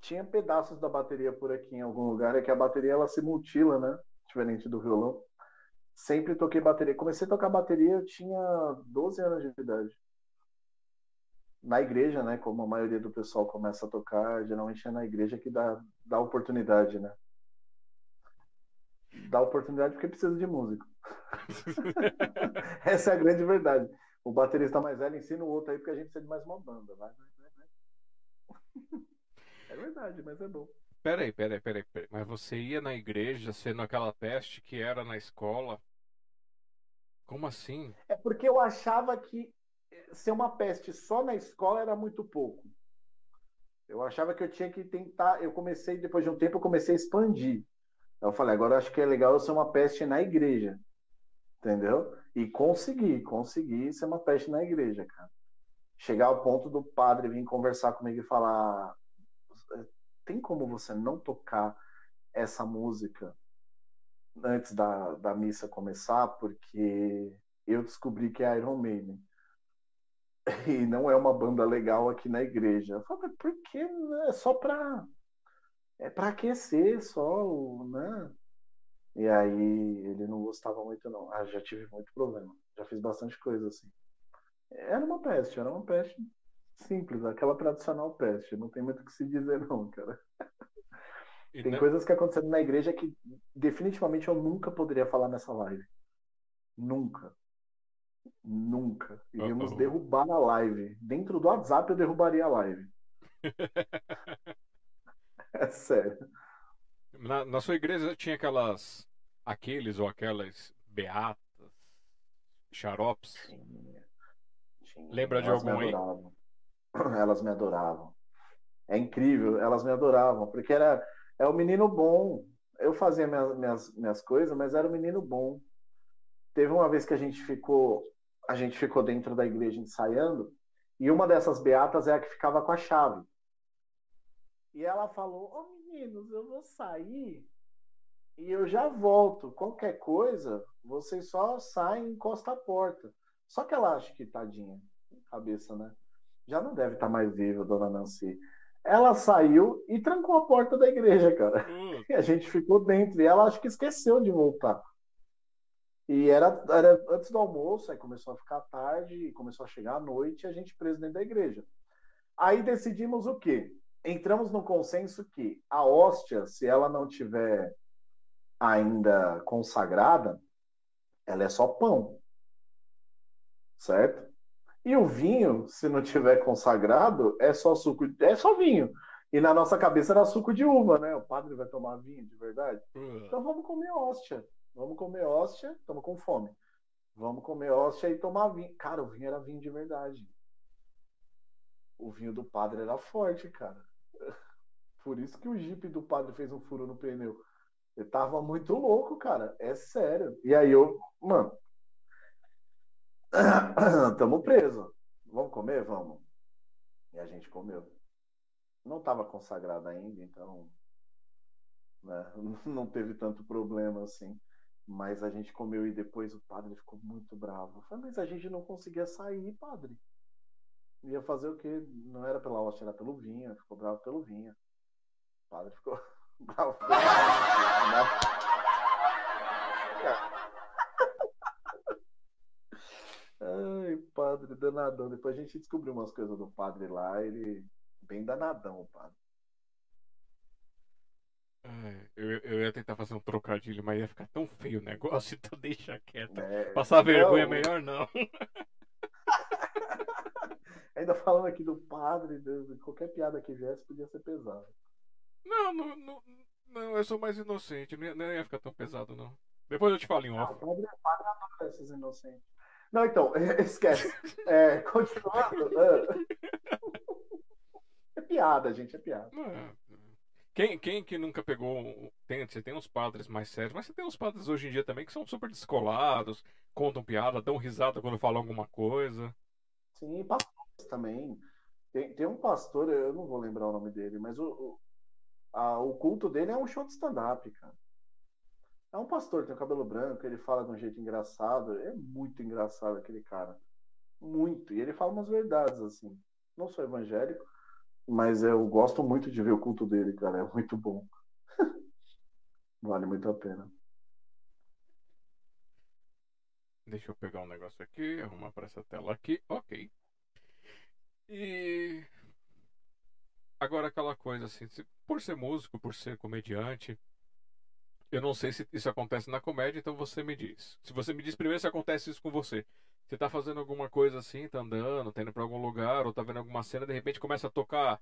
Tinha pedaços da bateria por aqui em algum lugar, é que a bateria ela se mutila, né? Diferente do violão. Sempre toquei bateria. Comecei a tocar bateria, eu tinha 12 anos de idade. Na igreja, né? Como a maioria do pessoal começa a tocar, geralmente é na igreja que dá, dá oportunidade, né? dá oportunidade porque precisa de músico. Essa é a grande verdade. O baterista mais velho ensina o outro aí porque a gente precisa de mais uma banda. Vai, vai, vai. É verdade, mas é bom. Peraí, peraí, peraí, peraí. Mas você ia na igreja sendo aquela peste que era na escola? Como assim? É porque eu achava que ser uma peste só na escola era muito pouco. Eu achava que eu tinha que tentar. Eu comecei, depois de um tempo, eu comecei a expandir. Eu falei, agora acho que é legal eu ser uma peste na igreja. Entendeu? E conseguir, conseguir ser uma peste na igreja, cara. Chegar ao ponto do padre vir conversar comigo e falar: tem como você não tocar essa música antes da, da missa começar? Porque eu descobri que é Iron Maiden. e não é uma banda legal aqui na igreja. Eu falei, por que? É só pra. É pra aquecer só, né? E aí ele não gostava muito, não. Ah, já tive muito problema. Já fiz bastante coisa assim. Era uma peste, era uma peste simples, aquela tradicional peste. Não tem muito o que se dizer, não, cara. E tem não... coisas que aconteceram na igreja que definitivamente eu nunca poderia falar nessa live. Nunca. Nunca. Iríamos uh -oh. derrubar a live. Dentro do WhatsApp eu derrubaria a live. é sério. Na, na, sua igreja tinha aquelas. aqueles ou aquelas beatas, xaropes? Tinha. tinha. Lembra Elas de algum aí? Elas me adoravam. É incrível, elas me adoravam, porque era é o menino bom. Eu fazia minhas, minhas, minhas coisas, mas era o menino bom. Teve uma vez que a gente ficou a gente ficou dentro da igreja ensaiando, e uma dessas beatas é a que ficava com a chave. E ela falou: Ô oh, meninos, eu vou sair e eu já volto. Qualquer coisa, vocês só saem e encostam a porta. Só que ela acha que tadinha, cabeça, né? Já não deve estar mais viva, dona Nancy. Ela saiu e trancou a porta da igreja, cara. Hum. E a gente ficou dentro. E ela acho que esqueceu de voltar. E era, era antes do almoço, aí começou a ficar tarde, começou a chegar a noite, e a gente preso dentro da igreja. Aí decidimos o quê? Entramos no consenso que a hóstia, se ela não tiver ainda consagrada, ela é só pão. Certo? E o vinho, se não tiver consagrado, é só suco, é só vinho. E na nossa cabeça era suco de uva, né? O padre vai tomar vinho de verdade. Uhum. Então vamos comer hóstia. Vamos comer hóstia, estamos com fome. Vamos comer hóstia e tomar vinho. Cara, o vinho era vinho de verdade. O vinho do padre era forte, cara. Por isso que o jipe do padre fez um furo no pneu. Ele tava muito louco, cara. É sério. E aí eu, mano. Tamo preso. Vamos comer? Vamos. E a gente comeu. Não tava consagrado ainda, então. Né, não teve tanto problema assim. Mas a gente comeu e depois o padre ficou muito bravo. Falei, mas a gente não conseguia sair, padre. Ia fazer o quê? Não era pela hóstia, era pelo vinho. Ficou bravo pelo vinho. O padre ficou bravo pelo vinho. Padre danadão. Depois a gente descobriu umas coisas do padre lá. Ele bem danadão, o padre. Eu, eu ia tentar fazer um trocadilho, mas ia ficar tão feio o negócio, então deixa quieto. É, Passar vergonha não. melhor não. Ainda falando aqui do padre, qualquer piada que viesse podia ser pesada. Não, não, não, não, eu sou mais inocente, não ia, não ia ficar tão pesado não. Depois eu te falo em off. Ah, o padre, padre adora esses inocentes. Não, então, esquece. É, continuando. É piada, gente, é piada. É, quem, quem que nunca pegou. Tem, você tem uns padres mais sérios, mas você tem uns padres hoje em dia também que são super descolados, contam piada, dão risada quando falam alguma coisa. Sim, pastores também. Tem, tem um pastor, eu não vou lembrar o nome dele, mas o, o, a, o culto dele é um show de stand-up, cara. É um pastor, tem o cabelo branco, ele fala de um jeito engraçado. É muito engraçado aquele cara. Muito. E ele fala umas verdades, assim. Não sou evangélico, mas eu gosto muito de ver o culto dele, cara. É muito bom. vale muito a pena. Deixa eu pegar um negócio aqui, arrumar para essa tela aqui. Ok. E. Agora aquela coisa assim, por ser músico, por ser comediante, eu não sei se isso acontece na comédia, então você me diz. Se você me diz primeiro se acontece isso com você. Você tá fazendo alguma coisa assim, tá andando, tá indo pra algum lugar, ou tá vendo alguma cena, de repente começa a tocar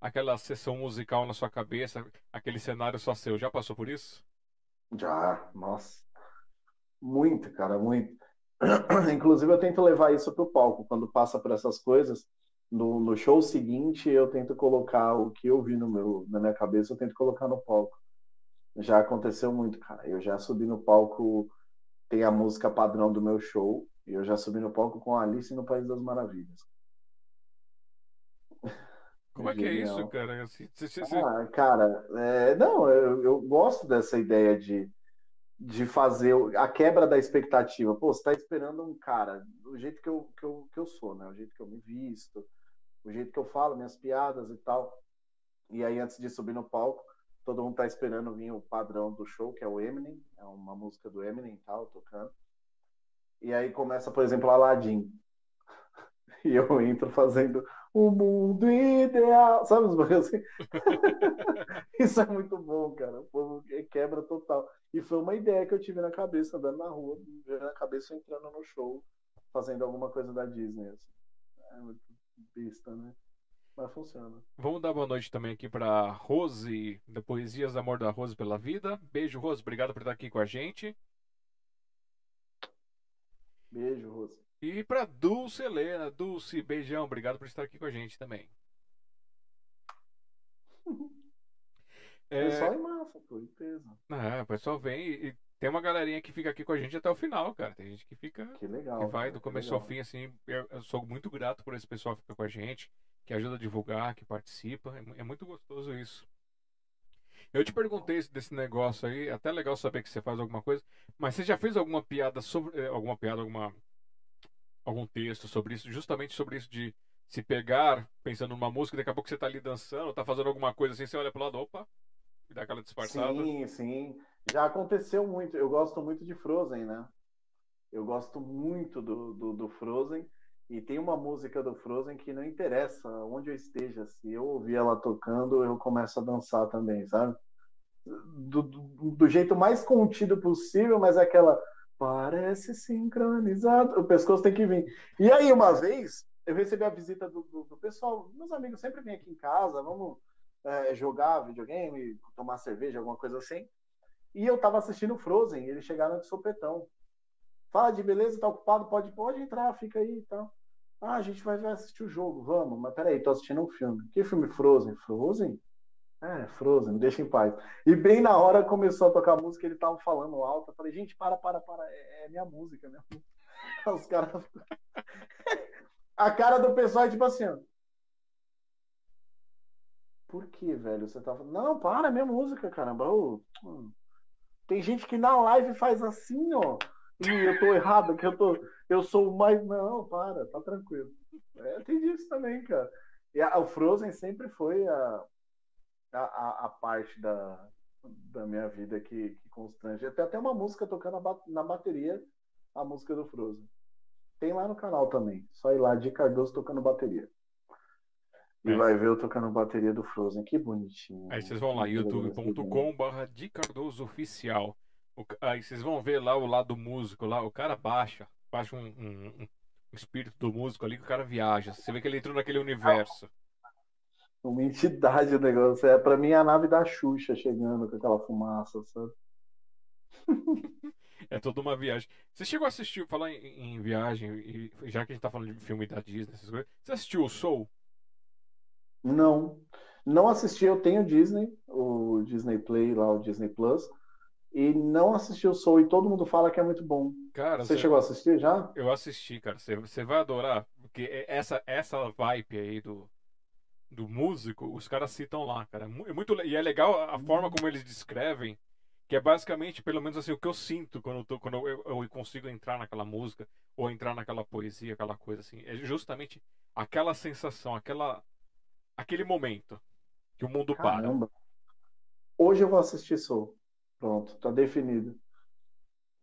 aquela sessão musical na sua cabeça, aquele cenário só seu. Já passou por isso? Já, nossa. Muito, cara, muito. Inclusive eu tento levar isso pro palco, quando passa por essas coisas. No, no show seguinte eu tento colocar o que eu vi no meu, na minha cabeça, eu tento colocar no palco. Já aconteceu muito, cara. Eu já subi no palco, tem a música padrão do meu show, e eu já subi no palco com a Alice no País das Maravilhas. Como é que é isso, cara? Ah, cara, é, não, eu, eu, gosto dessa ideia de, de fazer a quebra da expectativa. Pô, você tá esperando um cara, do jeito que eu, que eu, que eu sou, né? O jeito que eu me visto, o jeito que eu falo, minhas piadas e tal. E aí, antes de subir no palco, todo mundo tá esperando vir o padrão do show, que é o Eminem, é uma música do Eminem e tal, tocando. E aí começa, por exemplo, Aladdin. E eu entro fazendo o mundo ideal, sabe os bagulhos assim? Isso é muito bom, cara. O povo quebra total. E foi uma ideia que eu tive na cabeça, andando na rua, na cabeça entrando no show, fazendo alguma coisa da Disney. Assim. É muito besta, né? Mas funciona. Vamos dar boa noite também aqui para Rose, da Poesias Amor da Rose pela Vida. Beijo, Rose. Obrigado por estar aqui com a gente. Beijo, Rose. E para Dulce Helena, Dulce, beijão, obrigado por estar aqui com a gente também. É... Pessoal é massa, pô, peso. É, o pessoal vem e, e, tem uma galerinha que fica aqui com a gente até o final, cara. Tem gente que fica. Que legal. Que vai cara, do começo ao fim, assim. Eu, eu, sou muito grato por esse pessoal que fica com a gente, que ajuda a divulgar, que participa. É, é muito gostoso isso. Eu te perguntei desse negócio aí, até legal saber que você faz alguma coisa, mas você já fez alguma piada sobre. Eh, alguma piada, alguma algum texto sobre isso, justamente sobre isso de se pegar pensando numa música, daqui a pouco você tá ali dançando, tá fazendo alguma coisa assim, você olha pro lado, opa, e dá aquela disfarçada. Sim, sim. Já aconteceu muito. Eu gosto muito de Frozen, né? Eu gosto muito do, do, do Frozen. E tem uma música do Frozen que não interessa onde eu esteja, se eu ouvir ela tocando, eu começo a dançar também, sabe? Do, do, do jeito mais contido possível, mas é aquela Parece sincronizado. O pescoço tem que vir. E aí, uma vez, eu recebi a visita do, do, pessoal. Meus amigos sempre vêm aqui em casa, vamos é, jogar videogame, tomar cerveja, alguma coisa assim. E eu tava assistindo Frozen, eles chegaram de sopetão. Fala de beleza, tá ocupado? Pode, pode entrar, fica aí e tal. Ah, a gente vai assistir o jogo, vamos. Mas peraí, tô assistindo um filme. Que filme Frozen? Frozen? É, Frozen, deixa em paz. E bem na hora começou a tocar música, ele tava falando alto. Eu falei, gente, para, para, para. É, é minha música, minha música. Os caras. a cara do pessoal é tipo assim, ó. Por que, velho? Você tá falando. Não, para, é minha música, caramba. Tem gente que na live faz assim, ó. Eu tô errado, que eu tô. Eu sou o mais. Não, para, tá tranquilo. É, tem disso também, cara. E a, o Frozen sempre foi a, a, a, a parte da, da minha vida que, que constrange. Tem até uma música tocando na bateria, a música do Frozen. Tem lá no canal também. Só ir lá, de Cardoso tocando bateria. E é. vai ver eu tocando bateria do Frozen. Que bonitinho. Aí vocês vão lá, youtube.com.br de Cardoso Oficial. Aí vocês vão ver lá o lado músico, lá o cara baixa, baixa um, um, um espírito do músico ali que o cara viaja. Você vê que ele entrou naquele universo uma entidade o negócio. É para mim a nave da Xuxa chegando com aquela fumaça, sabe? É toda uma viagem. Você chegou a assistir, falar em, em, viagem, e já que a gente tá falando de filme da Disney, essas coisas, você assistiu o Soul? Não. Não assisti, eu tenho Disney, o Disney Play lá, o Disney Plus, e não assisti o Soul, e todo mundo fala que é muito bom. Cara, você, você chegou a assistir já? Eu assisti, cara. Você, você vai adorar, porque é essa, essa vibe aí do, do músico, os caras citam lá, cara. É muito e é legal a forma como eles descrevem, que é basicamente, pelo menos assim, o que eu sinto quando eu, tô, quando eu, eu consigo entrar naquela música ou entrar naquela poesia, aquela coisa assim. É justamente aquela sensação, aquela aquele momento que o mundo Caramba. para. Hoje eu vou assistir Soul. Pronto, tá definido.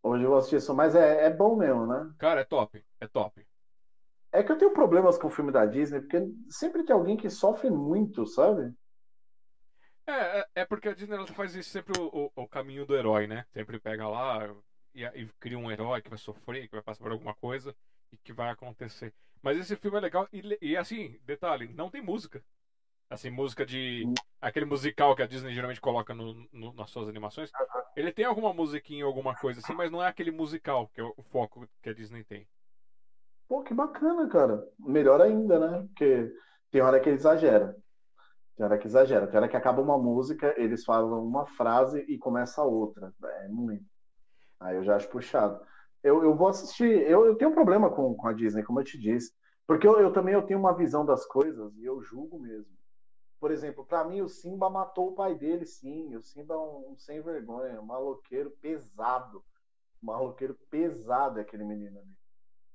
Hoje eu vou assistir Soul, mas é, é bom mesmo, né? Cara, é top, é top. É que eu tenho problemas com o filme da Disney, porque sempre tem alguém que sofre muito, sabe? É, é, é porque a Disney ela faz isso sempre o, o, o, caminho do herói, né? Sempre pega lá e, e, cria um herói que vai sofrer, que vai passar por alguma coisa e que vai acontecer. Mas esse filme é legal e, e assim, detalhe, não tem música. Assim, música de. Aquele musical que a Disney geralmente coloca no, no, nas suas animações. Ele tem alguma musiquinha, alguma coisa assim, mas não é aquele musical que é o foco que a Disney tem. Pô, que bacana, cara. Melhor ainda, né? Porque tem hora que ele exagera. Tem hora que exagera. Tem hora que acaba uma música, eles falam uma frase e começa outra. É muito. Aí eu já acho puxado. Eu, eu vou assistir. Eu, eu tenho um problema com, com a Disney, como eu te disse. Porque eu, eu também eu tenho uma visão das coisas e eu julgo mesmo. Por exemplo, para mim o Simba matou o pai dele, sim. O Simba é um, um sem vergonha, um maloqueiro pesado. Um maloqueiro pesado é aquele menino ali.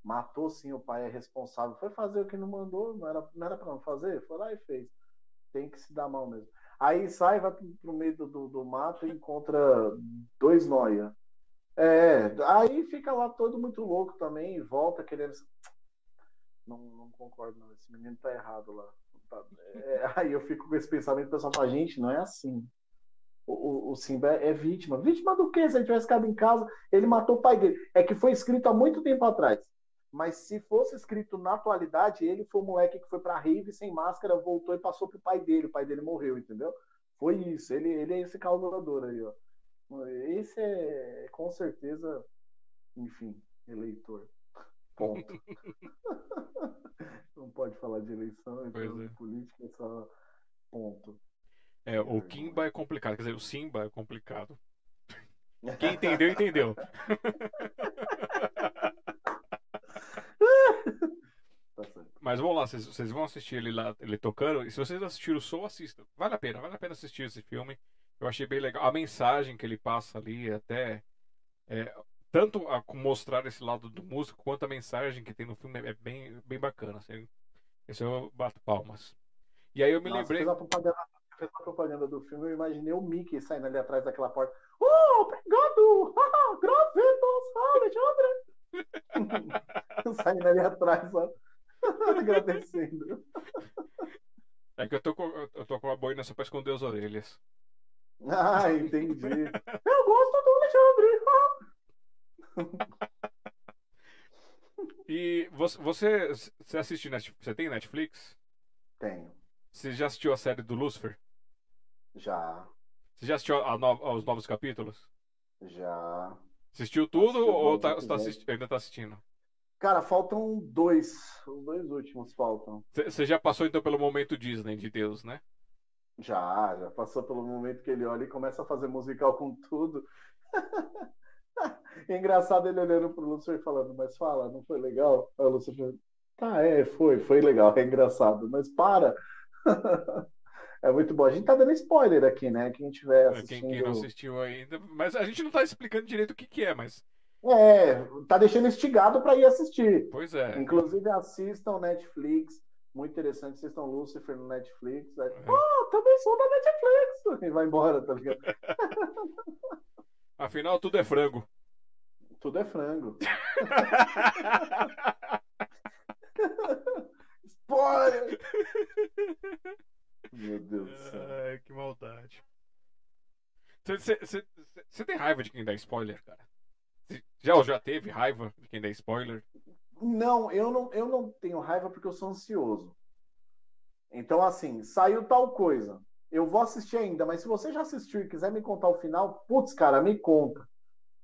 Matou sim, o pai é responsável. Foi fazer o que não mandou, não era, não era pra não fazer? Foi lá e fez. Tem que se dar mal mesmo. Aí sai, vai pro, meio do, do, do mato e encontra dois noia. É, aí fica lá todo muito louco também e volta querendo. Não, não concordo, não. Esse menino tá errado lá. Tá, é, aí eu fico com esse pensamento pessoal fala, gente, não é assim. O, o, o Simba é, é vítima. Vítima do quê? Se ele tivesse ficado em casa, ele matou o pai dele. É que foi escrito há muito tempo atrás. Mas se fosse escrito na atualidade, ele foi o moleque que foi pra rave sem máscara, voltou e passou pro pai dele. O pai dele morreu, entendeu? Foi isso. Ele, ele é esse causador aí, ó. Esse é com certeza, enfim, eleitor. Ponto. Não pode falar de eleição, então é. política é só ponto. É, o Kimba é complicado, quer dizer, o Simba é complicado. Quem entendeu, entendeu. Mas vamos lá, vocês, vocês, vão assistir ele lá, ele tocando. E se vocês assistiram o Soul, assistam. Vale a pena, vale a pena assistir esse filme. Eu achei bem legal. A mensagem que ele passa ali, até. É, tanto a mostrar esse lado do músico, quanto a mensagem que tem no filme é bem, bem bacana. Assim. Esse eu bato palmas. E aí eu me Nossa, lembrei. Fez a, propaganda, fez a propaganda do filme, eu imaginei o Mickey saindo ali atrás daquela porta. Oh, obrigado! Alexandre! saindo ali atrás, ó. agradecendo. É que eu tô com, eu tô com a boina só pra esconder as orelhas. Ah, entendi. eu gosto do Alexandre. e você, você, você assiste Netflix? Você tem Netflix? Tenho. Você já assistiu a série do Lucifer? Já. Você já assistiu no, aos novos capítulos? Já. Assistiu tudo ou tá, tá assisti, ainda tá assistindo? Cara, faltam dois. Os dois últimos faltam. Você já passou então pelo momento Disney de Deus, né? Já, já passou pelo momento que ele olha e começa a fazer musical com tudo. é engraçado ele olhando pro Lúcio e falando, mas fala, não foi legal? Aí o Lúcio falou, tá, é, foi, foi legal, é engraçado, mas para. é muito bom. A gente tá dando spoiler aqui, né? Quem tiver assistindo... Quem, quem não assistiu ainda, mas a gente não tá explicando direito o que que é, mas é, tá deixando instigado para ir assistir. Pois é. Inclusive assistam Netflix, muito interessante, assistam Lucifer no Netflix. Aí, é. Oh, também sou da Netflix! E vai embora, tá ligado? Afinal, tudo é frango. Tudo é frango. Spoiler! Meu Deus do céu. Ai, que maldade. Você tem raiva de quem dá spoiler, cara? Já, já teve raiva de quem dá spoiler? Não, eu não, eu não tenho raiva porque eu sou ansioso. Então, assim, saiu tal coisa. Eu vou assistir ainda, mas se você já assistiu e quiser me contar o final, putz, cara, me conta.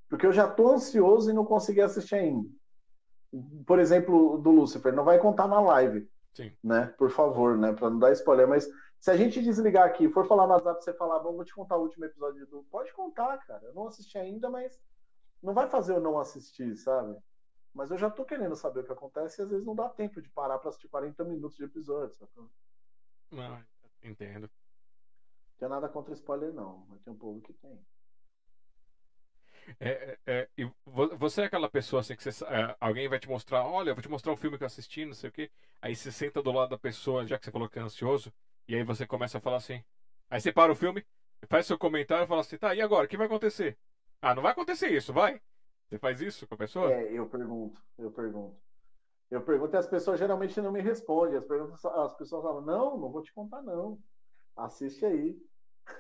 Porque eu já tô ansioso e não consegui assistir ainda. Por exemplo, do Lucifer, não vai contar na live. Sim. Né? Por favor, né? Pra não dar spoiler. Mas se a gente desligar aqui, for falar no WhatsApp, você falar, bom, vou te contar o último episódio do. Pode contar, cara. Eu não assisti ainda, mas não vai fazer eu não assistir, sabe? Mas eu já tô querendo saber o que acontece e às vezes não dá tempo de parar para assistir 40 minutos de episódio, sacou? Não, entendo. Não tem nada contra spoiler, não, mas tem um povo que tem. É, é, é, e você é aquela pessoa assim que você, é, alguém vai te mostrar, olha, eu vou te mostrar um filme que eu assisti, não sei o quê. Aí você senta do lado da pessoa, já que você falou que é ansioso, e aí você começa a falar assim. Aí você para o filme, faz seu comentário e fala assim, tá, e agora? O que vai acontecer? Ah, não vai acontecer isso, vai? Você faz isso com a pessoa? É, eu pergunto, eu pergunto. Eu pergunto e as pessoas geralmente não me respondem. As, perguntas, as pessoas falam, não, não vou te contar, não. Assiste aí.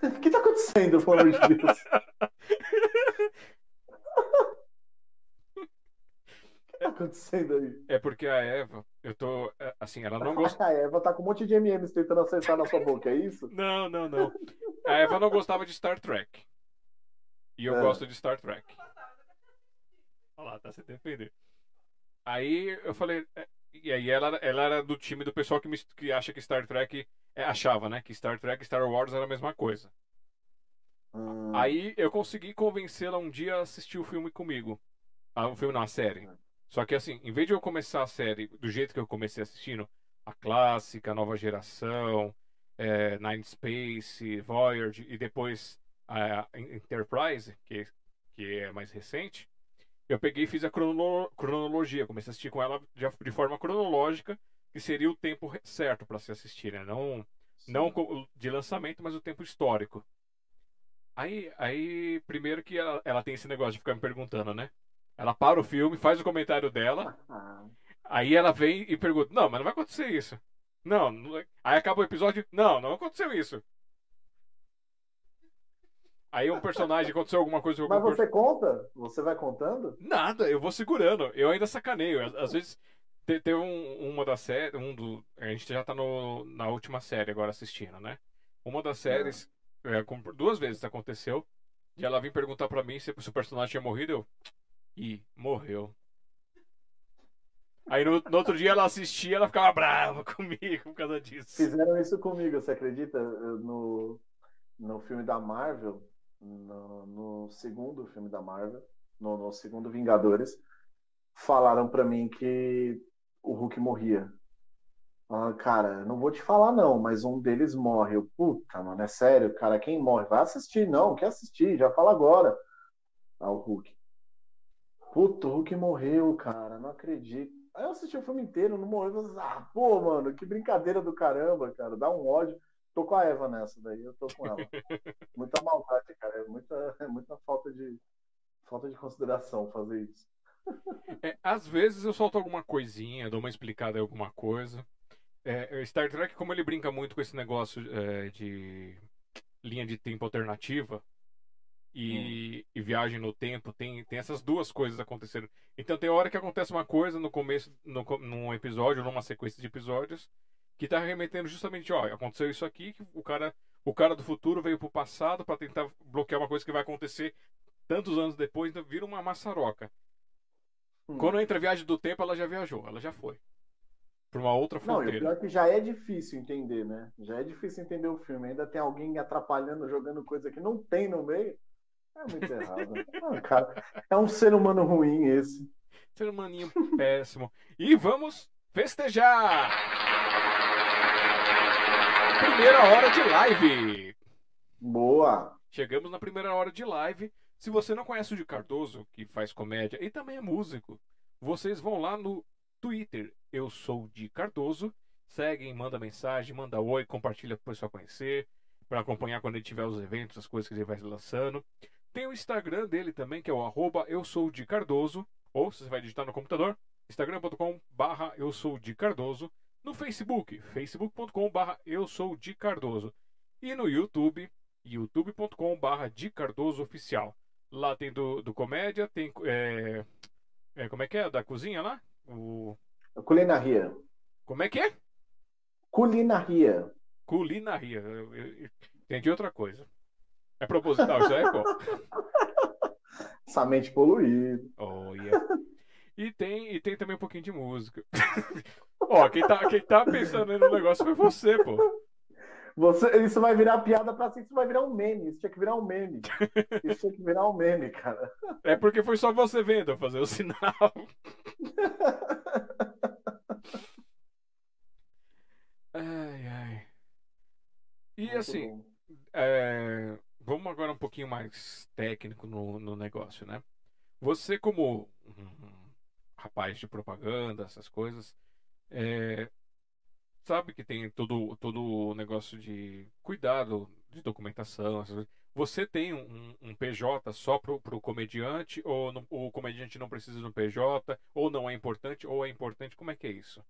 o que tá acontecendo, pelo amor de Deus? o que tá acontecendo aí? É porque a Eva, eu tô. É, assim, ela não gosta. a Eva tá com um monte de MMs tentando acertar na sua boca, é isso? Não, não, não. A Eva não gostava de Star Trek. E eu é. gosto de Star Trek. Olha lá, tá se defendendo. Aí eu falei. É, e aí ela, ela era do time do pessoal que, me, que acha que Star Trek. É, achava, né? Que Star Trek e Star Wars era a mesma coisa. Hum. Aí eu consegui convencê-la um dia a assistir o filme comigo. Ah, o filme não, a série. Só que assim, em vez de eu começar a série do jeito que eu comecei assistindo, a clássica, a nova geração, é, Nine Space, Voyager e depois a Enterprise, que, que é mais recente, eu peguei e fiz a crono cronologia. Comecei a assistir com ela de, de forma cronológica, que seria o tempo certo para se assistir, né? Não, não de lançamento, mas o tempo histórico. Aí, aí primeiro que ela, ela tem esse negócio de ficar me perguntando, né? Ela para o filme, faz o comentário dela, aí ela vem e pergunta: Não, mas não vai acontecer isso. Não, não... aí acaba o episódio: Não, não aconteceu isso. Aí um personagem aconteceu alguma coisa com Mas você conta? Você vai contando? Nada, eu vou segurando. Eu ainda sacaneio. Às vezes tem um, uma das séries. Um do, a gente já tá no, na última série agora assistindo, né? Uma das séries. É. É, duas vezes aconteceu. E ela vem perguntar pra mim se, se o personagem tinha morrido. Eu. Ih, morreu. Aí no, no, outro dia ela assistia ela ficava brava comigo por causa disso. Fizeram isso comigo, você acredita? No, no filme da Marvel, no, no segundo filme da Marvel, no, no segundo Vingadores, falaram para mim que o Hulk morria. Ah, cara, não vou te falar não, mas um deles morre. Eu, puta, mano, é sério, cara, quem morre? Vai assistir, não, quer assistir, já fala agora. Ah, o Hulk. Puta, o Hulk morreu, cara, não acredito. Aí eu assisti o filme inteiro, não morreu. Eu ah, pô, mano, que brincadeira do caramba, cara, dá um ódio. Tô com a Eva nessa daí, eu tô com ela. muita maldade, cara. É muita, é muita falta de falta de consideração fazer isso. É, às vezes eu solto alguma coisinha, dou uma explicada em alguma coisa. É, é, Star Trek, como ele brinca muito com esse negócio é, de linha de tempo alternativa e, hum. e, viagem no tempo, tem, tem essas duas coisas acontecendo. Então tem hora que acontece uma coisa no começo, no, num episódio, numa sequência de episódios, que está remetendo justamente, ó, aconteceu isso aqui, que o cara, o cara do futuro veio pro passado para tentar bloquear uma coisa que vai acontecer tantos anos depois, então vira uma maçaroca. Hum. Quando entra a viagem do tempo, ela já viajou, ela já foi. Pra uma outra fronteira. Não, e o pior é que já é difícil entender, né? Já é difícil entender o filme. Ainda tem alguém atrapalhando, jogando coisa que não tem no meio. É muito errado. ah, cara, é um ser humano ruim esse. Ser humaninho péssimo. E vamos festejar! primeira hora de live. Boa! Chegamos na primeira hora de live. Se você não conhece o de Cardoso, que faz comédia e também é músico, vocês vão lá no Twitter. Eu sou de Cardoso. Seguem, manda mensagem, manda oi, compartilha para o pessoal conhecer, para acompanhar quando ele tiver os eventos, as coisas que ele vai lançando. Tem o Instagram dele também, que é o arroba eu sou de Cardoso. Ou você vai digitar no computador, instagram.com barra eu sou de Cardoso no Facebook, facebook.com.br eu sou Di Cardoso. E no YouTube, youtube.com.br Di Cardoso Oficial. Lá tem do, do comédia, tem. É, é, como é que é? Da cozinha lá? O... Culinaria. Como é que é? Culinaria. Culinaria. Eu, eu, entendi outra coisa. É proposital, isso é bom. Essa mente poluída. Oh, yeah. E tem, e tem também um pouquinho de música. Ó, quem tá, quem tá pensando no negócio foi você, pô. Você, isso vai virar piada pra si, isso vai virar um meme. Isso tinha que virar um meme. Isso tinha que virar um meme, cara. É porque foi só você vendo eu fazer o sinal. ai, ai. E Muito assim, é, vamos agora um pouquinho mais técnico no, no negócio, né? Você, como rapaz de propaganda, essas coisas, é, sabe que tem todo, todo o negócio de cuidado de documentação. Você tem um, um PJ só para o comediante, ou no, o comediante não precisa de um PJ, ou não é importante, ou é importante? Como é que é isso?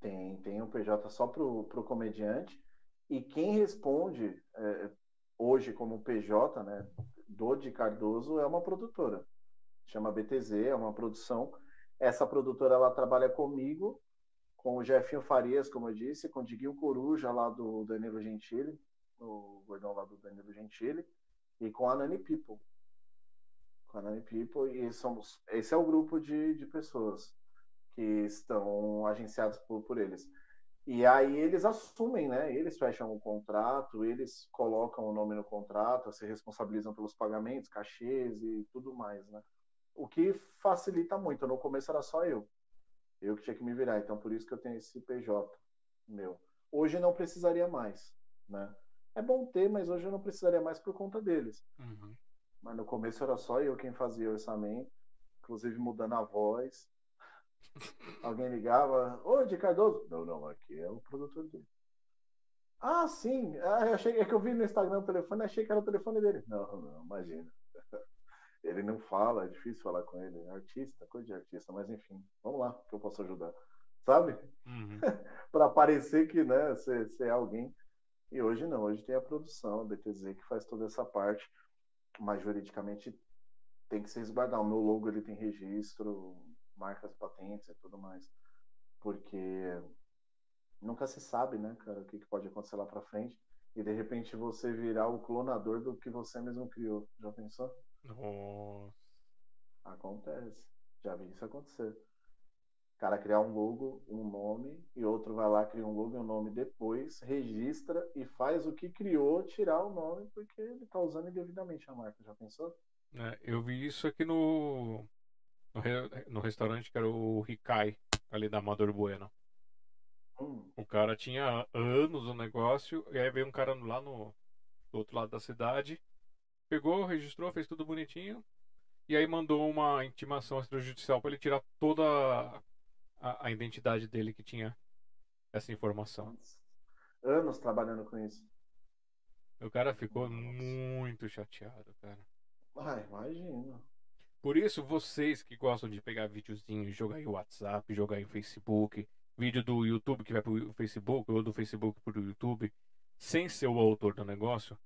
Tem, tem um PJ só para o comediante, e quem responde é, hoje como PJ, né, do de Cardoso, é uma produtora. Chama BTZ, é uma produção essa produtora ela trabalha comigo, com o Jefinho Farias, como eu disse, com o Diguinho Coruja lá do Danilo Gentili, o gordão lá do Danilo Gentili, e com a Nani People. Com a Nani People, e somos. Esse é o grupo de, de pessoas que estão agenciados por, por eles. E aí eles assumem, né? Eles fecham o contrato, eles colocam o nome no contrato, se responsabilizam pelos pagamentos, cachês e tudo mais, né? o que facilita muito. No começo era só eu. Eu que tinha que me virar. Então, por isso que eu tenho esse PJ meu. Hoje não precisaria mais. né? É bom ter, mas hoje eu não precisaria mais por conta deles. Uhum. Mas no começo era só eu quem fazia o orçamento, inclusive mudando a voz. Alguém ligava, ô, de Cardoso? Não, não, aqui é o produtor dele. Ah, sim. Ah, eu achei, é que eu vi no Instagram o telefone, achei que era o telefone dele. Não, não, imagina. Ele não fala, é difícil falar com ele. É artista, coisa de artista, mas enfim, vamos lá, que eu posso ajudar. Sabe? Uhum. para parecer que, né, você é alguém. E hoje não, hoje tem a produção, a BTZ, que faz toda essa parte, mas juridicamente tem que se resguardar. O meu logo ele tem registro, marcas, patentes e tudo mais. Porque nunca se sabe, né, cara, o que, que pode acontecer lá para frente. E de repente você virar o clonador do que você mesmo criou. Já pensou? Nossa. Acontece. Já vi isso acontecer. O cara criar um logo, um nome, e outro vai lá, cria um logo e um nome depois, registra e faz o que criou tirar o nome porque ele está usando indevidamente a marca. Já pensou? É, eu vi isso aqui no, no, no, restaurante que era o Rikai, ali da Amador Bueno. Hum. O cara tinha anos no negócio, e aí veio um cara lá no, do outro lado da cidade, pegou, registrou, fez tudo bonitinho, e aí mandou uma intimação extrajudicial para ele tirar toda a, a identidade dele que tinha essa informação. Anos trabalhando com isso. O cara ficou Nossa. muito chateado, cara. Ah, imagino. Por isso, vocês que gostam de pegar videozinhos, jogar em WhatsApp, jogar em Facebook, vídeo do YouTube que vai pro Facebook ou do Facebook pro YouTube, sem ser o autor do negócio,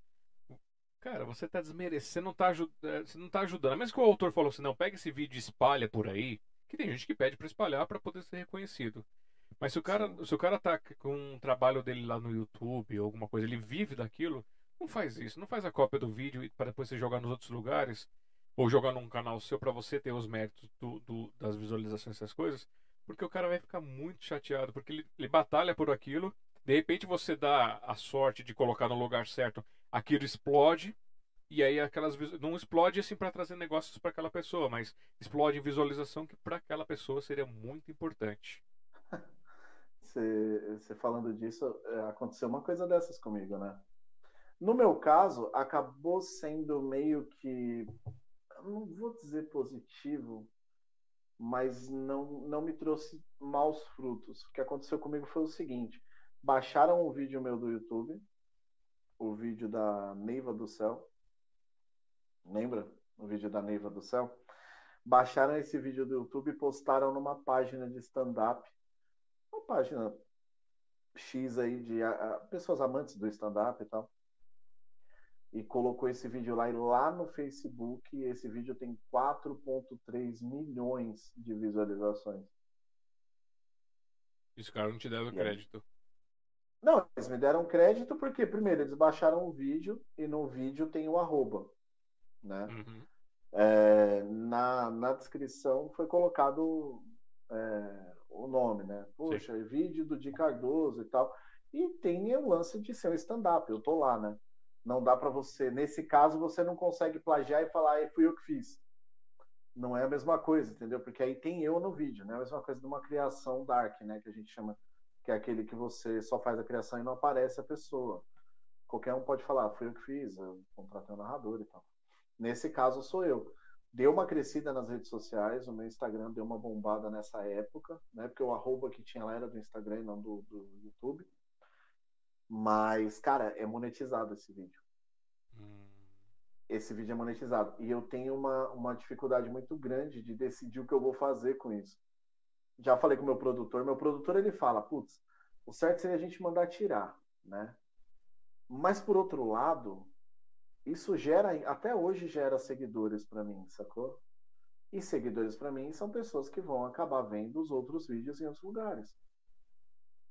cara, você tá desmerecendo, não tá, eh, você não tá ajudando. Mas que o autor falou assim, não, pega esse vídeo e espalha por aí, que tem gente que pede para espalhar para poder ser reconhecido. Mas se o cara, se o cara tá com um trabalho dele lá no YouTube ou alguma coisa, ele vive daquilo, não faz isso, não faz a cópia do vídeo para depois você jogar nos outros lugares ou jogar num canal seu para você ter os méritos do, do, das visualizações essas coisas, porque o cara vai ficar muito chateado, porque ele, ele batalha por aquilo, de repente você dá a sorte de colocar no lugar certo, aquilo explode e aí aquelas não explode assim para trazer negócios para aquela pessoa, mas explode em visualização que para aquela pessoa seria muito importante. Você falando disso, é, aconteceu uma coisa dessas comigo, né? No meu caso, acabou sendo meio que, não vou dizer positivo, mas não, não me trouxe maus frutos. O que aconteceu comigo foi o seguinte: baixaram o vídeo meu do YouTube, o vídeo da Neiva do Céu, Lembra? O vídeo da Neiva do Céu? Baixaram esse vídeo do YouTube e postaram numa página de stand-up. Uma página X aí de a, a, pessoas amantes do stand-up e tal. E colocou esse vídeo lá e lá no Facebook esse vídeo tem 4.3 milhões de visualizações. Esse cara não te deram crédito. Não, eles me deram crédito porque, primeiro, eles baixaram o vídeo e no vídeo tem o arroba né? Uhum. É, na, na descrição foi colocado é, o nome, né? Poxa, Sim. vídeo do Di Cardoso e tal. E tem o lance de ser um stand-up, eu tô lá, né? Não dá para você, nesse caso, você não consegue plagiar e falar, fui eu que fiz. Não é a mesma coisa, entendeu? Porque aí tem eu no vídeo, né? É a mesma coisa de uma criação dark, né? Que a gente chama, que é aquele que você só faz a criação e não aparece a pessoa. Qualquer um pode falar, fui eu que fiz, eu contratei um narrador e tal. Nesse caso sou eu. Deu uma crescida nas redes sociais, o meu Instagram deu uma bombada nessa época, né? Porque o arroba que tinha lá era do Instagram e não do, do YouTube. Mas, cara, é monetizado esse vídeo. Hum. Esse vídeo é monetizado. E eu tenho uma, uma dificuldade muito grande de decidir o que eu vou fazer com isso. Já falei com meu produtor. Meu produtor, ele fala, putz, o certo seria a gente mandar tirar, né? Mas, por outro lado, isso gera, até hoje gera seguidores para mim, sacou? E seguidores para mim são pessoas que vão acabar vendo os outros vídeos em outros lugares.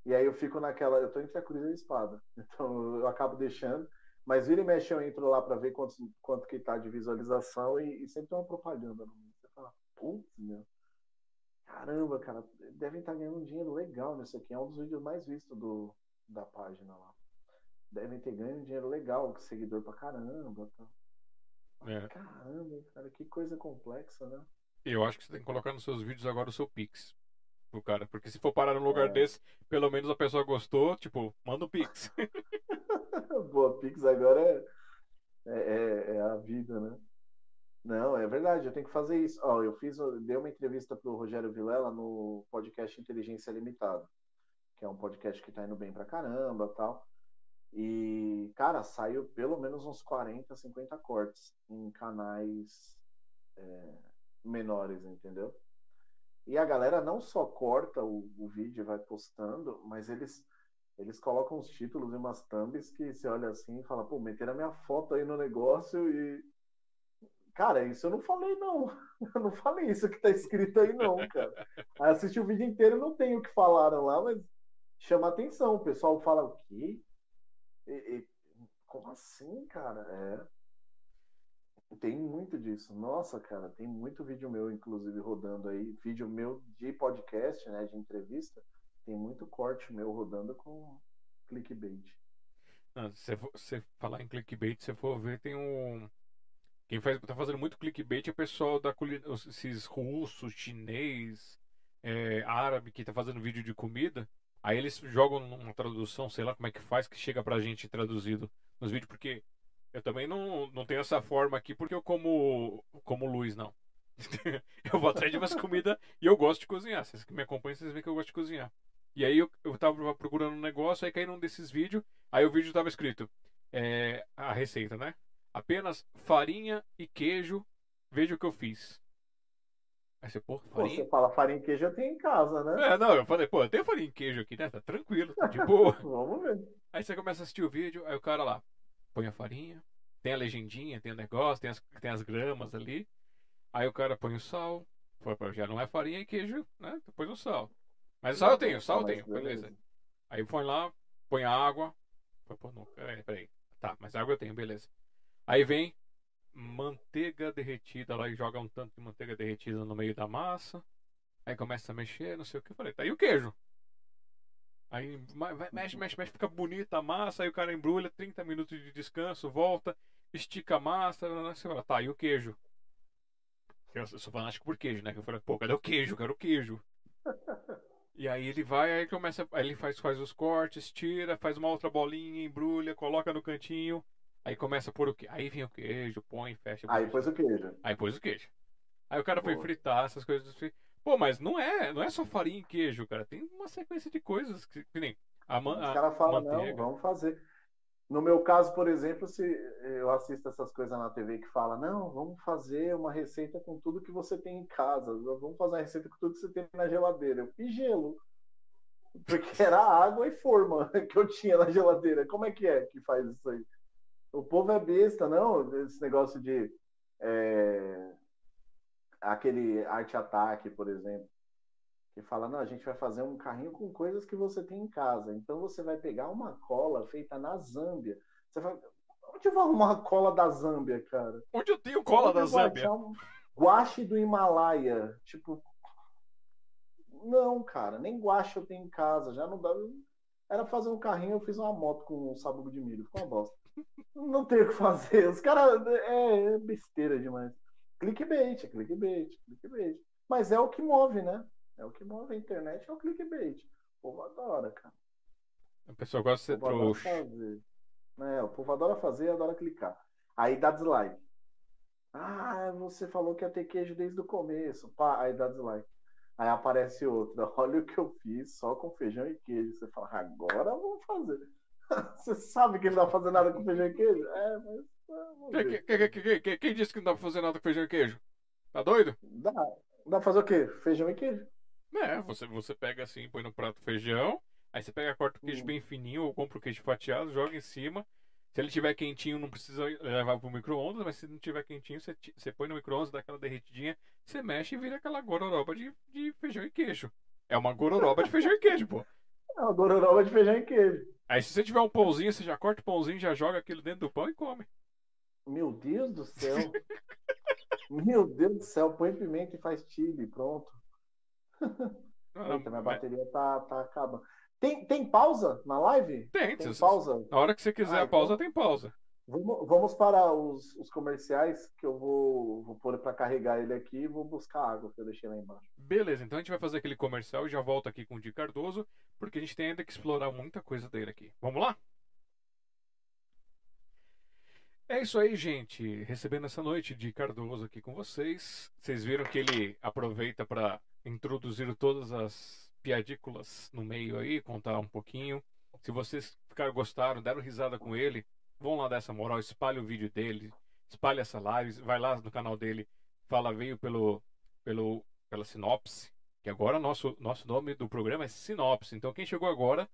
E aí eu fico naquela, eu tô entre a cruz e a espada. Então eu acabo deixando, mas vira e mexe eu entro lá para ver quanto, quanto que tá de visualização e, e sempre tem uma propaganda no meio. Você fala, putz, meu. Caramba, cara, devem estar tá ganhando um dinheiro legal nisso aqui. É um dos vídeos mais vistos do, da página lá devem ter ganho um dinheiro legal, seguidor pra caramba. Tá. É. Caramba, cara, que coisa complexa, né? Eu acho que você tem que colocar nos seus vídeos agora o seu Pix. Pro cara, porque se for parar num lugar é. desse, pelo menos a pessoa gostou, tipo, manda o um Pix. Boa, Pix agora é, é, é, a vida, né? Não, é verdade, eu tenho que fazer isso. Ó, eu fiz, eu dei uma entrevista pro Rogério Vilela no podcast Inteligência Limitada, que é um podcast que tá indo bem pra caramba tal. E, cara, saiu pelo menos uns 40, 50 cortes em canais é, menores, entendeu? E a galera não só corta o, o vídeo e vai postando, mas eles eles colocam os títulos e umas thumbs que você olha assim e fala, pô, meteram a minha foto aí no negócio e. Cara, isso eu não falei, não. Eu não falei isso que tá escrito aí, não, cara. Aí assisti o vídeo inteiro não tem o que falaram lá, mas chama atenção. O pessoal fala, o quê? E, e, como assim, cara? É. Tem muito disso. Nossa, cara, tem muito vídeo meu, inclusive, rodando aí. Vídeo meu de podcast, né? De entrevista tem muito corte meu rodando com clickbait. se você falar em clickbait, se for ver, tem um. Quem faz, tá fazendo muito clickbait é o pessoal da esses russos, chinês, é, árabe que tá fazendo vídeo de comida. Aí eles jogam uma tradução, sei lá como é que faz, que chega pra gente traduzido nos vídeos, porque eu também não, não tenho essa forma aqui, porque eu como, como luz, não. eu vou atrás de umas comidas e eu gosto de cozinhar. Vocês que me acompanham, vocês veem que eu gosto de cozinhar. E aí eu, eu tava procurando um negócio, aí caí num desses vídeos, aí o vídeo tava escrito é, a receita, né? Apenas farinha e queijo, veja o que eu fiz. Aí você, pô, farinha... Pô, você fala farinha e queijo eu tenho em casa, né? É, não, eu falei, pô, eu tenho farinha e queijo aqui, né? Tá tranquilo, tá de boa. Vamos ver. Aí você começa a assistir o vídeo, aí o cara lá, põe a farinha, tem a legendinha, tem o negócio, tem as, tem as gramas ali. Aí o cara põe o sal, já não é farinha e queijo, né? Põe o sal. Mas sal eu tenho, sal eu tenho, beleza. Aí põe lá, põe a água. Pô, não, peraí, peraí. Tá, mas água eu tenho, beleza. Aí vem manteiga derretida lá e joga um tanto de manteiga derretida no meio da massa. Aí começa a mexer, não sei o que. Eu falei, tá, e o queijo? Aí mexe, mexe, mexe, fica bonita a massa. Aí o cara embrulha, 30 minutos de descanso, volta, estica a massa. Você fala, tá, e o queijo? Eu sou fanático por queijo, né? Eu falei, pô, cadê o queijo? Quero o queijo. E aí ele vai, aí começa, aí ele faz, faz os cortes, tira, faz uma outra bolinha, embrulha, coloca no cantinho. Aí começa a pôr o quê? Aí vem o queijo, põe, fecha. Aí pôs o queijo. Aí pôs o queijo. Aí o cara foi fritar essas coisas. Pô, mas não é, não é só farinha e queijo, cara. Tem uma sequência de coisas que, que nem a, man, Os caras falam, não, vamos fazer. No meu caso, por exemplo, se eu assisto essas coisas na TV que fala, não, vamos fazer uma receita com tudo que você tem em casa, vamos fazer uma receita com tudo que você tem na geladeira. Eu fiz gelo. Porque era água e forma que eu tinha na geladeira. Como é que é que faz isso aí? O povo é besta, não? Esse negócio de. É, aquele arte-ataque, por exemplo que fala: não, a gente vai fazer um carrinho com coisas que você tem em casa. Então você vai pegar uma cola feita na Zâmbia. Você vai. Onde eu vou arrumar uma cola da Zâmbia, cara? Onde eu tenho cola Onde da Zâmbia? Um guache do Himalaia. Tipo. Não, cara, nem guache eu tenho em casa. Já não dá. Era fazer um carrinho, eu fiz uma moto com um sabugo de milho. Ficou uma bosta. Não tem o que fazer. Os caras. É, é besteira demais. Clickbait, clickbait, clickbait. Mas é o que move, né? É o que move a internet, é o clickbait. O povo adora, cara. A pessoa gosta de ser trouxa. É, o povo adora fazer e adora clicar. Aí dá dislike. Ah, você falou que ia ter queijo desde o começo. Pá, aí dá dislike. Aí aparece outra. Olha o que eu fiz só com feijão e queijo. Você fala, agora vamos fazer. você sabe que ele não vai fazer nada com feijão e queijo? É, mas. Quem, quem, quem, quem, disse que não dá pra fazer nada com feijão e queijo? Tá doido? Dá. Dá pra fazer o quê? Feijão e queijo. É, você, você pega assim, põe no prato feijão, aí você pega, corta o queijo hum. bem fininho ou compra o queijo fatiado, joga em cima. Se ele tiver quentinho, não precisa levar pro micro-ondas, mas se não tiver quentinho, você, você põe no micro-ondas, dá aquela derretidinha, você mexe e vira aquela gororoba de, de feijão e queijo. É uma gororoba de feijão e queijo, pô. É uma gororoba de feijão e queijo. Aí se você tiver um pãozinho, você já corta o pãozinho, já joga aquilo dentro do pão e come. Meu Deus do céu. Meu Deus do céu, põe pimenta e faz chile, pronto. Não, Eita, minha bateria tá, tá acabando. Tem, tem pausa na live? Tem, tem pausa. Na hora que você quiser ah, a pausa, então... tem pausa. Vamos, vamos para os, os, comerciais que eu vou, vou pôr para carregar ele aqui e vou buscar água que eu deixei lá embaixo. Beleza, então a gente vai fazer aquele comercial e já volta aqui com o Di Cardoso, porque a gente tem ainda que explorar muita coisa dele aqui. Vamos lá? É isso aí, gente. Recebendo essa noite de Cardoso aqui com vocês. Vocês viram que ele aproveita para introduzir todas as piadículas no meio aí, contar um pouquinho. Se vocês ficaram gostaram, deram risada com ele, vão lá dar essa moral, espalhe o vídeo dele, espalhe essa live, vai lá no canal dele, fala veio pelo pelo pela sinopse, que agora nosso nosso nome do programa é Sinopse. Então quem chegou agora,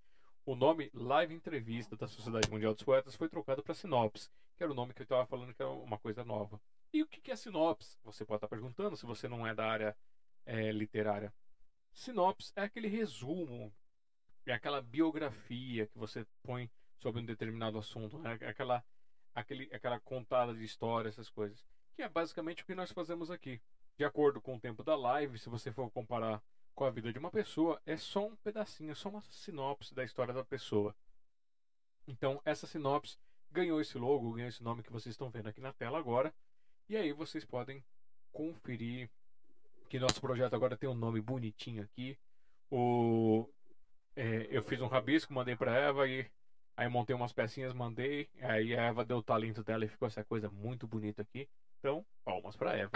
o nome Live Entrevista da Sociedade Mundial dos Poetas foi trocado para Sinopse, que era o nome que eu estava falando que era uma coisa nova. E o que é sinopse? Você pode estar perguntando se você não é da área é, literária. Sinopse é aquele resumo, é aquela biografia que você põe sobre um determinado assunto, né? aquela, aquele, aquela contada de história, essas coisas. Que é basicamente o que nós fazemos aqui. De acordo com o tempo da live, se você for comparar com a vida de uma pessoa, é só um pedacinho, é só uma sinopse da história da pessoa. Então, essa sinopse ganhou esse logo, ganhou esse nome que vocês estão vendo aqui na tela agora. E aí vocês podem conferir que nosso projeto agora tem um nome bonitinho aqui. O, é, eu fiz um rabisco, mandei para Eva e aí montei umas pecinhas, mandei. Aí a Eva deu o talento dela e ficou essa coisa muito bonita aqui. Então, palmas para Eva.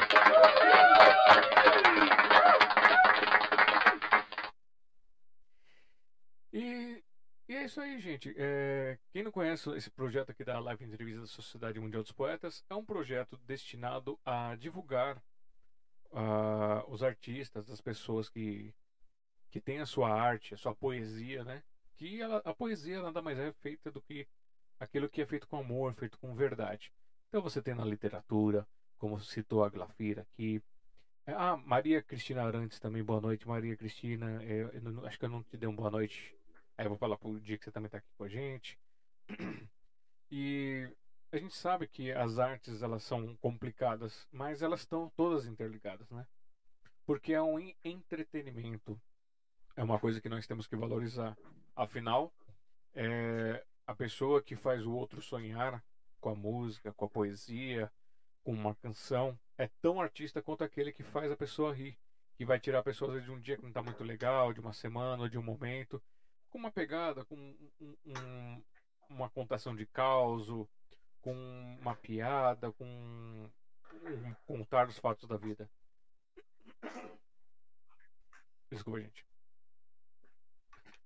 E, e, é isso aí, gente. É, quem não conhece esse projeto aqui da Live Entrevista da Sociedade Mundial dos Poetas, é um projeto destinado a divulgar uh, os artistas, as pessoas que, que têm a sua arte, a sua poesia, né? Que ela, a poesia nada mais é feita do que aquilo que é feito com amor, feito com verdade. Então você tem na literatura, como citou a Glafira aqui. É, ah, Maria Cristina Arantes também, boa noite, Maria Cristina. Eu, eu, acho que eu não te dei uma boa noite. Aí eu vou falar pro dia que você também está aqui com a gente. E a gente sabe que as artes elas são complicadas, mas elas estão todas interligadas, né? Porque é um entretenimento. É uma coisa que nós temos que valorizar. Afinal, é a pessoa que faz o outro sonhar com a música, com a poesia, com uma canção, é tão artista quanto aquele que faz a pessoa rir, que vai tirar a pessoa de um dia que não está muito legal, de uma semana ou de um momento, com uma pegada, com um, um, uma contação de caos, com uma piada, com um contar dos fatos da vida. Desculpa, gente.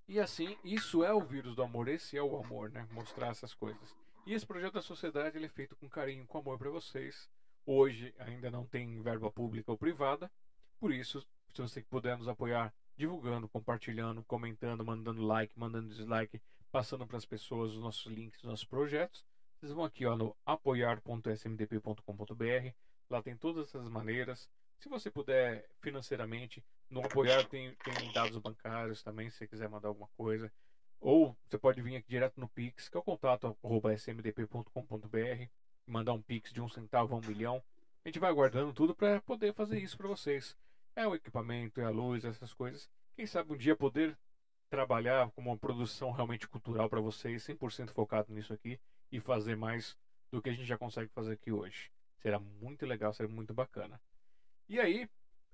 E assim, isso é o vírus do amor, esse é o amor, né? Mostrar essas coisas. E esse projeto da sociedade ele é feito com carinho, com amor para vocês. Hoje ainda não tem verba pública ou privada, por isso, se você puder nos apoiar divulgando, compartilhando, comentando, mandando like, mandando dislike, passando para as pessoas os nossos links, os nossos projetos, vocês vão aqui ó, no apoiar.smdp.com.br. Lá tem todas essas maneiras. Se você puder financeiramente, no apoiar tem, tem dados bancários também, se você quiser mandar alguma coisa. Ou você pode vir aqui direto no Pix, que é o contato smdp.com.br, mandar um Pix de um centavo a um milhão. A gente vai aguardando tudo para poder fazer isso para vocês. É o equipamento, é a luz, essas coisas. Quem sabe um dia poder trabalhar com uma produção realmente cultural para vocês, 100% focado nisso aqui e fazer mais do que a gente já consegue fazer aqui hoje. Será muito legal, será muito bacana. E aí,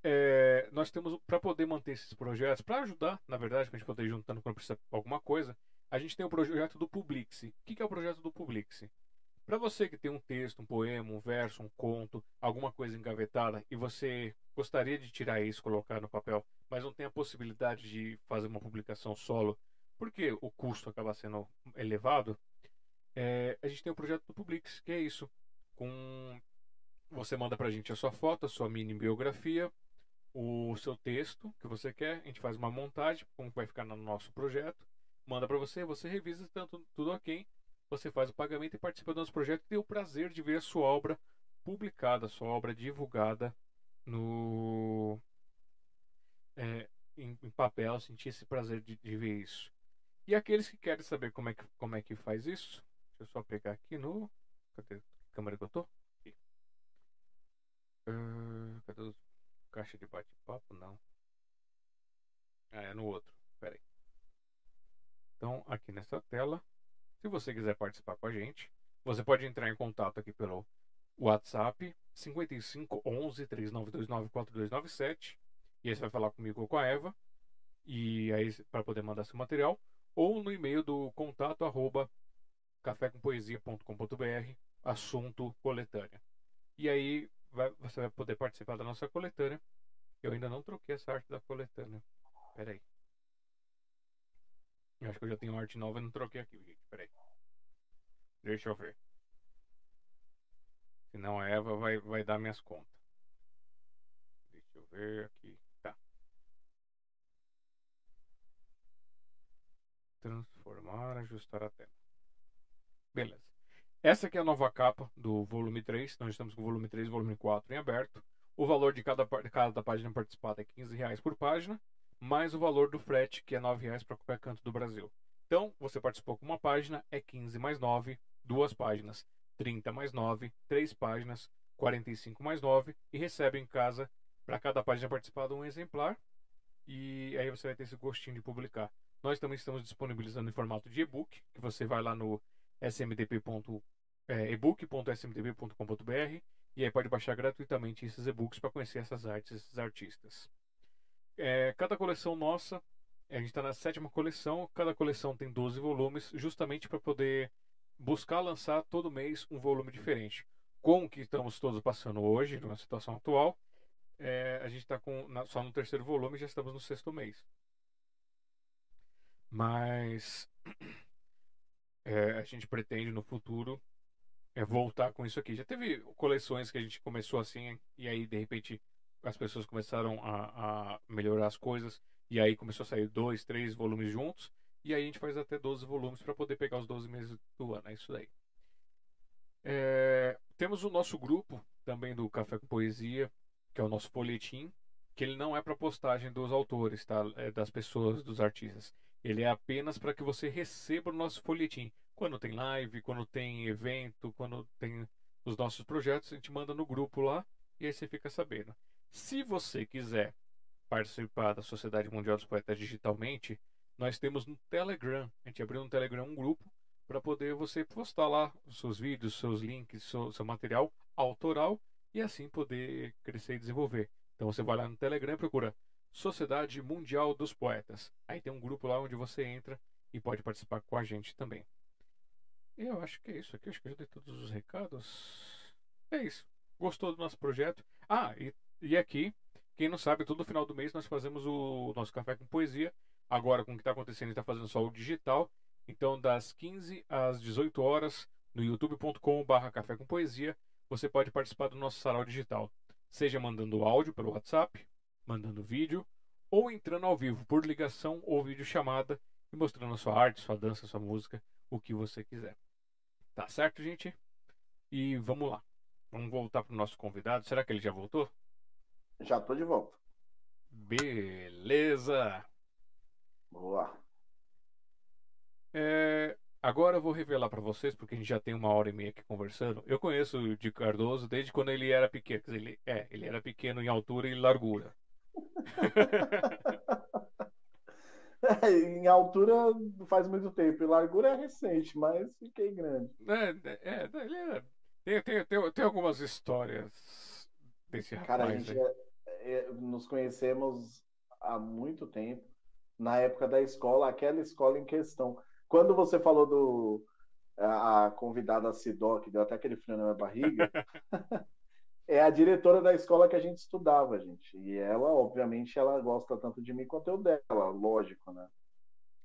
é, nós temos, para poder manter esses projetos, para ajudar, na verdade, para a gente poder ir juntando quando precisa alguma coisa, a gente tem o projeto do Publix. O que é o projeto do Publix? Para você que tem um texto, um poema, um verso, um conto, alguma coisa engavetada e você gostaria de tirar isso, colocar no papel, mas não tem a possibilidade de fazer uma publicação solo, porque o custo acaba sendo elevado, é, a gente tem o projeto do Publix, que é isso. Com você manda pra gente a sua foto, a sua mini biografia, o seu texto que você quer, a gente faz uma montagem, como vai ficar no nosso projeto, manda para você, você revisa tanto tudo ok, você faz o pagamento e participa do nosso projeto e tem o prazer de ver a sua obra publicada, a sua obra divulgada no é, em, em, papel, sentir esse prazer de, de, ver isso. E aqueles que querem saber como é que, como é que faz isso, Deixa eu só pegar aqui no. Cadê a câmera que eu tô? Aqui. Uh, cadê os caixa de bate-papo? Não. Ah, é no outro. Pera aí. Então, aqui nessa tela, se você quiser participar com a gente, você pode entrar em contato aqui pelo WhatsApp 55 11 3929 4297 e aí você vai falar comigo ou com a Eva e aí para poder mandar seu material ou no e-mail do contato arroba cafécompoesia.com.br assunto coletânea. E aí vai, você vai poder participar da nossa coletânea. Eu ainda não troquei essa arte da coletânea. Pera aí. Eu acho que eu já tenho arte nova e não troquei aqui, gente. Pera aí. Deixa eu ver. Senão a Eva vai, vai dar minhas contas. Deixa eu ver aqui. Tá. Transformar, ajustar a tela. Beleza. Essa aqui é a nova capa do volume 3. Nós estamos com o volume 3 e volume 4 em aberto. O valor de cada, cada página participada é 15 reais por página, mais o valor do frete, que é 9 reais para qualquer canto do Brasil. Então, você participou com uma página, é 15 mais 9, duas páginas. 30 mais 9, 3 páginas, 45 mais 9 e recebe em casa para cada página participada um exemplar. E aí você vai ter esse gostinho de publicar. Nós também estamos disponibilizando em formato de e-book, que você vai lá no smdp.ebook.smdp.com.br é, e aí pode baixar gratuitamente esses e-books para conhecer essas artes, esses artistas. É, cada coleção nossa, a gente está na sétima coleção, cada coleção tem 12 volumes, justamente para poder buscar lançar todo mês um volume diferente. Com o que estamos todos passando hoje, na situação atual, é, a gente está só no terceiro volume já estamos no sexto mês. Mas é, a gente pretende no futuro é, voltar com isso aqui. Já teve coleções que a gente começou assim e aí de repente as pessoas começaram a, a melhorar as coisas e aí começou a sair dois, três volumes juntos. E aí a gente faz até 12 volumes para poder pegar os 12 meses do ano. É isso daí. É, temos o nosso grupo também do Café com Poesia, que é o nosso folhetim, que ele não é para postagem dos autores, tá? É das pessoas, dos artistas. Ele é apenas para que você receba o nosso folhetim. Quando tem live, quando tem evento, quando tem os nossos projetos, a gente manda no grupo lá e aí você fica sabendo. Se você quiser participar da Sociedade Mundial dos Poetas digitalmente, nós temos no Telegram. A gente abriu no Telegram um grupo para poder você postar lá os seus vídeos, seus links, seu, seu material autoral e assim poder crescer e desenvolver. Então você vai lá no Telegram e procura Sociedade Mundial dos Poetas. Aí tem um grupo lá onde você entra e pode participar com a gente também. E eu acho que é isso aqui. Acho que eu já dei todos os recados. É isso. Gostou do nosso projeto? Ah, e, e aqui, quem não sabe, todo final do mês nós fazemos o nosso café com poesia Agora, com o que está acontecendo, está fazendo só o digital. Então, das 15 às 18 horas, no youtube.com.br Café com Poesia, você pode participar do nosso sarau digital. Seja mandando áudio pelo WhatsApp, mandando vídeo, ou entrando ao vivo por ligação ou videochamada e mostrando a sua arte, sua dança, sua música, o que você quiser. Tá certo, gente? E vamos lá. Vamos voltar para o nosso convidado. Será que ele já voltou? Já estou de volta. Beleza! Boa. É, agora eu vou revelar para vocês, porque a gente já tem uma hora e meia aqui conversando. Eu conheço o Di Cardoso desde quando ele era pequeno. Quer dizer, ele, é, ele era pequeno em altura e largura. É, em altura faz muito tempo, e largura é recente, mas fiquei grande. É, é, é era, tem, tem, tem, tem algumas histórias desse rapaz. Cara, a gente é, é, nos conhecemos há muito tempo na época da escola, aquela escola em questão. Quando você falou do a, a convidada Sidó, que deu até aquele frio na minha barriga, é a diretora da escola que a gente estudava, gente. E ela, obviamente, ela gosta tanto de mim quanto eu dela, lógico, né?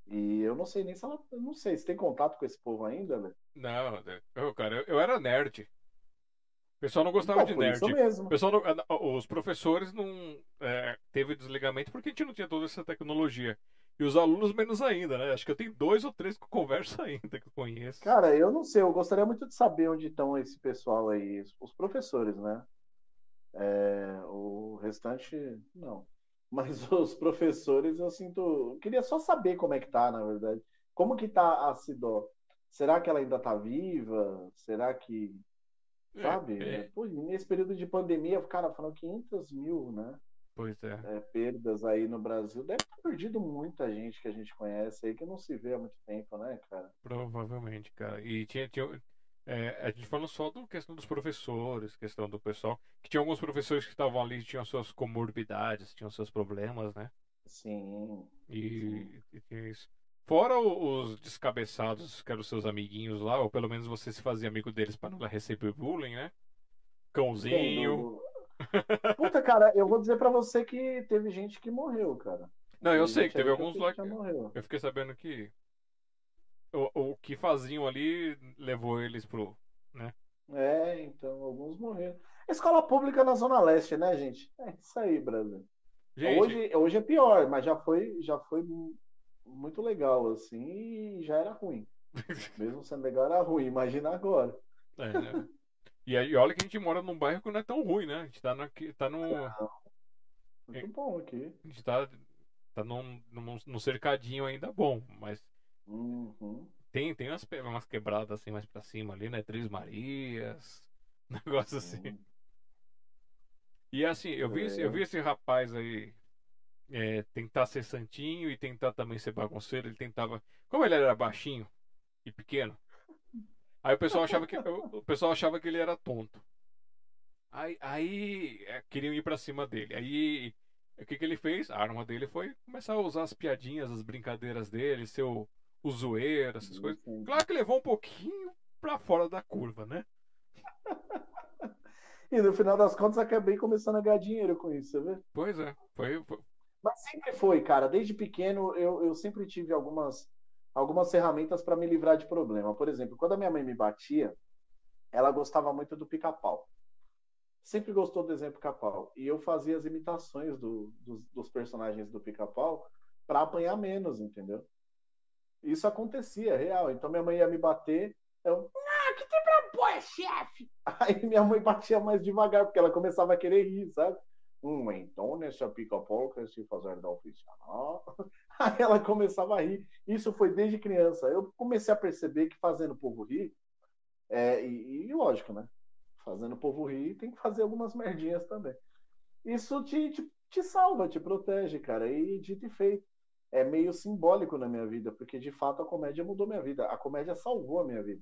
E eu não sei nem se ela. Não sei, se tem contato com esse povo ainda, né? Não, eu, cara, eu, eu era nerd. O pessoal não gostava não, de nerd. Isso mesmo. O pessoal não, os professores não é, teve desligamento porque a gente não tinha toda essa tecnologia. E os alunos menos ainda, né? Acho que eu tenho dois ou três que eu converso ainda que eu conheço. Cara, eu não sei, eu gostaria muito de saber onde estão esse pessoal aí, os professores, né? É, o restante, não. Mas os professores, eu sinto. Eu queria só saber como é que tá, na verdade. Como que tá a Sidó? Será que ela ainda tá viva? Será que é, Sabe? É, é. Pô, nesse período de pandemia, cara, foram 500 mil, né? Pois é. é. Perdas aí no Brasil. Deve ter perdido muita gente que a gente conhece aí que não se vê há muito tempo, né, cara? Provavelmente, cara. E tinha. tinha é, a gente falou só da questão dos professores, questão do pessoal. Que tinha alguns professores que estavam ali, tinham suas comorbidades, tinham seus problemas, né? Sim. E, sim. e isso. Fora os descabeçados, que eram seus amiguinhos lá, ou pelo menos você se fazia amigo deles para não receber bullying, né? Cãozinho. Puta, cara, eu vou dizer para você que teve gente que morreu, cara. Não, eu sei que teve alguns lá que. Eu fiquei sabendo que o, o que faziam ali levou eles pro. né? É, então, alguns morreram. Escola pública na Zona Leste, né, gente? É isso aí, Brasil. Gente... Hoje, hoje é pior, mas já foi, já foi muito legal, assim, e já era ruim. Mesmo sendo legal, era ruim. Imagina agora. É, né? E aí, olha que a gente mora num bairro que não é tão ruim, né? A gente tá, na, tá no. muito bom aqui. A gente tá, tá num, num, num cercadinho ainda bom, mas. Uhum. Tem, tem umas, umas quebradas assim mais pra cima ali, né? Três Marias. Negócio assim. E assim, eu vi, é. eu vi esse rapaz aí é, tentar ser santinho e tentar também ser bagunceiro. Ele tentava. Como ele era baixinho e pequeno, Aí o pessoal achava que, o pessoal achava que ele era tonto. Aí, aí é, queriam ir para cima dele. Aí o que, que ele fez? A arma dele foi começar a usar as piadinhas, as brincadeiras dele, ser o, zoeiro, essas coisas. Claro que levou um pouquinho para fora da curva, né? e no final das contas acabei começando a ganhar dinheiro com isso, você vê? Pois é, foi, foi. Mas sempre foi, cara. Desde pequeno eu, eu sempre tive algumas algumas ferramentas para me livrar de problema. Por exemplo, quando a minha mãe me batia, ela gostava muito do pica-pau. Sempre gostou do desenho pica-pau. E eu fazia as imitações do, dos, dos personagens do pica-pau para apanhar menos, entendeu? Isso acontecia, real. Então minha mãe ia me bater, eu, ah, que tem pra boia, chefe? Aí minha mãe batia mais devagar, porque ela começava a querer rir, sabe? Hum, então nessa pica-pau que se fazer da oficial. Aí ela começava a rir. Isso foi desde criança. Eu comecei a perceber que fazendo o povo rir, é, e, e, lógico, né? Fazendo o povo rir, tem que fazer algumas merdinhas também. Isso te, te, te salva, te protege, cara. E dito e feito. É meio simbólico na minha vida, porque de fato a comédia mudou minha vida. A comédia salvou a minha vida.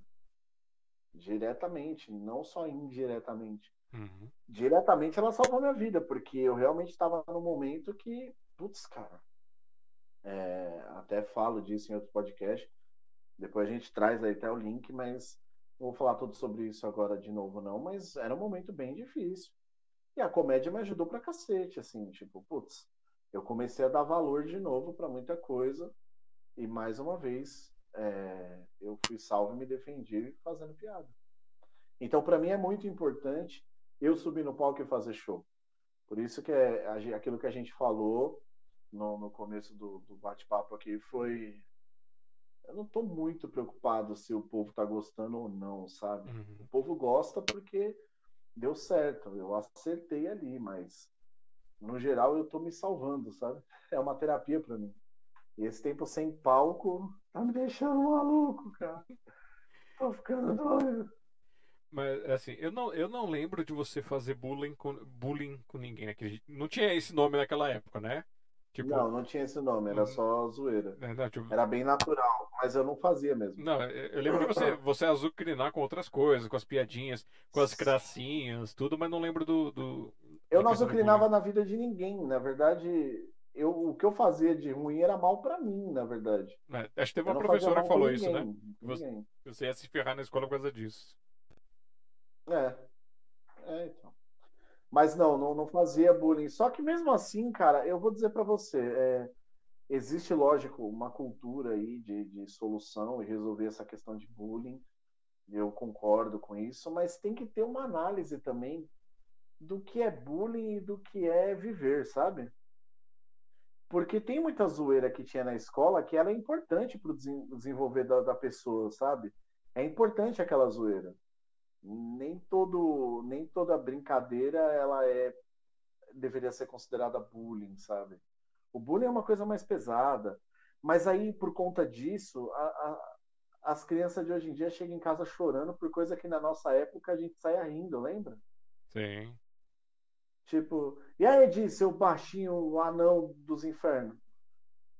Diretamente, não só indiretamente. Uhum. Diretamente ela salvou minha vida, porque eu realmente estava num momento que, putz, cara, é, até falo disso em outro podcast. Depois a gente traz aí até o link, mas não vou falar tudo sobre isso agora de novo, não. Mas era um momento bem difícil. E a comédia me ajudou pra cacete, assim, tipo, putz, eu comecei a dar valor de novo para muita coisa. E mais uma vez, é, eu fui salvo e me defendi fazendo piada. Então, para mim é muito importante eu subir no palco e fazer show. Por isso que é aquilo que a gente falou no, no começo do, do bate-papo aqui foi. Eu não estou muito preocupado se o povo está gostando ou não, sabe? Uhum. O povo gosta porque deu certo, eu acertei ali, mas no geral eu estou me salvando, sabe? É uma terapia para mim. E esse tempo sem palco tá me deixando maluco, cara. Tô ficando doido. Mas assim, eu não, eu não lembro de você fazer bullying com, bullying com ninguém. Não tinha esse nome naquela época, né? Tipo, não, não tinha esse nome, era só zoeira. É, não, tipo... Era bem natural, mas eu não fazia mesmo. Não, eu lembro de você, você azucrinar com outras coisas, com as piadinhas, com as gracinhas, tudo, mas não lembro do. do eu não azucrinava na vida de ninguém. Na verdade, eu, o que eu fazia de ruim era mal para mim, na verdade. É, acho que teve uma professora que falou isso, né? Você, você ia se ferrar na escola por causa disso. É. É, então. Mas não, não, não fazia bullying. Só que mesmo assim, cara, eu vou dizer para você, é, existe, lógico, uma cultura aí de, de solução e resolver essa questão de bullying. Eu concordo com isso, mas tem que ter uma análise também do que é bullying e do que é viver, sabe? Porque tem muita zoeira que tinha na escola que era é importante para o desenvolver da, da pessoa, sabe? É importante aquela zoeira nem todo nem toda brincadeira ela é deveria ser considerada bullying, sabe? O bullying é uma coisa mais pesada, mas aí por conta disso a, a, as crianças de hoje em dia chegam em casa chorando por coisa que na nossa época a gente saia rindo, lembra? Sim. Tipo, e aí, Edi, seu baixinho o anão dos infernos?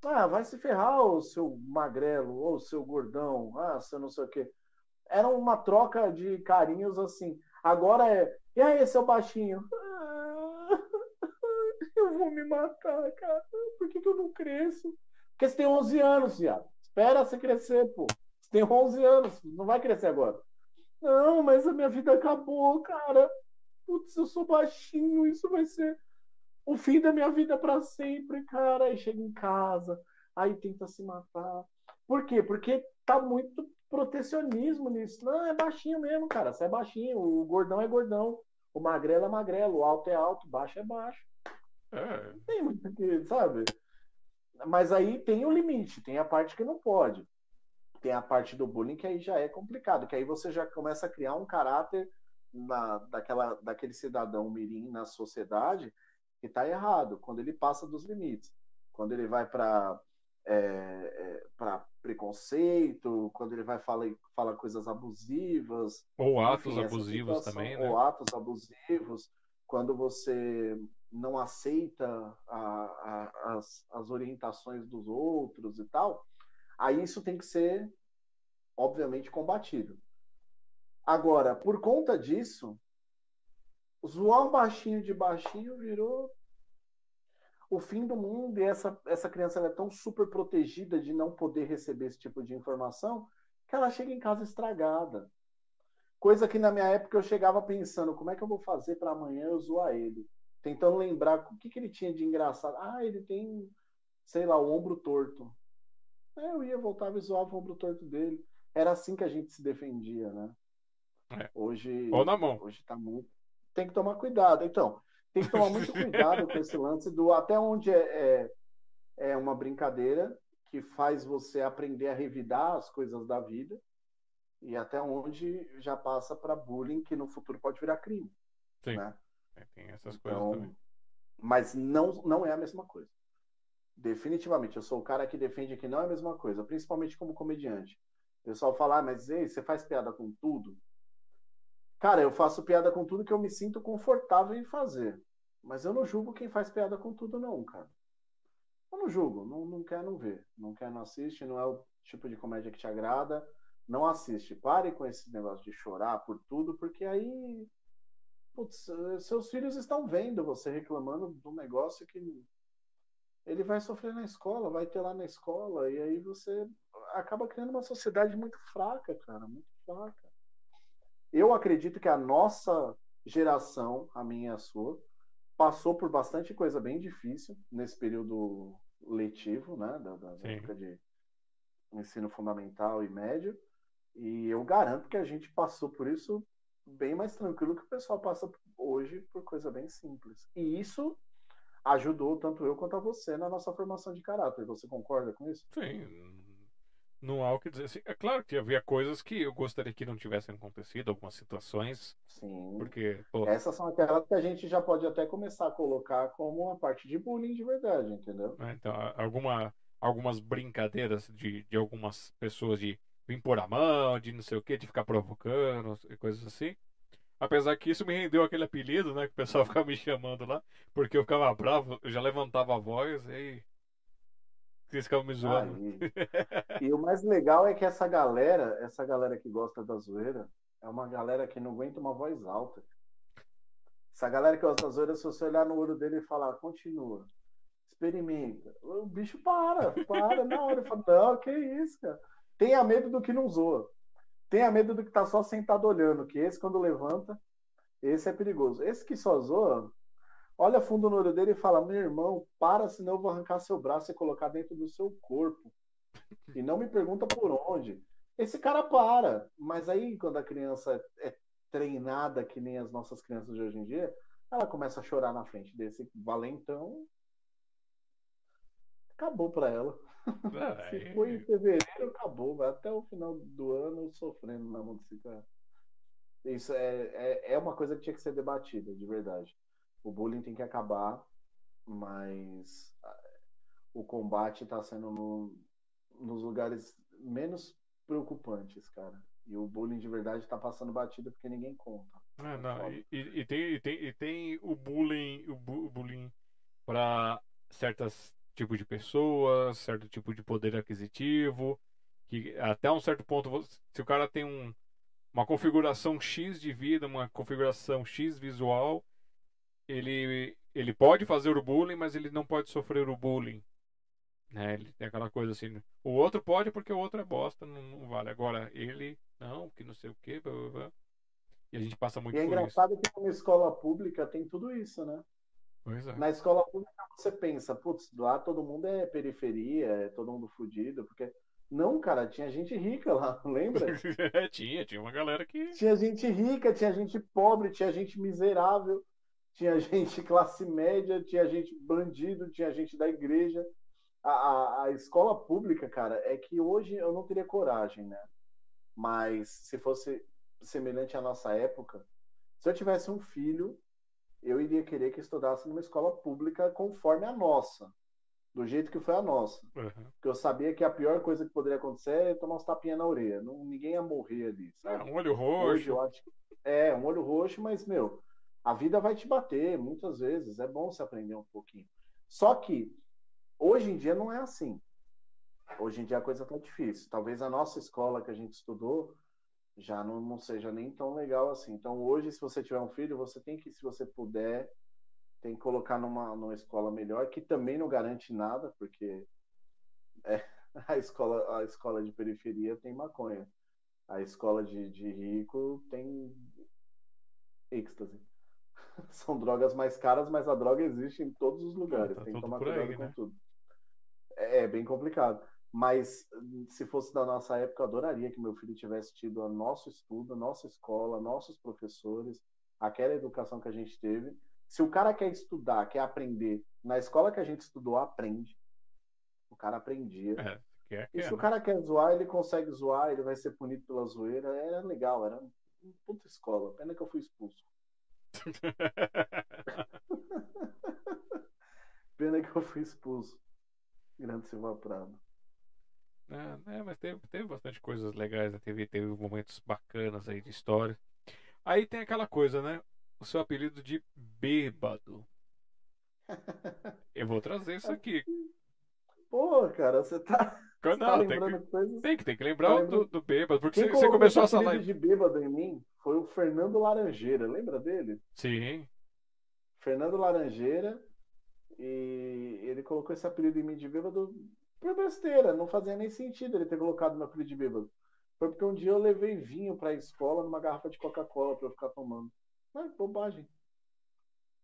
Ah, vai se ferrar, o seu magrelo, ou seu gordão, ah, seu não sei o quê era uma troca de carinhos assim. Agora é, e aí, seu baixinho? eu vou me matar, cara. Por que, que eu não cresço? Porque você tem 11 anos, viado. Espera você crescer, pô. Você tem 11 anos, não vai crescer agora. Não, mas a minha vida acabou, cara. Putz, eu sou baixinho, isso vai ser o fim da minha vida para sempre, cara. Aí chega em casa, aí tenta se matar. Por quê? Porque tá muito protecionismo nisso. Não, é baixinho mesmo, cara. Você é baixinho, o gordão é gordão, o magrelo é magrelo, o alto é alto, o baixo é baixo. É. Não tem muito que, sabe? Mas aí tem o limite, tem a parte que não pode. Tem a parte do bullying que aí já é complicado, que aí você já começa a criar um caráter na, daquela, daquele cidadão mirim na sociedade que está errado, quando ele passa dos limites. Quando ele vai para é, é, para preconceito, quando ele vai falar, fala coisas abusivas. Ou atos enfim, abusivos situação, também, né? Ou atos abusivos, quando você não aceita a, a, as, as orientações dos outros e tal, aí isso tem que ser, obviamente, combatido. Agora, por conta disso, zoar um baixinho de baixinho virou o fim do mundo e essa, essa criança é tão super protegida de não poder receber esse tipo de informação que ela chega em casa estragada. Coisa que na minha época eu chegava pensando, como é que eu vou fazer para amanhã eu zoar ele? Tentando lembrar o que, que ele tinha de engraçado. Ah, ele tem, sei lá, o ombro torto. É, eu ia, voltar e zoava o ombro torto dele. Era assim que a gente se defendia, né? É. Hoje. Ou na mão. Hoje tá muito. Tem que tomar cuidado. Então, tem que tomar muito cuidado com esse lance do até onde é, é, é, uma brincadeira que faz você aprender a revidar as coisas da vida e até onde já passa para bullying que no futuro pode virar crime. Sim. Né? É, tem essas coisas então, também. Mas não, não é a mesma coisa. Definitivamente, eu sou o cara que defende que não é a mesma coisa, principalmente como comediante. O pessoal fala, ah, mas ei, você faz piada com tudo? Cara, eu faço piada com tudo que eu me sinto confortável em fazer. Mas eu não julgo quem faz piada com tudo, não, cara. Eu não julgo, não, não quer, não ver. Não quer, não assiste, não é o tipo de comédia que te agrada, não assiste. Pare com esse negócio de chorar por tudo, porque aí. Putz, seus filhos estão vendo você reclamando do negócio que ele vai sofrer na escola, vai ter lá na escola, e aí você acaba criando uma sociedade muito fraca, cara, muito fraca eu acredito que a nossa geração, a minha e a sua, passou por bastante coisa bem difícil nesse período letivo, né, da, da época de ensino fundamental e médio, e eu garanto que a gente passou por isso bem mais tranquilo que o pessoal passa hoje por coisa bem simples. E isso ajudou tanto eu quanto a você na nossa formação de caráter. Você concorda com isso? Sim, não há o que dizer. Assim, é claro que havia coisas que eu gostaria que não tivessem acontecido, algumas situações. Sim. Porque, pô... Essas são aquelas que a gente já pode até começar a colocar como uma parte de bullying de verdade, entendeu? É, então, alguma, algumas brincadeiras de, de algumas pessoas de vir pôr a mão, de não sei o que, de ficar provocando, coisas assim. Apesar que isso me rendeu aquele apelido, né? Que o pessoal ficava me chamando lá, porque eu ficava bravo, eu já levantava a voz e vocês me zoando. Aí. E o mais legal é que essa galera, essa galera que gosta da zoeira, é uma galera que não aguenta uma voz alta. Essa galera que gosta da zoeira, se você olhar no olho dele e falar, continua, experimenta, o bicho para, para na hora. Fala, não, que isso, cara. Tenha medo do que não zoa. Tenha medo do que tá só sentado olhando, que esse quando levanta, esse é perigoso. Esse que só zoa, olha fundo no olho dele e fala: Meu irmão, para, senão eu vou arrancar seu braço e colocar dentro do seu corpo. E não me pergunta por onde. Esse cara para. Mas aí, quando a criança é treinada, que nem as nossas crianças de hoje em dia, ela começa a chorar na frente desse valentão. Acabou para ela. Se foi em fevereiro, acabou. Vai até o final do ano sofrendo na mão desse cara. Isso é, é, é uma coisa que tinha que ser debatida, de verdade o bullying tem que acabar, mas o combate está sendo no, nos lugares menos preocupantes, cara. E o bullying de verdade está passando batida porque ninguém conta. É, não, e, e, tem, e, tem, e tem o bullying, o, bu, o bullying para certos tipos de pessoas, certo tipo de poder aquisitivo, que até um certo ponto, se o cara tem um, uma configuração X de vida, uma configuração X visual, ele, ele pode fazer o bullying, mas ele não pode sofrer o bullying. Né? Ele tem aquela coisa assim, o outro pode porque o outro é bosta, não, não vale. Agora, ele, não, que não sei o quê, blá, blá, blá. E a gente passa muito E é por isso. engraçado que numa escola pública tem tudo isso, né? Pois é. Na escola pública você pensa, putz, lá todo mundo é periferia, é todo mundo fudido, porque. Não, cara, tinha gente rica lá, lembra? É, tinha, tinha uma galera que. Tinha gente rica, tinha gente pobre, tinha gente miserável, tinha gente classe média, tinha gente bandido, tinha gente da igreja. A, a, a escola pública, cara, é que hoje eu não teria coragem, né? Mas se fosse semelhante à nossa época, se eu tivesse um filho, eu iria querer que estudasse numa escola pública conforme a nossa, do jeito que foi a nossa. Uhum. Porque eu sabia que a pior coisa que poderia acontecer é tomar uns tapinhas na orelha. Não, ninguém ia morrer ali, É, sabe? um olho Hoje roxo. eu acho que é um olho roxo, mas meu, a vida vai te bater muitas vezes. É bom se aprender um pouquinho. Só que hoje em dia não é assim. Hoje em dia a coisa tá difícil. Talvez a nossa escola que a gente estudou já não, não seja nem tão legal assim. Então hoje, se você tiver um filho, você tem que, se você puder, tem que colocar numa, numa escola melhor, que também não garante nada, porque é, a escola a escola de periferia tem maconha. A escola de, de rico tem êxtase. São drogas mais caras, mas a droga existe em todos os lugares. Tá tem que tomar cuidado aí, com né? tudo. É, é bem complicado. Mas se fosse da nossa época, eu adoraria que meu filho tivesse tido o nosso estudo, a nossa escola, nossos professores, aquela educação que a gente teve. Se o cara quer estudar, quer aprender, na escola que a gente estudou, aprende. O cara aprendia. É, quer, E se né? o cara quer zoar, ele consegue zoar, ele vai ser punido pela zoeira. Era legal, era puta escola. Pena que eu fui expulso. Pena que eu fui expulso. Grande Silva Prado. É, é, mas teve, teve bastante coisas legais, né? teve, teve momentos bacanas aí de história. Aí tem aquela coisa, né? O seu apelido de bêbado. Eu vou trazer isso aqui. Pô, cara, você tá, Não, tá tem que, coisas. tem que, tem que lembrar Tá do, lembrando- do bêbado, porque Quem você, começou essa live. de bêbado em mim foi o Fernando Laranjeira. Lembra dele? Sim, Fernando Laranjeira. E ele colocou esse apelido em mim de bêbado por besteira. Não fazia nem sentido ele ter colocado meu apelido de bêbado. Foi porque um dia eu levei vinho pra escola numa garrafa de Coca-Cola pra eu ficar tomando. Ai, bobagem.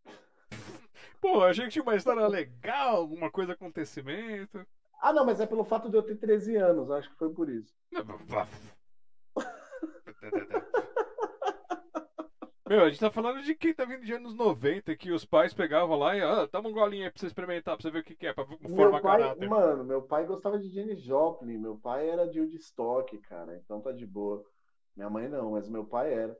Pô, achei que tinha uma história legal, alguma coisa, acontecimento. Ah, não, mas é pelo fato de eu ter 13 anos. Acho que foi por isso. Meu, a gente tá falando de quem tá vindo de anos 90, que os pais pegavam lá e, ah, toma um golinho aí pra você experimentar, pra você ver o que, que é, pra formar Meu pai, caráter. mano, meu pai gostava de Jenny Joplin. Meu pai era de Woodstock, cara. Então tá de boa. Minha mãe não, mas meu pai era.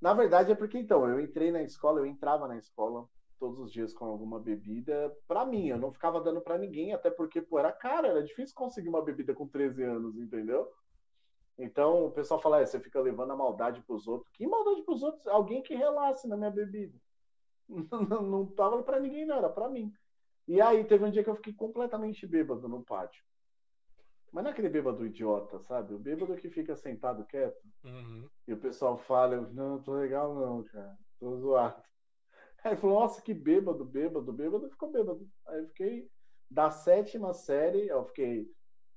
Na verdade é porque então, eu entrei na escola, eu entrava na escola todos os dias com alguma bebida pra mim, eu não ficava dando pra ninguém, até porque, pô, era caro, era difícil conseguir uma bebida com 13 anos, entendeu? Então o pessoal fala, é, você fica levando a maldade pros outros. Que maldade pros outros? Alguém que relaxe na minha bebida. Não, não tava pra ninguém, não, era pra mim. E aí teve um dia que eu fiquei completamente bêbado no pátio. Mas não é aquele bêbado idiota, sabe? O bêbado que fica sentado quieto. Uhum. E o pessoal fala, não, tô legal não, cara. Tô zoado. Aí falou, nossa, que bêbado, bêbado, bêbado. Ficou bêbado. Aí eu fiquei da sétima série, eu fiquei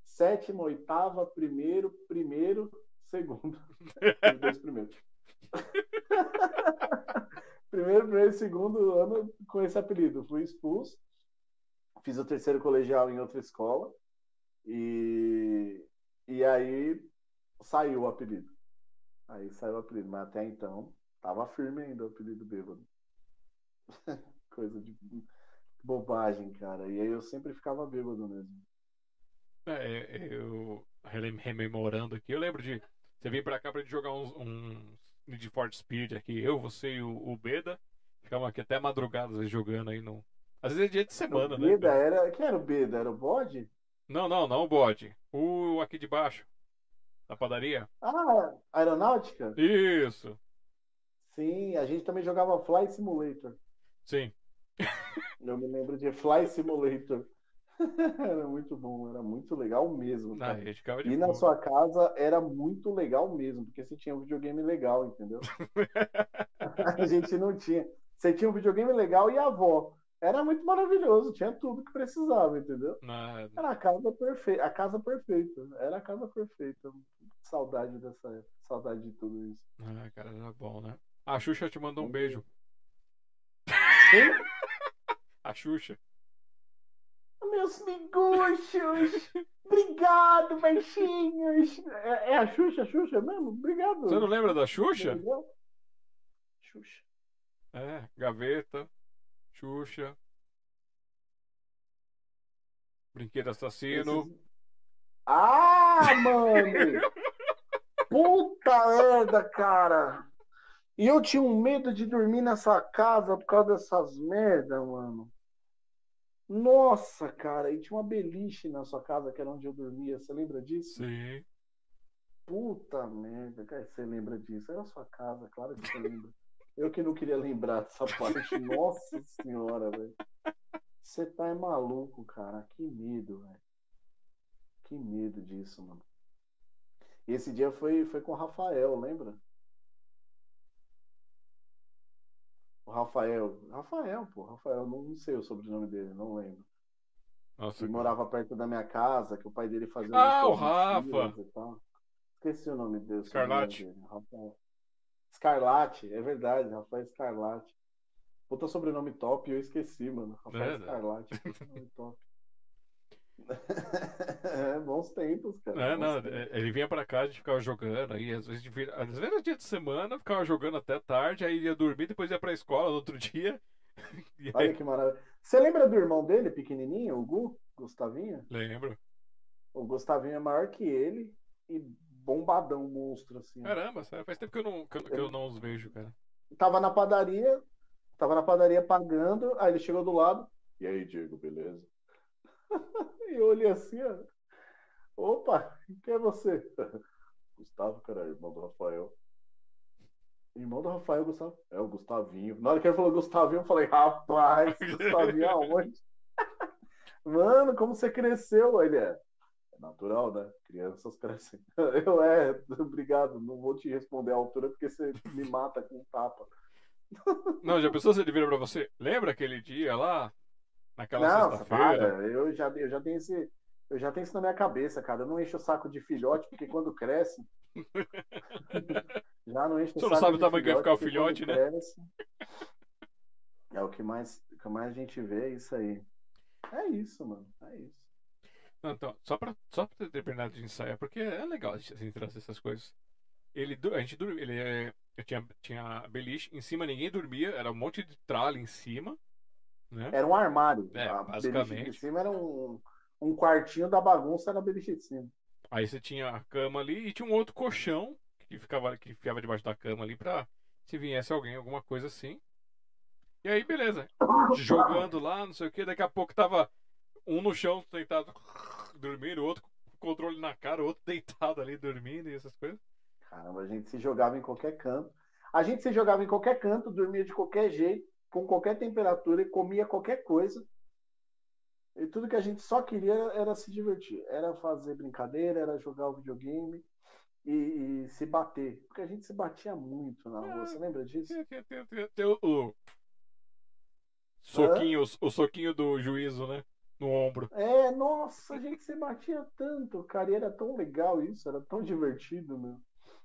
sétima, oitava, primeiro, primeiro, segundo. Os dois primeiros. primeiro, primeiro segundo ano com esse apelido. Fui expulso. Fiz o terceiro colegial em outra escola. E, e aí saiu o apelido. Aí saiu o apelido, mas até então tava firme ainda o apelido bêbado. Coisa de bobagem, cara. E aí eu sempre ficava bêbado mesmo. É, eu relem- rememorando aqui, eu lembro de você vir pra cá pra gente jogar uns, uns Need for Speed aqui, eu, você e o, o Beda. Ficamos aqui até madrugada vezes, jogando aí no. Às vezes é dia de semana, o né? Beda era. Quem era o Beda? Era o bode? Não, não, não o bode. O aqui de baixo. Da padaria. Ah, aeronáutica? Isso. Sim, a gente também jogava Fly Simulator. Sim. Eu me lembro de Fly Simulator. era muito bom, era muito legal mesmo. Ah, E na sua casa era muito legal mesmo, porque você tinha um videogame legal, entendeu? A gente não tinha. Você tinha um videogame legal e a avó. Era muito maravilhoso, tinha tudo que precisava, entendeu? Era a casa perfeita, a casa perfeita. Era a casa perfeita. Saudade dessa época, saudade de tudo isso. Ah, cara, era bom, né? A Xuxa te mandou um beijo. Quem? A Xuxa. Meus miguxos! Obrigado, baixinhos! É, é a Xuxa, a Xuxa mesmo? Obrigado. Você não lembra da Xuxa? Xuxa. É, Gaveta, Xuxa. Brinquedo assassino. Esses- Ah, mano! Puta merda, cara! E eu tinha um medo de dormir nessa casa por causa dessas merda, mano. Nossa, cara, e tinha uma beliche na sua casa que era onde eu dormia. Você lembra disso? Sim. Puta merda, cara, você lembra disso? Era a sua casa, claro que você lembra. Eu que não queria lembrar dessa parte. Nossa senhora, velho. Você tá é maluco, cara. Que medo, velho. Que medo disso, mano. E esse dia foi, foi com o Rafael, lembra? O Rafael. Rafael, pô. Rafael, não, sei o sobrenome dele, não lembro. Nossa, Ele morava perto da minha casa, que o pai dele fazia Ah, o Rafa! Esqueci o nome dele. dele, Rafael. Scarlatti, é verdade, Rafael Scarlatti. Puta sobrenome top, eu esqueci, mano. Rafael É, puta nome top. É, bons tempos, cara. É, não, tempos. é, ele vinha pra cá, a gente ficava jogando, aí às vezes, vira- às vezes era dia de semana, ficava jogando até tarde, aí ia dormir, depois ia pra escola no outro dia. Aí, Olha que maravilha. Você lembra do irmão dele, pequenininho, o Gu? Gustavinho? lembro. O Gustavinho é maior que ele e bombadão, monstro, assim. Caramba, sério, faz tempo que eu não, que eu, que eu não os vejo, cara. tava na padaria, tava na padaria pagando, aí ele chegou do lado. E aí, Diego, beleza? eu olhei assim, ó. Opa, quem é você? Gustavo, cara, irmão do Rafael. Irmão do Rafael, Gustavo? É o Gustavinho. Na hora que ele falou Gustavinho, eu falei, rapaz, Gustavinho aonde? Mano, como você cresceu? Ele é. É natural, né? Crianças crescem. Eu é, obrigado, não vou te responder a altura porque você me mata com um tapa. Não, já pensou se ele vira pra você? Lembra aquele dia lá? Naquela Não, sexta-feira? eu já, eu já tenho esse, eu já tenho isso na minha cabeça, cara. Eu não encho o saco de filhote, porque quando cresce. já não encho o Você não saco sabe o tamanho que vai ficar o filhote, né? cresce, É o que mais, o que mais a gente vê, é isso aí. É isso, mano. É isso. Não, então, só pra, só pra ter terminado de ensaiar, porque é legal a gente assim, trazer essas coisas. Ele, a gente dormia, ele, é- eu tinha, tinha beliche, em cima ninguém dormia, era um monte de tralha em cima, né? Era um armário. É, a basicamente. de cima era um, um quartinho da bagunça, era a beliche de cima. Aí você tinha a cama ali e tinha um outro colchão que ficava, que ficava debaixo da cama ali pra se viesse alguém, alguma coisa assim. E aí, beleza. Jogando lá, não sei o que, daqui a pouco tava um no chão sentado dormindo, outro com controle na cara, o outro deitado ali dormindo e essas coisas. Caramba, a gente se jogava em qualquer canto. A gente se jogava em qualquer canto, dormia de qualquer jeito, com qualquer temperatura e comia qualquer coisa. E tudo que a gente só queria era se divertir. Era fazer brincadeira, era jogar o videogame e, e se bater. Porque a gente se batia muito na rua. Você lembra disso? Tem, o soquinho, o, soquinho do juízo, né? No ombro. É, nossa, a gente se batia tanto, cara. E era tão legal isso, era tão divertido, meu.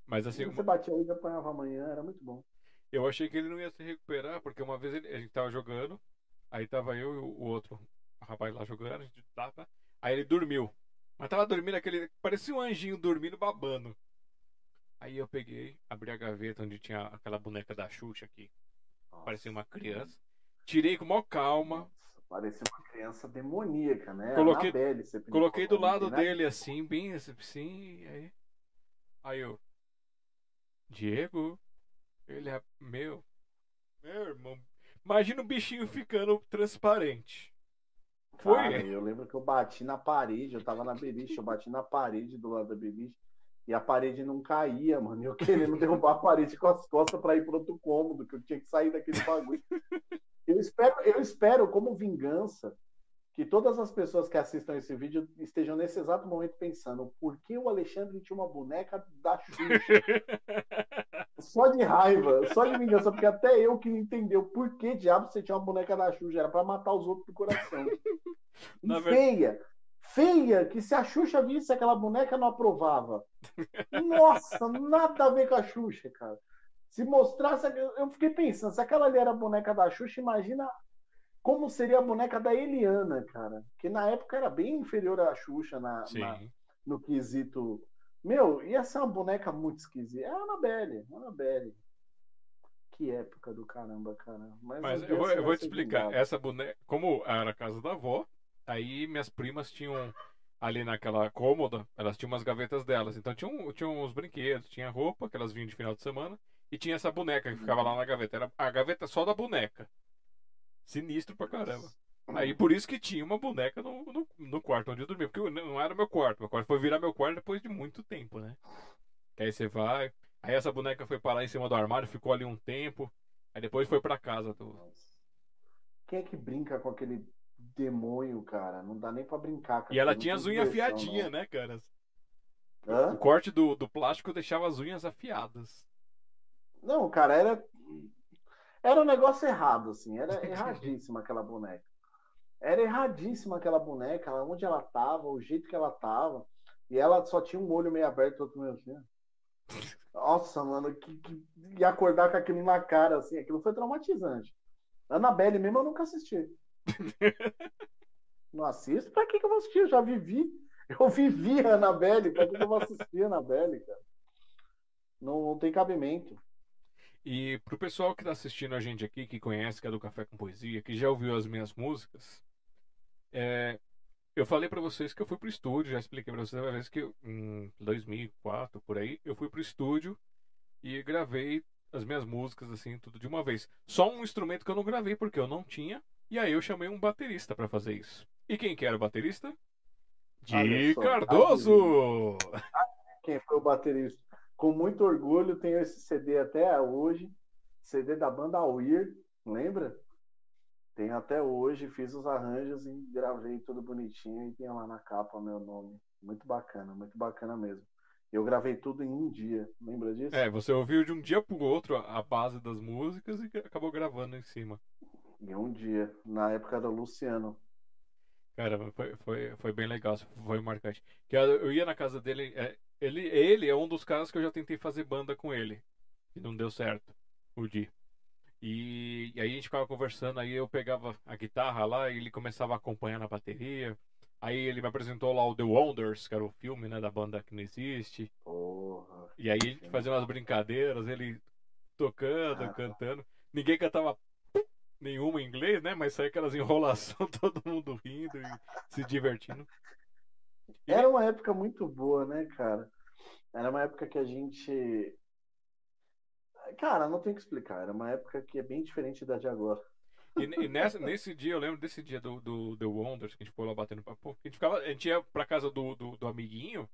Mas assim, Você batia hoje, apanhava amanhã, era muito bom. Eu achei que ele não ia se recuperar, porque uma vez ele- a gente tava jogando, aí tava eu e o outro rapaz lá jogando, a gente tava, aí ele dormiu. Mas tava dormindo aquele. Parecia um anjinho dormindo babando. Aí eu peguei, abri a gaveta onde tinha aquela boneca da Xuxa aqui, Nossa. parecia uma criança. Tirei com maior calma, Nossa, parecia uma criança demoníaca, né? Coloquei- Anabelle, coloquei do lado dele assim, bem assim, aí. Aí eu. Diego? Ele é. Meu. Meu irmão. Imagina o bichinho ficando transparente. Foi? Cara, eu lembro que eu bati na parede, eu tava na beliche, eu bati na parede do lado da beliche e a parede não caía, mano. Eu querendo derrubar a parede com as costas pra ir pro outro cômodo, que eu tinha que sair daquele bagulho. Eu espero, eu espero, como vingança, que todas as pessoas que assistam esse vídeo estejam nesse exato momento pensando por que o Alexandre tinha uma boneca da Xuxa? Só de raiva, só de vingança, porque até eu que entendeu por que diabo você tinha uma boneca da Xuxa, era pra matar os outros do coração. Feia, feia, que se a Xuxa visse aquela boneca não aprovava. Nossa, nada a ver com a Xuxa, cara. Se mostrasse, eu fiquei pensando, se aquela ali era a boneca da Xuxa, imagina como seria a boneca da Eliana, cara. Que na época era bem inferior à Xuxa na, na no quesito meu, ia ser uma boneca muito esquisita. É a Annabelle, Annabelle. Que época do caramba, cara. Mas, Mas eu, vou, eu vou te explicar. Essa boneca, como era a casa da avó, aí minhas primas tinham ali naquela cômoda, elas tinham umas gavetas delas. Então tinham, tinham uns brinquedos, tinha roupa que elas vinham de final de semana e tinha essa boneca que ficava lá na gaveta. Era a gaveta só da boneca. Sinistro pra caramba. Aí por isso que tinha uma boneca no, no, no, quarto onde eu dormia. Porque não era meu quarto. Meu quarto foi virar meu quarto depois de muito tempo, né? Que aí você vai. Aí essa boneca foi parar em cima do armário, ficou ali um tempo. Aí depois foi pra casa. Do... Quem é que brinca com aquele demônio, cara? Não dá nem pra brincar. E ela tinha as unhas afiadinhas, né, cara? Hã? O corte do, do plástico deixava as unhas afiadas. Não, cara, era. Era um negócio errado, assim. Era erradíssima aquela boneca. Era erradíssima aquela boneca, onde ela tava, o jeito que ela tava. E ela só tinha um olho meio aberto, outro meio assim. Nossa, mano, que, que... e acordar com aquilo na cara, assim, aquilo foi traumatizante. Annabelle mesmo eu nunca assisti. não assisto? Pra que, que eu vou assistir? Eu já vivi. Eu vivi a Annabelle, pra que, que eu vou assistir a Annabelle, cara? Não, não tem cabimento. E pro pessoal que tá assistindo a gente aqui, que conhece, que é do Café com Poesia, que já ouviu as minhas músicas, é, eu falei para vocês que eu fui pro estúdio, já expliquei para vocês uma vez que em 2004 por aí, eu fui pro estúdio e gravei as minhas músicas assim, tudo de uma vez. Só um instrumento que eu não gravei porque eu não tinha, e aí eu chamei um baterista para fazer isso. E quem que era o baterista? De Cardoso! Quem foi o baterista? Com muito orgulho tenho esse CD até hoje, CD da banda Weir, lembra? Tenho até hoje, fiz os arranjos e gravei tudo bonitinho e tinha lá na capa meu nome. Muito bacana, muito bacana mesmo. Eu gravei tudo em um dia, lembra disso? É, você ouviu de um dia pro outro a base das músicas e acabou gravando em cima. Em um dia, na época do Luciano. Cara, foi, foi, foi bem legal, foi marcante. Que eu ia na casa dele, é, ele, ele é um dos caras que eu já tentei fazer banda com ele. E não deu certo, o Di. E, e, aí a gente ficava conversando, aí eu pegava a guitarra lá e ele começava a acompanhar na bateria. Aí ele me apresentou lá o The Wonders, que era o filme, né, da banda que não existe. Porra, e aí a gente fazia umas brincadeiras, ele tocando, ah, cantando. Ninguém cantava nenhuma em inglês, né? Mas saía aquelas enrolações, todo mundo rindo e se divertindo. Era uma época muito boa, né, cara? Era uma época que a gente. Cara, não tem que explicar. Era uma época que é bem diferente da de agora. E, e nessa, nesse dia, eu lembro desse dia do, do The Wonders, que a gente foi lá batendo papo. A gente, ficava, a gente ia pra casa do, do, do amiguinho,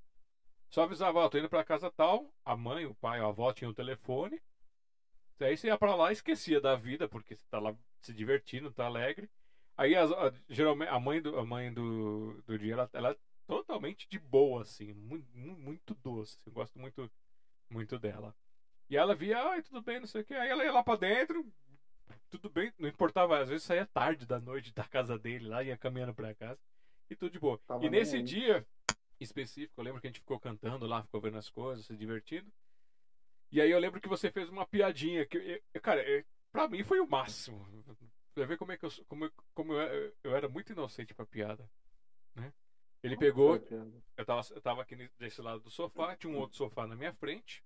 só avisava, ó, tô indo pra casa tal, a mãe, o pai, a avó tinha o telefone. Aí você ia pra lá e esquecia da vida, porque você tá lá se divertindo, tá alegre. Aí, a, a, geralmente, a mãe do, a mãe do, do dia, ela, ela totalmente de boa, assim, muito, muito doce. Eu gosto muito, muito dela. E ela via, ai, tudo bem, não sei o que. Aí ela ia lá pra dentro, tudo bem, não importava, às vezes saía tarde da noite da casa dele lá, ia caminhando pra casa, e tudo de boa. Tava e nesse dia específico, eu lembro que a gente ficou cantando lá, ficou vendo as coisas, se divertindo. E aí eu lembro que você fez uma piadinha que, cara, pra mim foi o máximo. Você vê como é que eu, como, como eu, eu era muito inocente pra piada, né? Ele pegou. Eu tava, eu tava aqui desse lado do sofá, tinha um outro sofá na minha frente.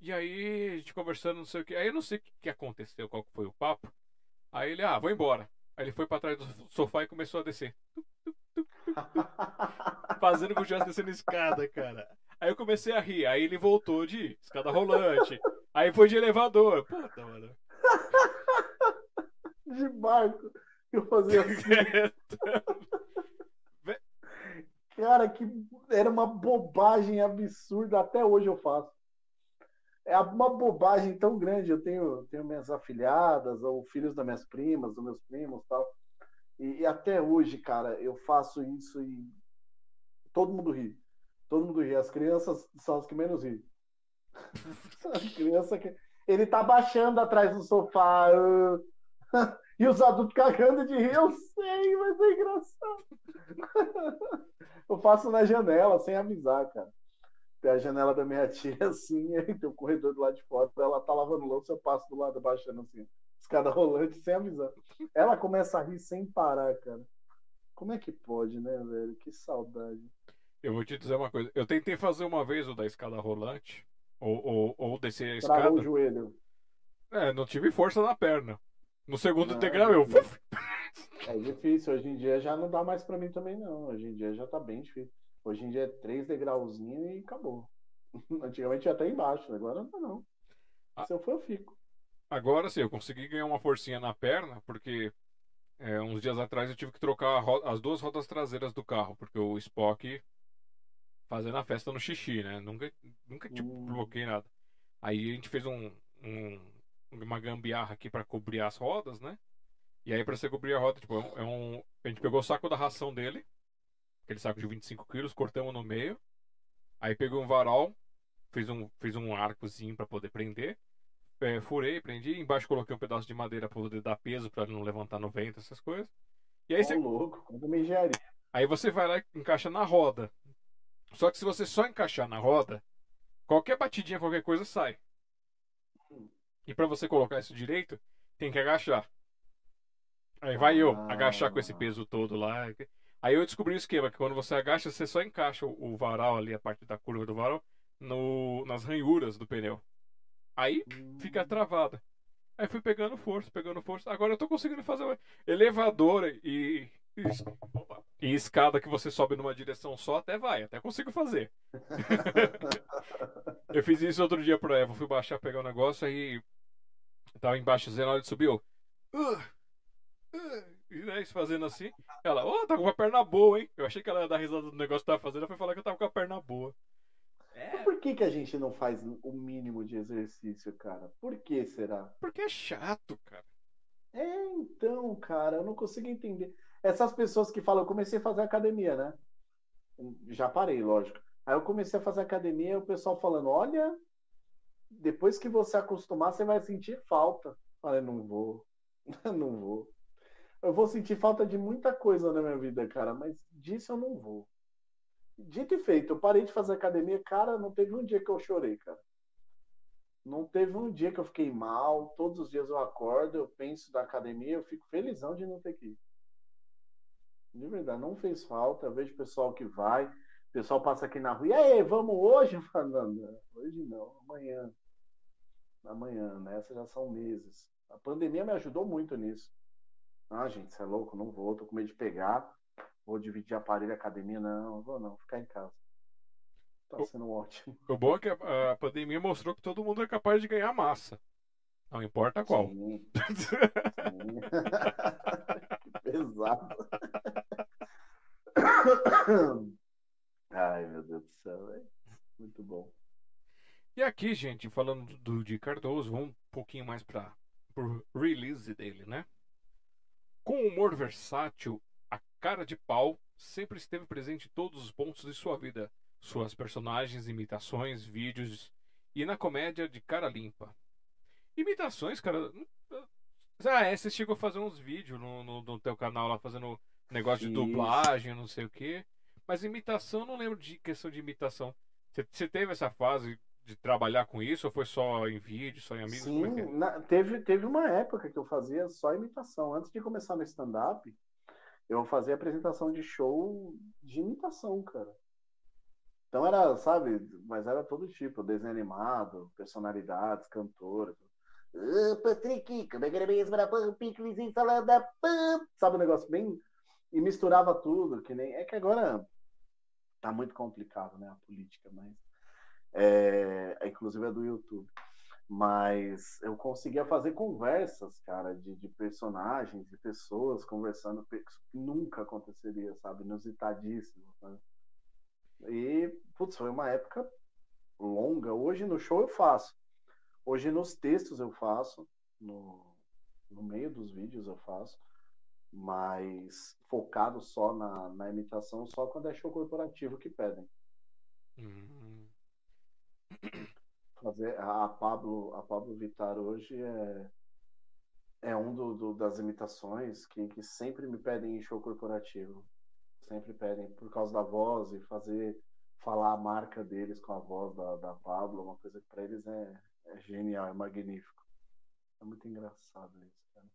E aí, a gente conversando, não sei o que. Aí eu não sei o que aconteceu, qual foi o papo. Aí ele, ah, vou embora. Aí ele foi para trás do sofá e começou a descer. Fazendo com que eu estivesse descendo escada, cara. Aí eu comecei a rir. Aí ele voltou de escada rolante. Aí foi de elevador. Puta, mano. De barco. Eu fazia assim. Cara, que era uma bobagem absurda. Até hoje eu faço. É uma bobagem tão grande. Eu tenho, tenho minhas afilhadas, ou filhos das minhas primas, dos meus primos tal. E, e até hoje, cara, eu faço isso e todo mundo ri. Todo mundo ri. As crianças são as que menos ri. criança que. Ele tá baixando atrás do sofá. E os adultos cagando de rir, eu sei, mas é engraçado. Eu faço na janela, sem avisar, cara. Tem a janela da minha tia assim, aí tem o corredor do lado de fora, ela tá lavando louça, eu passo do lado baixando assim, escada rolante, sem avisar. Ela começa a rir sem parar, cara. Como é que pode, né, velho? Que saudade. Eu vou te dizer uma coisa. Eu tentei fazer uma vez o da escada rolante, ou, ou, ou descer a escada. Travou o joelho. É, não tive força na perna. No segundo Não, degrau eu. É difícil, hoje em dia já não dá mais pra mim também, não. Hoje em dia já tá bem difícil. Hoje em dia é três degrauzinhos e acabou. Antigamente ia até embaixo, agora não não. Ah. Se eu for, eu fico. Agora sim, eu consegui ganhar uma forcinha na perna, porque é, uns dias atrás eu tive que trocar as duas rodas traseiras do carro, porque o Spock fazendo a festa no xixi, né? Nunca, nunca tipo, bloqueei nada. Aí a gente fez um, um- uma gambiarra aqui pra cobrir as rodas, né? E aí pra você cobrir a roda, tipo, é um, é um- a gente pegou o saco da ração dele, aquele saco de 25 quilos, cortamos no meio. Aí pegou um varal, fiz um, fiz um arcozinho pra poder prender. É, furei, prendi, embaixo coloquei um pedaço de madeira pra poder dar peso pra ele não levantar no vento, essas coisas. E aí Ô, você, louco, quando me engenharia. aí você vai lá e encaixa na roda. Só que se você só encaixar na roda, qualquer batidinha, qualquer coisa sai. E pra você colocar isso direito, tem que agachar. Aí vai eu Ah. agachar com esse peso todo lá. Aí eu descobri o esquema, que quando você agacha, você só encaixa o varal ali, a parte da curva do varal, no, nas ranhuras do pneu. Aí fica travada. Aí fui pegando força, pegando força. Agora eu tô conseguindo fazer um elevador e, e, opa, e escada que você sobe numa direção só, até vai, até consigo fazer. Eu fiz isso outro dia pro Eva, fui baixar, pegar o negócio, aí tava embaixo, de subir, eu. "Uh, uh", e né, isso fazendo assim. Ela, ô, tá com uma perna boa, hein? Eu achei que ela ia dar risada do negócio que tava fazendo, ela foi falar que eu tava com a perna boa. Mas Por que, que a gente não faz o mínimo de exercício, cara? Por que será? Porque é chato, cara. É, então, cara, eu não consigo entender. Essas pessoas que falam, eu comecei a fazer academia, né? Já parei, lógico. Aí eu comecei a fazer academia e o pessoal falando, olha, depois que você acostumar, você vai sentir falta. Falei, não vou, não vou. Eu vou sentir falta de muita coisa na minha vida, cara, mas disso eu não vou. Dito e feito, eu parei de fazer academia, cara, não teve um dia que eu chorei, cara. Não teve um dia que eu fiquei mal. Todos os dias eu acordo, eu penso da academia, eu fico felizão de não ter que ir. De verdade, não fez falta. Vejo pessoal que vai, o pessoal passa aqui na rua, e aí, vamos hoje? Não, hoje não, amanhã. Amanhã, né? Essas já são meses. A pandemia me ajudou muito nisso. Ah, gente, você é louco, não vou, tô com medo de pegar. Vou dividir aparelho academia, não, não vou não, ficar em casa. Tá sendo ótimo. O bom é que a, a pandemia mostrou que todo mundo é capaz de ganhar massa. Não importa qual. Sim, sim. que pesado. Ai, meu Deus do céu, velho. Muito bom. E aqui, gente, falando do de Cardoso, vamos um pouquinho mais para pro release dele, né? Com humor versátil, a cara de pau sempre esteve presente em todos os pontos de sua vida. Suas personagens, imitações, vídeos e na comédia de cara limpa. Imitações, cara. Ah, é, você chegou a fazer uns vídeos no, no, no teu canal lá fazendo negócio de Isso. dublagem, não sei o quê. Mas imitação, não lembro de questão de imitação. Você, você teve essa fase de trabalhar com isso ou foi só em vídeo, só em amigos? Sim, Como é é? na- teve, teve uma época que eu fazia só imitação. Antes de começar no stand-up, eu fazia apresentação de show de imitação, cara. Então era, sabe, mas era todo tipo, desenho animado, personalidades, cantoras. Ah, Patrick, como é que era mesmo? E. Sabe, um negócio bem. E misturava tudo, que nem. É que agora tá muito complicado, né, a política, mas. É, inclusive é do YouTube. Mas eu conseguia fazer conversas, cara, de, de personagens, de pessoas conversando, que nunca aconteceria, sabe? Inusitadíssimo. Sabe? E, putz, foi uma época longa. Hoje no show eu faço. Hoje nos textos eu faço. No, no meio dos vídeos eu faço. Mas focado só na, na imitação, só quando é show corporativo que pedem. Hum, fazer a Pablo, a Pablo Vittar hoje é é um do, do, das imitações que, que sempre me pedem em show corporativo. Sempre pedem por causa da voz e fazer falar a marca deles com a voz da, da Pablo, uma coisa que para eles é, é genial, é magnífico. É muito engraçado isso, cara.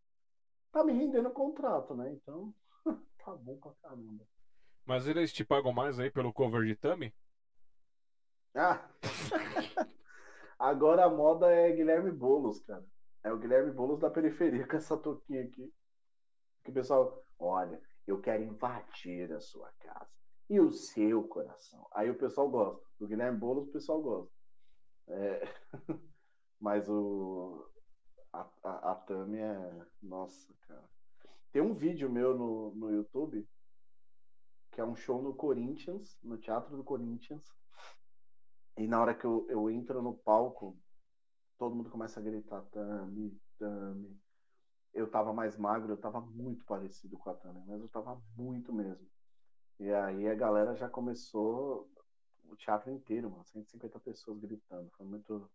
Tá me rendendo contrato, né? Então, tá bom pra caramba. Mas eles te pagam mais aí pelo cover de Tami? Ah! Agora a moda é Guilherme Boulos, cara. É o Guilherme Boulos da periferia com essa touquinha aqui. Que o pessoal, olha, eu quero invadir a sua casa e o seu coração. Aí o pessoal gosta. Do Guilherme Boulos o pessoal gosta. É... Mas o. A, a, a Tami é. Nossa, cara. Tem um vídeo meu no, no YouTube que é um show no Corinthians, no Teatro do Corinthians. E na hora que eu, eu entro no palco, todo mundo começa a gritar Tami, Tami. Eu tava mais magro, eu tava muito parecido com a Tami, mas eu tava muito mesmo. E aí a galera já começou o teatro inteiro, mano, 150 pessoas gritando. Foi muito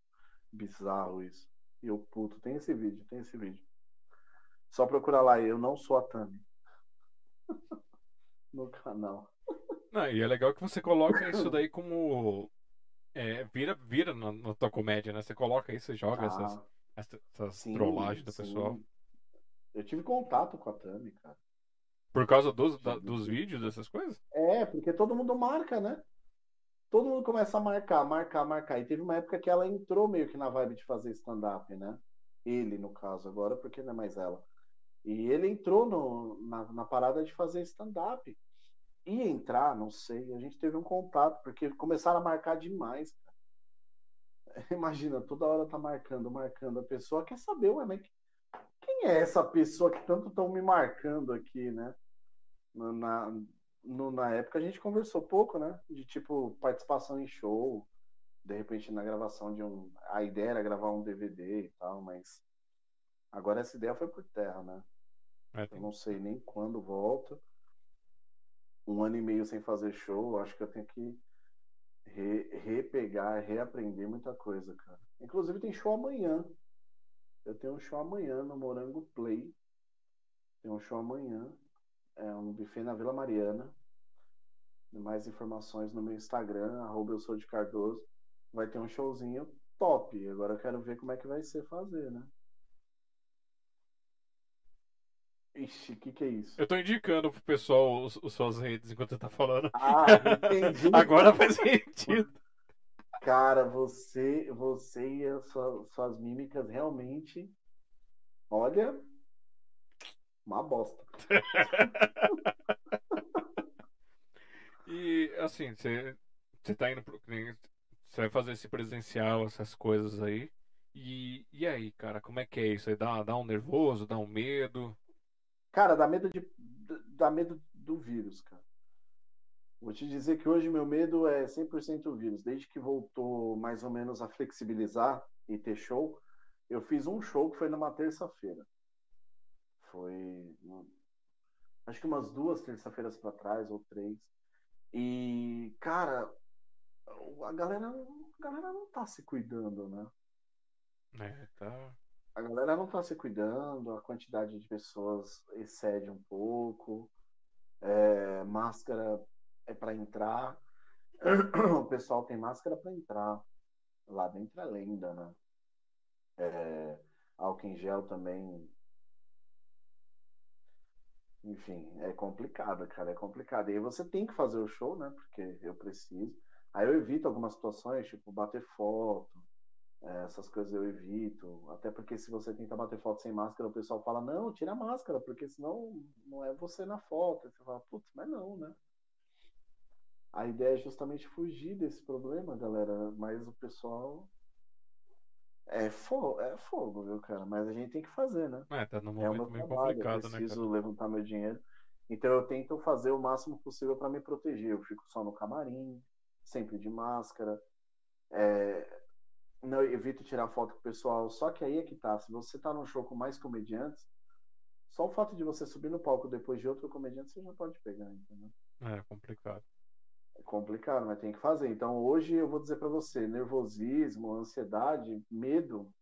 bizarro isso. E eu, puto, tem esse vídeo, tem esse vídeo. Só procurar lá, eu não sou a Tami. no canal. Não, e é legal que você coloca isso daí como. É, vira vira na, na, tua comédia, né? Você coloca isso, você joga ah, essas, essas, essas sim, trollagens do sim. pessoal. Eu tive contato com a Tami, cara. Por causa dos, da, dos vídeos, dessas coisas? É, porque todo mundo marca, né? Todo mundo começa a marcar, marcar, marcar. E teve uma época que ela entrou meio que na vibe de fazer stand-up, né? Ele, no caso, agora, porque não é mais ela. E ele entrou no, na, na parada de fazer stand-up. Ia entrar, não sei. A gente teve um contato, porque começaram a marcar demais. Imagina, toda hora tá marcando, marcando. A pessoa quer saber, ué, mas quem é essa pessoa que tanto estão me marcando aqui, né? Na, no, na época a gente conversou pouco, né? De tipo participação em show, de repente na gravação de um. A ideia era gravar um DVD e tal, mas Agora essa ideia foi por terra, né? É, eu não sei nem quando volta. Um ano e meio sem fazer show, acho que eu tenho que re, repegar, reaprender muita coisa, cara. Inclusive tem show amanhã. Eu tenho um show amanhã no Morango Play. Tem um show amanhã. É um buffet na Vila Mariana. Mais informações no meu Instagram, arroba eu sou de Cardoso. Vai ter um showzinho top. Agora eu quero ver como é que vai ser fazer, né? Ixi, o que, que é isso? Eu tô indicando pro pessoal os, os suas redes enquanto você tá falando. Ah, entendi. Agora faz sentido. Cara, você, você e as suas, suas mímicas realmente. Olha. Uma bosta. e assim, você, tá indo pro. Você vai fazer esse presencial, essas coisas aí. E, e aí, cara, como é que é isso? Aí dá, dá um nervoso, dá um medo? Cara, dá medo de dá medo do vírus, cara. Vou te dizer que hoje meu medo é 100% vírus. Desde que voltou mais ou menos a flexibilizar e ter show, eu fiz um show que foi numa terça-feira. Foi acho que umas duas terça-feiras para trás ou três. E cara, a galera, a galera não tá se cuidando, né? É, tá a galera não está se cuidando, a quantidade de pessoas excede um pouco, é, máscara é para entrar, o pessoal tem máscara para entrar, lá dentro é lenda, né? É, álcool em gel também. Enfim, é complicado, cara, é complicado. E aí você tem que fazer o show, né? Porque eu preciso. Aí eu evito algumas situações, tipo bater foto, é, essas coisas eu evito. Até porque se você tenta bater foto sem máscara, o pessoal fala, não, tira a máscara, porque senão não é você na foto. Você fala, putz, mas não, né? A ideia é justamente fugir desse problema, galera. Mas o pessoal. É fogo, é fogo, viu, cara? Mas a gente tem que fazer, né? É, tá num momento é meio trabalho, complicado, eu né, preciso né, levantar meu dinheiro. Então eu tento fazer o máximo possível para me proteger. Eu fico só no camarim, sempre de máscara. É, não, eu evito tirar foto com o pessoal. Só que aí é que tá. Se você tá num show com mais comediantes, só o fato de você subir no palco depois de outro comediante, você já pode pegar, entendeu? É complicado. É complicado, mas tem que fazer. Então hoje eu vou dizer para você, nervosismo, ansiedade, medo,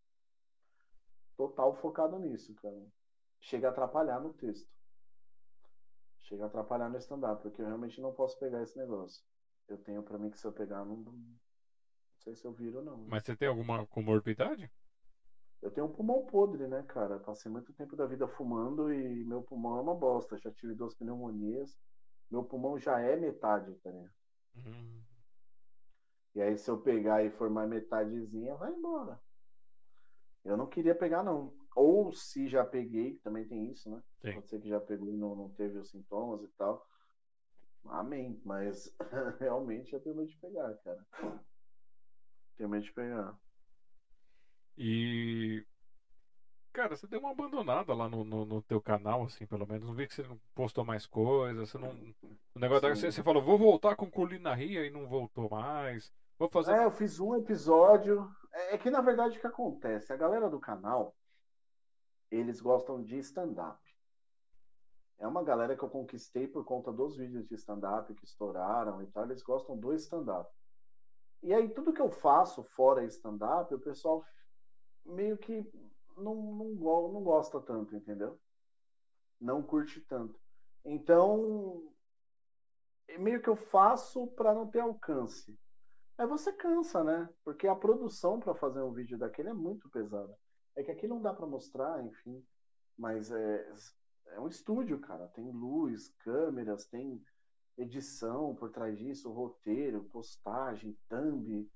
total focado nisso, cara. Chega a atrapalhar no texto. Chega a atrapalhar no stand-up, porque eu realmente não posso pegar esse negócio. Eu tenho para mim que se eu pegar, não, não sei se eu viro ou não. Mas você tem alguma comorbidade? Eu tenho um pulmão podre, né, cara? Passei muito tempo da vida fumando e meu pulmão é uma bosta. Já tive duas pneumonias. Meu pulmão já é metade, tá E aí, se eu pegar e formar metadezinha, vai embora. Eu não queria pegar, não. Ou se já peguei, também tem isso, né? Sim. Pode ser que já pegou e não, não teve os sintomas e tal. Amém. Mas realmente eu tenho medo de pegar, cara. Tenho medo de pegar. E. Cara, você deu uma abandonada lá no, no, no, teu canal, assim, pelo menos. Não vi que você não postou mais coisas. Você não. O negócio da... você, você falou, vou voltar com Ria e não voltou mais. Vou fazer. É, eu fiz um episódio. É, é que na verdade o que acontece? A galera do canal, eles gostam de stand-up. É uma galera que eu conquistei por conta dos vídeos de stand-up que estouraram e tal. Eles gostam do stand-up. E aí, tudo que eu faço fora stand-up, o pessoal meio que não, não, não gosta tanto, entendeu? Não curte tanto. Então, meio que eu faço para não ter alcance. Aí você cansa, né? Porque a produção para fazer um vídeo daquele é muito pesada. É que aqui não dá para mostrar, enfim. Mas é, é um estúdio, cara. Tem luz, câmeras, tem edição por trás disso, roteiro, postagem, thumb.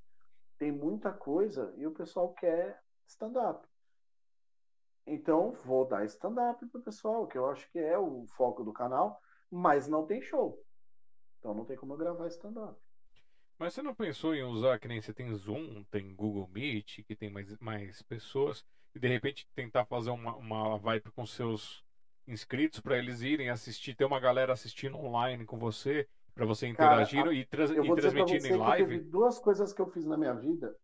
Tem muita coisa e o pessoal quer stand-up. Então, vou dar stand-up pro pessoal, que eu acho que é o foco do canal, mas não tem show. Então não tem como eu gravar stand-up. Mas você não pensou em usar que nem você tem Zoom, tem Google Meet, que tem mais, mais pessoas, e de repente tentar fazer uma, uma vibe com seus inscritos para eles irem assistir, ter uma galera assistindo online com você, para você interagir Cara, e, e transmitir em live? Teve duas coisas que eu fiz na minha vida.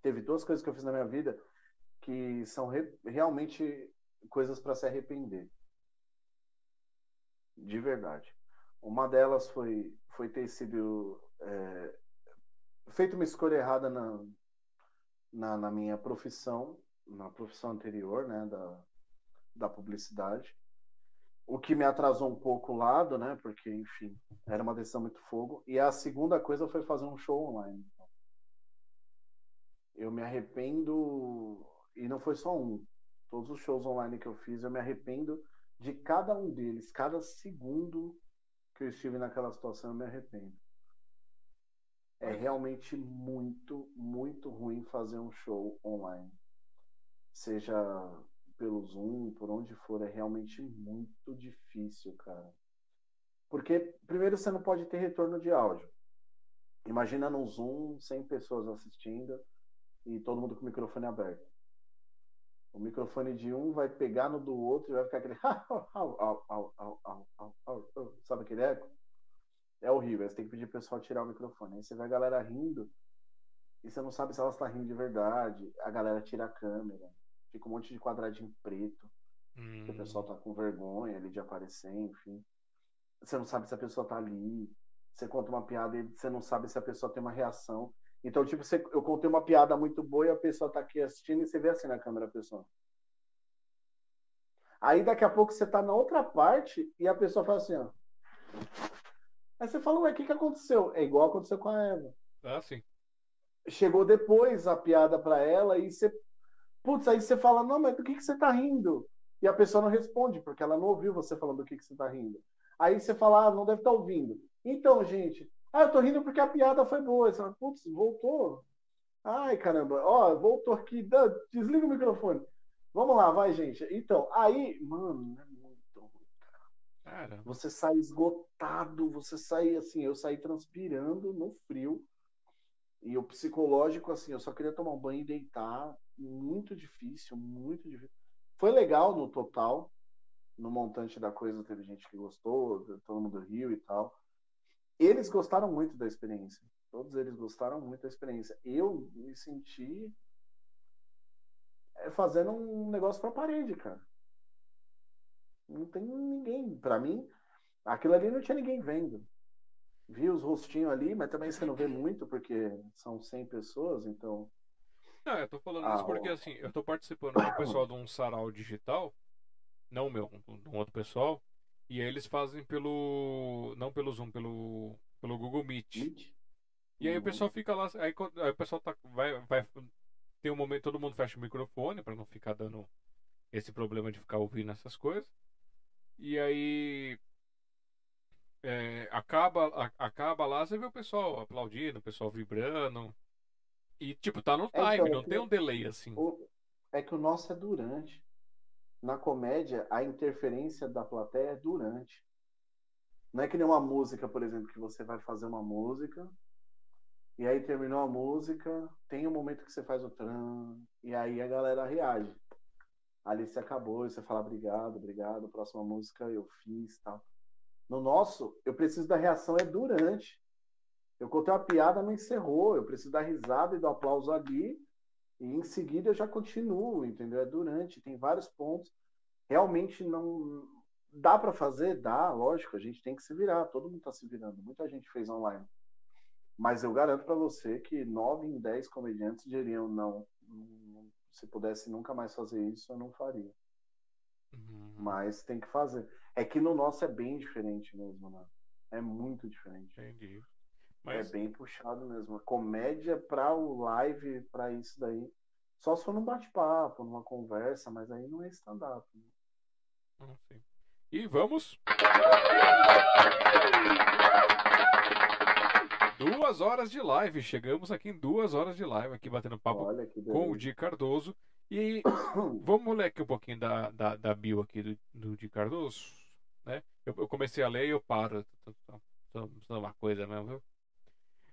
teve duas coisas que eu fiz na minha vida que são re, realmente coisas para se arrepender. De verdade. Uma delas foi, foi ter sido é, feito uma escolha errada na, na, na, minha profissão, na profissão anterior, né, da, da publicidade. O que me atrasou um pouco o lado, né, porque, enfim, era uma decisão muito fogo. E a segunda coisa foi fazer um show online. Eu me arrependo, e não foi só um, todos os shows online que eu fiz, eu me arrependo de cada um deles, cada segundo que eu estive naquela situação, eu me arrependo. É realmente muito, muito ruim fazer um show online. Seja pelo Zoom, por onde for, é realmente muito difícil, cara. Porque, primeiro, você não pode ter retorno de áudio. Imagina no Zoom, 100 pessoas assistindo e todo mundo com o microfone aberto. O microfone de um vai pegar no do outro e vai ficar aquele. Sabe aquele eco? É horrível. Você tem que pedir pro pessoal tirar o microfone. Aí você vê a galera rindo e você não sabe se ela está rindo de verdade. A galera tira a câmera. Fica um monte de quadradinho preto. Hum. o pessoal tá com vergonha ali de aparecer, enfim. Você não sabe se a pessoa tá ali. Você conta uma piada e você não sabe se a pessoa tem uma reação. Então, tipo, você, eu contei uma piada muito boa e a pessoa tá aqui assistindo e você vê assim na câmera a pessoa. Aí daqui a pouco você tá na outra parte e a pessoa fala assim, ó. Aí você fala, ué, o que, que aconteceu? É igual aconteceu com a Eva. Ah, sim. Chegou depois a piada para ela e você. Putz, aí você fala, não, mas do que, que você tá rindo? E a pessoa não responde, porque ela não ouviu você falando do que, que você tá rindo. Aí você fala, ah, não deve estar tá ouvindo. Então, gente, ah, eu tô rindo porque a piada foi boa. Você fala, putz, voltou. Ai, caramba, ó, voltou aqui. Desliga o microfone. Vamos lá, vai, gente. Então, aí, mano, é muito ruim, cara. cara. Você sai esgotado, você sai assim, eu saí transpirando no frio. E o psicológico, assim, eu só queria tomar um banho e deitar. Muito difícil, muito difícil. Foi legal no total. No montante da coisa, teve gente que gostou, todo mundo riu e tal eles gostaram muito da experiência. Todos eles gostaram muito da experiência. Eu me senti é, fazendo um negócio para parede, cara. Não tem ninguém. Para mim, aquilo ali não tinha ninguém vendo. vi os rostinhos ali, mas também você não vê muito, porque são 100 pessoas, então. Não, eu tô falando ah, isso porque, assim, eu tô participando com o pessoal de um sarau digital, não meu, de um outro pessoal, e aí eles fazem pelo. Não pelo Zoom, pelo, pelo Google Meet. Meet? E aí o uhum. pessoal fica lá, aí, aí o pessoal tá, vai, vai. Tem um momento todo mundo fecha o microfone para não ficar dando esse problema de ficar ouvindo essas coisas. E aí é, acaba, a, acaba lá, você vê o pessoal aplaudindo, o pessoal vibrando. E, tipo, tá no é, time, então, não é tem um delay assim. O, é que o nosso é durante. Na comédia, a interferência da plateia é durante. Não é que nem uma música, por exemplo, que você vai fazer uma música, e aí terminou a música, tem um momento que você faz o tran, e aí a galera reage. Ali você acabou, e você fala obrigado, obrigado, próxima música eu fiz tal. No nosso, eu preciso da reação é durante. Eu contei uma piada, não encerrou. Eu preciso da risada e do aplauso ali. E em seguida eu já continuo, entendeu? É durante. Tem vários pontos. Realmente não. Dá para fazer? Dá, lógico. A gente tem que se virar. Todo mundo está se virando. Muita gente fez online. Mas eu garanto para você que nove em dez comediantes diriam: não, se pudesse nunca mais fazer isso, eu não faria. Uhum. Mas tem que fazer. É que no nosso é bem diferente mesmo, né? É muito diferente. Entendi. Mas... É bem puxado mesmo. Comédia para o live, para isso daí. Só se for num bate-papo, numa conversa, mas aí não é stand-up. Né? Ah, e vamos. Duas horas de live. Chegamos aqui em duas horas de live, aqui batendo papo com o Di Cardoso. E vamos ler aqui um pouquinho da, da, da bio aqui do, do Di Cardoso né? Eu, eu comecei a ler e eu paro. É uma coisa mesmo, viu?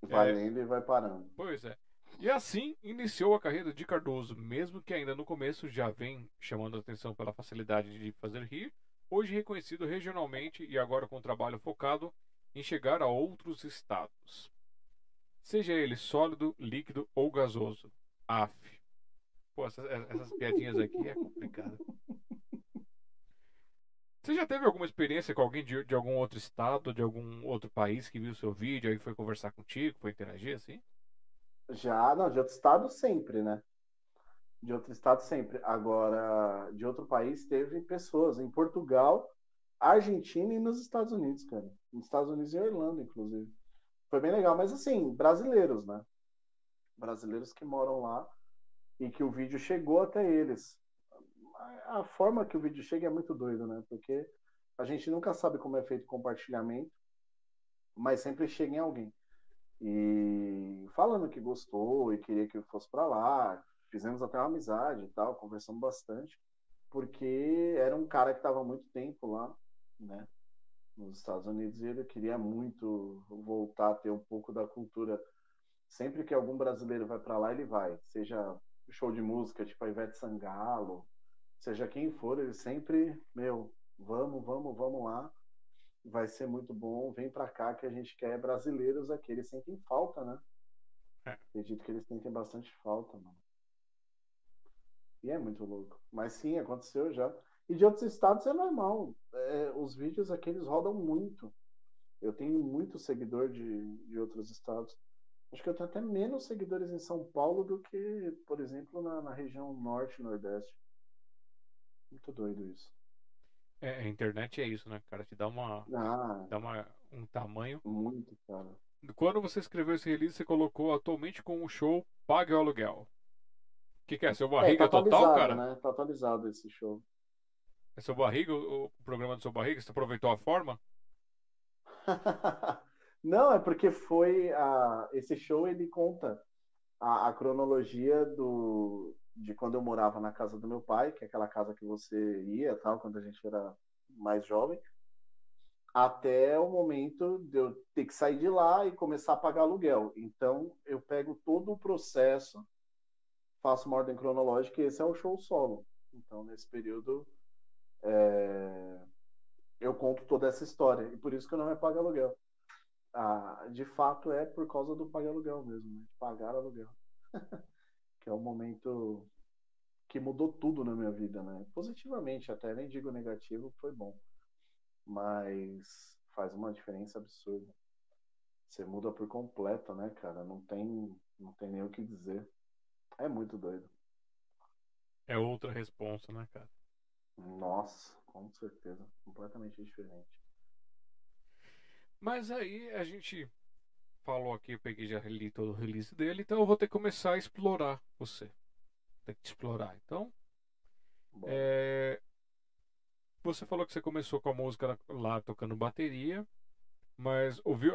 Vai é, lendo e vai parando. Pois é. E assim iniciou a carreira de Cardoso, mesmo que ainda no começo já vem chamando a atenção pela facilidade de fazer rir, hoje reconhecido regionalmente e agora com trabalho focado em chegar a outros estados. Seja ele sólido, líquido ou gasoso. Af. Pô, essas, essas piadinhas aqui é complicado. Você já teve alguma experiência com alguém de, de algum outro estado, de algum outro país que viu seu vídeo e foi conversar contigo, foi interagir assim? Já, não, de outro estado sempre, né? De outro estado sempre. Agora, de outro país teve pessoas em Portugal, Argentina e nos Estados Unidos, cara. Nos Estados Unidos e Irlanda, inclusive. Foi bem legal, mas assim, brasileiros, né? Brasileiros que moram lá e que o vídeo chegou até eles a forma que o vídeo chega é muito doido, né? Porque a gente nunca sabe como é feito o compartilhamento, mas sempre chega em alguém. E falando que gostou e queria que eu fosse para lá, fizemos até uma amizade e tal, conversamos bastante, porque era um cara que estava muito tempo lá, né? Nos Estados Unidos e ele queria muito voltar a ter um pouco da cultura. Sempre que algum brasileiro vai para lá, ele vai, seja show de música, tipo a Ivete Sangalo, seja quem for, ele sempre, meu, vamos, vamos, vamos lá, vai ser muito bom, vem para cá que a gente quer brasileiros aqui, eles sentem falta, né? É. Acredito que eles sentem bastante falta, mano. E é muito louco. Mas sim, aconteceu já. E de outros estados é normal. É, os vídeos aqui eles rodam muito. Eu tenho muito seguidor de, de outros estados. Acho que eu tenho até menos seguidores em São Paulo do que, por exemplo, na, na região norte e nordeste. Muito doido isso. É, a internet é isso, né, cara? Te dá uma. Ah, dá uma, um tamanho. Muito, cara. Quando você escreveu esse release, você colocou atualmente com o show Pague o Aluguel. O que, que, é? Seu barriga é, tá total, cara? Né? Tá atualizado esse show. É seu barriga, o, o programa do seu barriga? Você aproveitou a forma? Não, é porque foi a, esse show ele conta a, a cronologia do, de quando eu morava na casa do meu pai, que é aquela casa que você ia, tal, quando a gente era mais jovem, até o momento de eu ter que sair de lá e começar a pagar aluguel. Então, eu pego todo o processo, faço uma ordem cronológica e esse é o show solo. Então, nesse período, é... eu conto toda essa história. E por isso que eu não me pago aluguel. Ah, de fato, é por causa do pagar aluguel mesmo, né? pagar aluguel. que é um momento que mudou tudo na minha vida, né? Positivamente até, nem digo negativo, foi bom. Mas faz uma diferença absurda. Você muda por completo, né, cara? Não tem, não tem nem o que dizer. É muito doido. É outra resposta, né, cara? Nossa, com certeza. Completamente diferente. Mas aí a gente falou aqui, eu peguei já li todo o release dele, então eu vou ter que começar a explorar você. Tem que explorar. Então, é... você falou que você começou com a música lá tocando bateria, mas ouviu,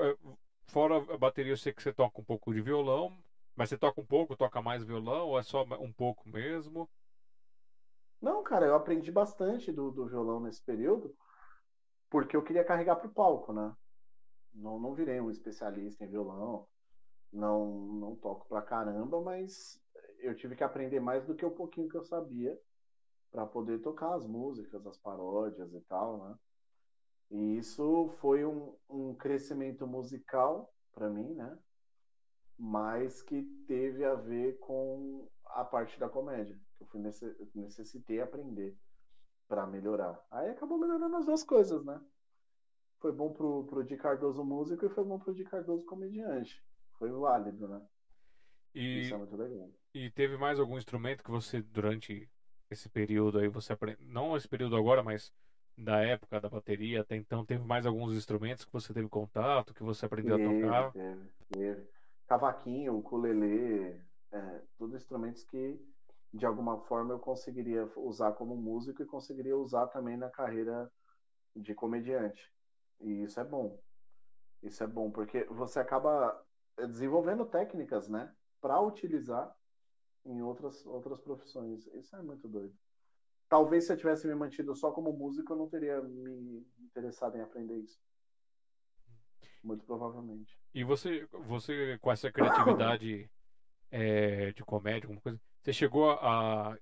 fora a bateria eu sei que você toca um pouco de violão, mas você toca um pouco, toca mais violão ou é só um pouco mesmo? Não, cara, eu aprendi bastante do, do violão nesse período, porque eu queria carregar pro palco, né? Não, não virei um especialista em violão, não, não toco pra caramba, mas eu tive que aprender mais do que o pouquinho que eu sabia para poder tocar as músicas, as paródias e tal, né? E isso foi um, um crescimento musical para mim, né? Mas que teve a ver com a parte da comédia, que eu fui necessitei aprender para melhorar. Aí acabou melhorando as duas coisas, né? Foi bom pro, pro Di Cardoso músico e foi bom pro Di Cardoso comediante. Foi válido, né? E, Isso é muito legal. E teve mais algum instrumento que você, durante esse período aí, você aprendeu? Não esse período agora, mas da época da bateria até então, teve mais alguns instrumentos que você teve contato, que você aprendeu teve, a tocar? Teve, teve. Cavaquinho, ukulele, é, tudo instrumentos que de alguma forma eu conseguiria usar como músico e conseguiria usar também na carreira de comediante. E isso é bom. Isso é bom, porque você acaba desenvolvendo técnicas, né? Para utilizar em outras, outras profissões. Isso é muito doido. Talvez se eu tivesse me mantido só como músico, eu não teria me interessado em aprender isso. Muito provavelmente. E você, você com essa criatividade é, de comédia, alguma coisa, você chegou a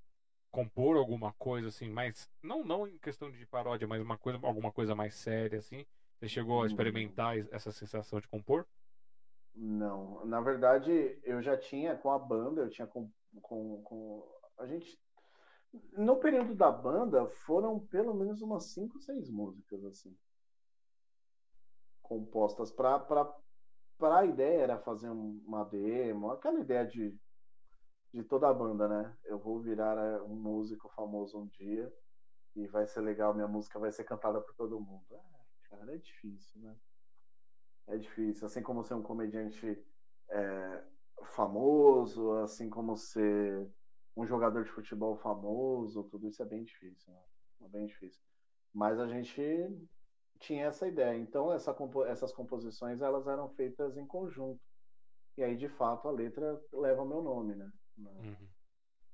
compor alguma coisa assim, mas não não em questão de paródia, mas uma coisa, alguma coisa mais séria assim? Você chegou a experimentar essa sensação de compor? Não, na verdade eu já tinha com a banda, eu tinha com, com, com a gente no período da banda foram pelo menos umas cinco, seis músicas assim compostas para para a ideia era fazer uma demo, aquela ideia de de toda a banda, né? Eu vou virar é, um músico famoso um dia e vai ser legal, minha música vai ser cantada por todo mundo. É, cara, é difícil, né? É difícil. Assim como ser um comediante é, famoso, assim como ser um jogador de futebol famoso, tudo isso é bem difícil, né? É bem difícil. Mas a gente tinha essa ideia. Então, essa, essas composições elas eram feitas em conjunto. E aí, de fato, a letra leva meu nome, né? Na, uhum.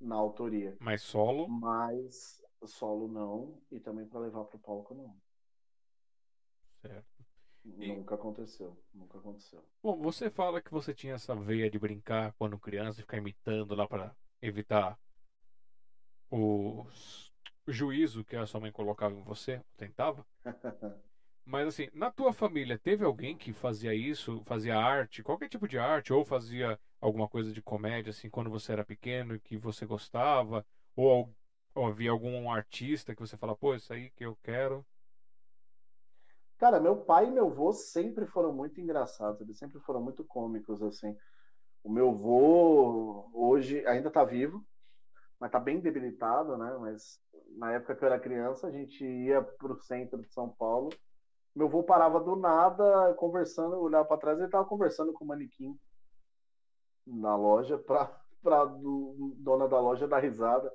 na autoria. Mas solo? Mas solo não. E também para levar para o palco não. Certo. Nunca aconteceu, nunca aconteceu. Bom, você fala que você tinha essa veia de brincar quando criança e ficar imitando lá para evitar o juízo que a sua mãe colocava em você, tentava. Mas assim, na tua família teve alguém que fazia isso, fazia arte, qualquer tipo de arte, ou fazia alguma coisa de comédia assim quando você era pequeno e que você gostava, ou, ou havia algum artista que você fala, pô, isso aí que eu quero? Cara, meu pai e meu avô sempre foram muito engraçados, eles sempre foram muito cômicos, assim. O meu avô hoje ainda tá vivo, mas tá bem debilitado, né? Mas na época que eu era criança, a gente ia pro centro de São Paulo. Meu avô parava do nada, conversando, olhava para trás, ele tava conversando com o manequim na loja pra, pra do, dona da loja dar risada.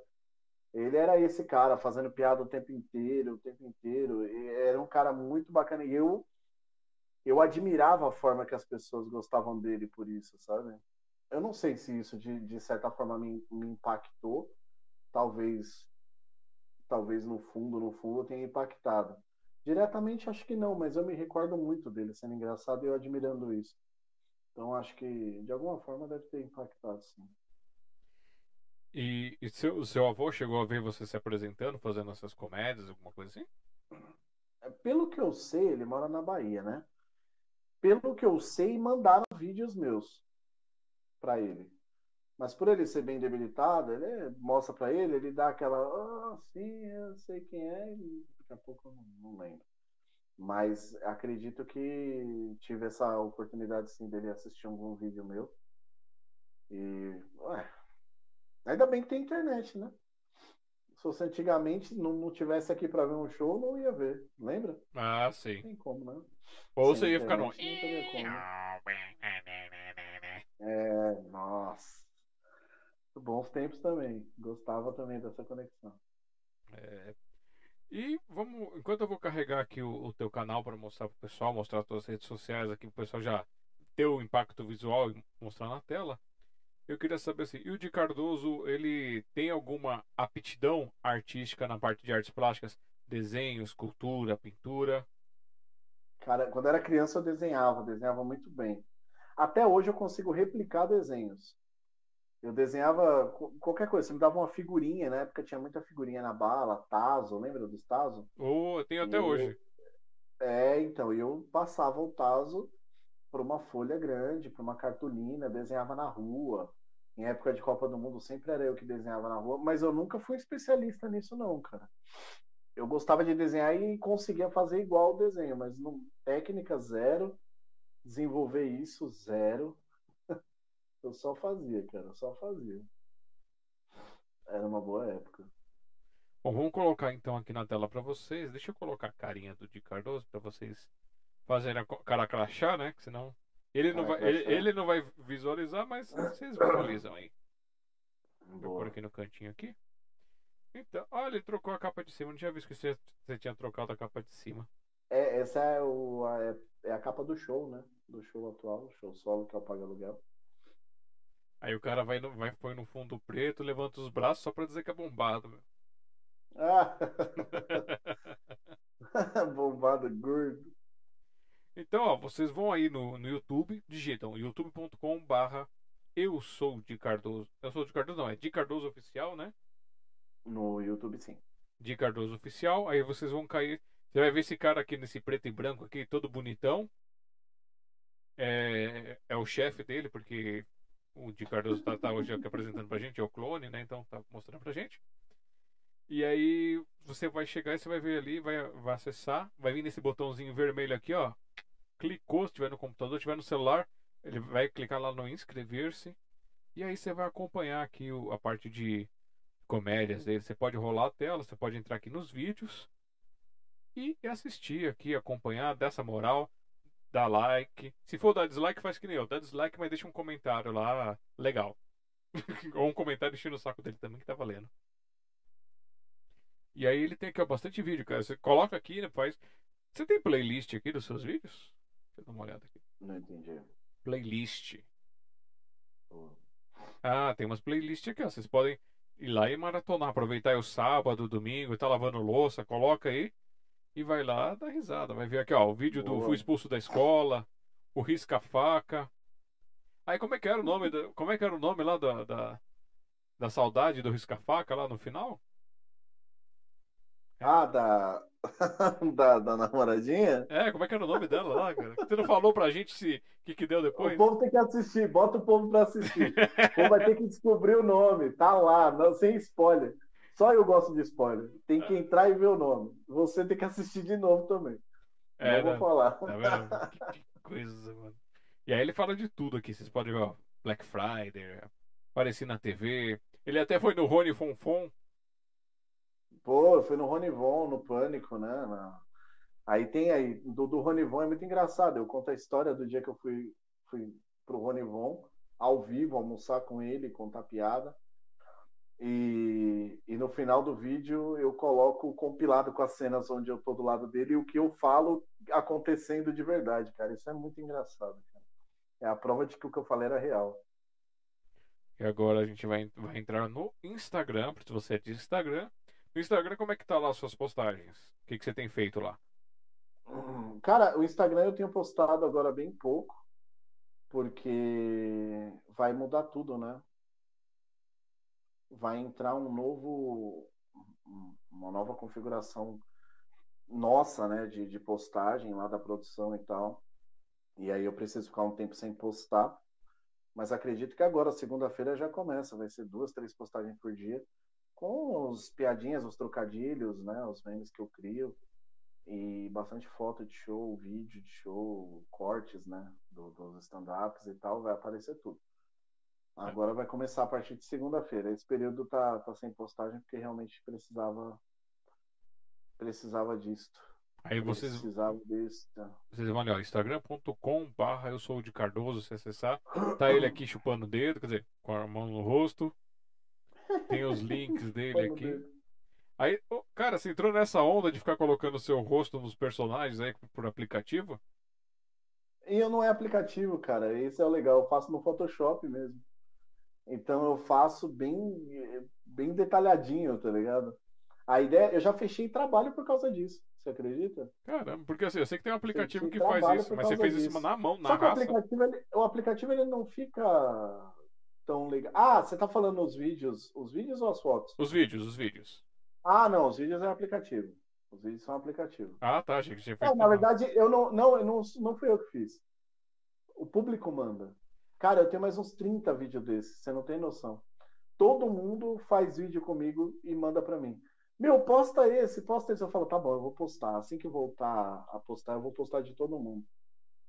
Ele era esse cara, fazendo piada o tempo inteiro, o tempo inteiro. Era um cara muito bacana. E eu, eu admirava a forma que as pessoas gostavam dele por isso, sabe? Eu não sei se isso, de, de certa forma, me, me impactou. Talvez, talvez no fundo, no fundo, tenha impactado. Diretamente, acho que não, mas eu me recordo muito dele sendo engraçado e eu admirando isso. Então, acho que, de alguma forma, deve ter impactado, sim. E, e seu, seu avô chegou a ver você se apresentando, fazendo essas comédias, alguma coisa assim? É, pelo que eu sei, ele mora na Bahia, né? Pelo que eu sei, mandaram vídeos meus para ele. Mas por ele ser bem debilitado, ele mostra para ele, ele dá aquela, ah, sim, eu sei quem é, e daqui a pouco eu não lembro. Mas acredito que tive essa oportunidade sim dele assistir algum vídeo meu. E, ué, ainda bem que tem internet, né? Se fosse antigamente, não, não tivesse aqui para ver um show, não ia ver. Lembra? Ah, sim. Não tem como, né? Ou Sem você ia ficar no. É, nossa. Bons tempos também. Gostava também dessa conexão. É. E vamos, enquanto eu vou carregar aqui o, o teu canal para mostrar pro pessoal, mostrar as tuas redes sociais aqui, o pessoal já ter o impacto visual e mostrar na tela. Eu queria saber assim, e o de Cardoso, ele tem alguma aptidão artística na parte de artes plásticas? Desenho, escultura, pintura? Cara, quando eu era criança eu desenhava, desenhava muito bem. Até hoje eu consigo replicar desenhos. Eu desenhava qualquer coisa. Você me dava uma figurinha, na época tinha muita figurinha na bala, Tazo, lembra dos Tazo? Ou eu tenho até Eu- hoje. É, então, eu passava o Tazo para uma folha grande, para uma cartolina, desenhava na rua. Em época de Copa do Mundo sempre era eu que desenhava na rua, mas eu nunca fui especialista nisso não, cara. Eu gostava de desenhar e conseguia fazer igual o desenho, mas não, técnica zero, desenvolver isso zero. Eu só fazia, cara, só fazia. Era uma boa época. Bom, vamos colocar então aqui na tela para vocês. Deixa eu colocar a carinha do Di Cardoso para vocês fazerem a cara crachá, né? Que senão ele não vai, ele, ele não vai visualizar, mas vocês visualizam aí. Vou pôr Boa. aqui no cantinho aqui. Então, olha, ele trocou a capa de cima. Não tinha visto que você, você tinha trocado a capa de cima. É, essa é, o, a, é- é a capa do show, né? Do show atual, show solo que é o Paga Aluguel. Aí o cara vai, no, vai põe no fundo preto, levanta os braços só pra dizer que é bombado. meu. Ah! Bombado gordo. Então, ó, vocês vão aí no, no YouTube, digitam youtube.com barra eu sou de Cardoso. Eu sou de Cardoso, não, é de Cardoso Oficial, né? No YouTube, sim. de Cardoso Oficial. Aí vocês vão cair. Você vai ver esse cara aqui nesse preto e branco aqui, todo bonitão. É, é o chefe dele, porque o de Cardoso tá, tá hoje aqui apresentando pra gente, é o clone, né? Então tá mostrando pra gente. E aí você vai chegar e você vai ver ali, vai, vai acessar, vai vir nesse botãozinho vermelho aqui, ó. Clicou, se tiver no computador, se tiver no celular, ele vai clicar lá no inscrever-se. E aí você vai acompanhar aqui o- a parte de comédias dele. Você pode rolar a tela, você pode entrar aqui nos vídeos e assistir aqui, acompanhar, dar essa moral, dar like. Se for dar dislike, faz que nem eu, dá dislike, mas deixa um comentário lá legal. Ou um comentário enchendo o saco dele também, que tá valendo. E aí ele tem aqui ó, bastante vídeo, cara. Você coloca aqui, né, faz. Você tem playlist aqui dos seus vídeos? Eu dar uma olhada aqui. Não entendi. Playlist. Pô. Ah, tem umas playlists aqui, ó. Vocês podem ir lá e maratonar, aproveitar aí o sábado, domingo, tá lavando louça, coloca aí e vai lá dar risada. Vai ver aqui, ó, o vídeo do Boa. Fui Expulso da Escola, o Risca-Faca. Aí como é que era o nome, da, como é que era o nome lá da, da, da saudade do Risca-Faca lá no final? Ah, da... da. da namoradinha? É, como é que era o nome dela lá, cara? Você não falou pra gente se o que, que deu depois? O povo tem que assistir, bota o povo pra assistir. O povo vai ter que descobrir o nome, tá lá, não, sem spoiler. Só eu gosto de spoiler. Tem que entrar e ver o nome. Você tem que assistir de novo também. É, não né? vou falar. Tá? Que, que coisa, mano. E aí ele fala de tudo aqui. Vocês podem ver, ó, Black Friday, apareci na TV. Ele até foi no Rony Fonfon. Pô, fui no Ronivon, no Pânico, né? Aí tem aí, do, do Ronivon é muito engraçado. Eu conto a história do dia que eu fui, fui pro Ronivon, ao vivo, almoçar com ele, contar piada. E, e no final do vídeo eu coloco o compilado com as cenas onde eu tô do lado dele e o que eu falo acontecendo de verdade, cara. Isso é muito engraçado, cara. É a prova de que o que eu falei era real. E agora a gente vai, vai entrar no Instagram, porque você é de Instagram. No Instagram, como é que tá lá as suas postagens? O que, que você tem feito lá? Cara, o Instagram eu tenho postado agora bem pouco, porque vai mudar tudo, né? Vai entrar um novo, uma nova configuração nossa, né, de, de postagem lá da produção e tal. E aí eu preciso ficar um tempo sem postar. Mas acredito que agora, segunda-feira, já começa. Vai ser duas, três postagens por dia, com os piadinhas, os trocadilhos, né, os memes que eu crio. e bastante foto de show, vídeo de show, cortes, né? Do, dos stand-ups e tal, vai aparecer tudo. Agora vai começar a partir de segunda-feira. Esse período tá, tá sem postagem porque realmente precisava precisava disso. Aí vocês, precisava vocês vão olhar, instagram.com barra eu sou o de Cardoso, se acessar. Tá ele aqui chupando o dedo, quer dizer, com a mão no rosto. Tem os links dele aqui. Aí, cara, você entrou nessa onda de ficar colocando o seu rosto nos personagens aí por aplicativo? E eu não é aplicativo, cara. Esse é o legal. Eu faço no Photoshop mesmo. Então eu faço bem, bem detalhadinho, tá ligado? A ideia, eu já fechei trabalho por causa disso. Você acredita? Caramba, porque assim, eu sei que tem um aplicativo que faz isso, mas você fez disso. isso na mão, na Só raça. O aplicativo, ele, o aplicativo ele não fica tão legal. Ah, você tá falando os vídeos, os vídeos ou as fotos? Os vídeos, os vídeos. Ah, não, os vídeos é aplicativo. Os vídeos são aplicativo. Ah, tá, achei que tinha feito. Não, na verdade, eu não, não, eu não, não fui eu que fiz. O público manda. Cara, eu tenho mais uns 30 vídeos desses, você não tem noção. Todo mundo faz vídeo comigo e manda para mim. Meu, posta esse, posta esse. Eu falo, tá bom, eu vou postar. Assim que voltar a postar, eu vou postar de todo mundo.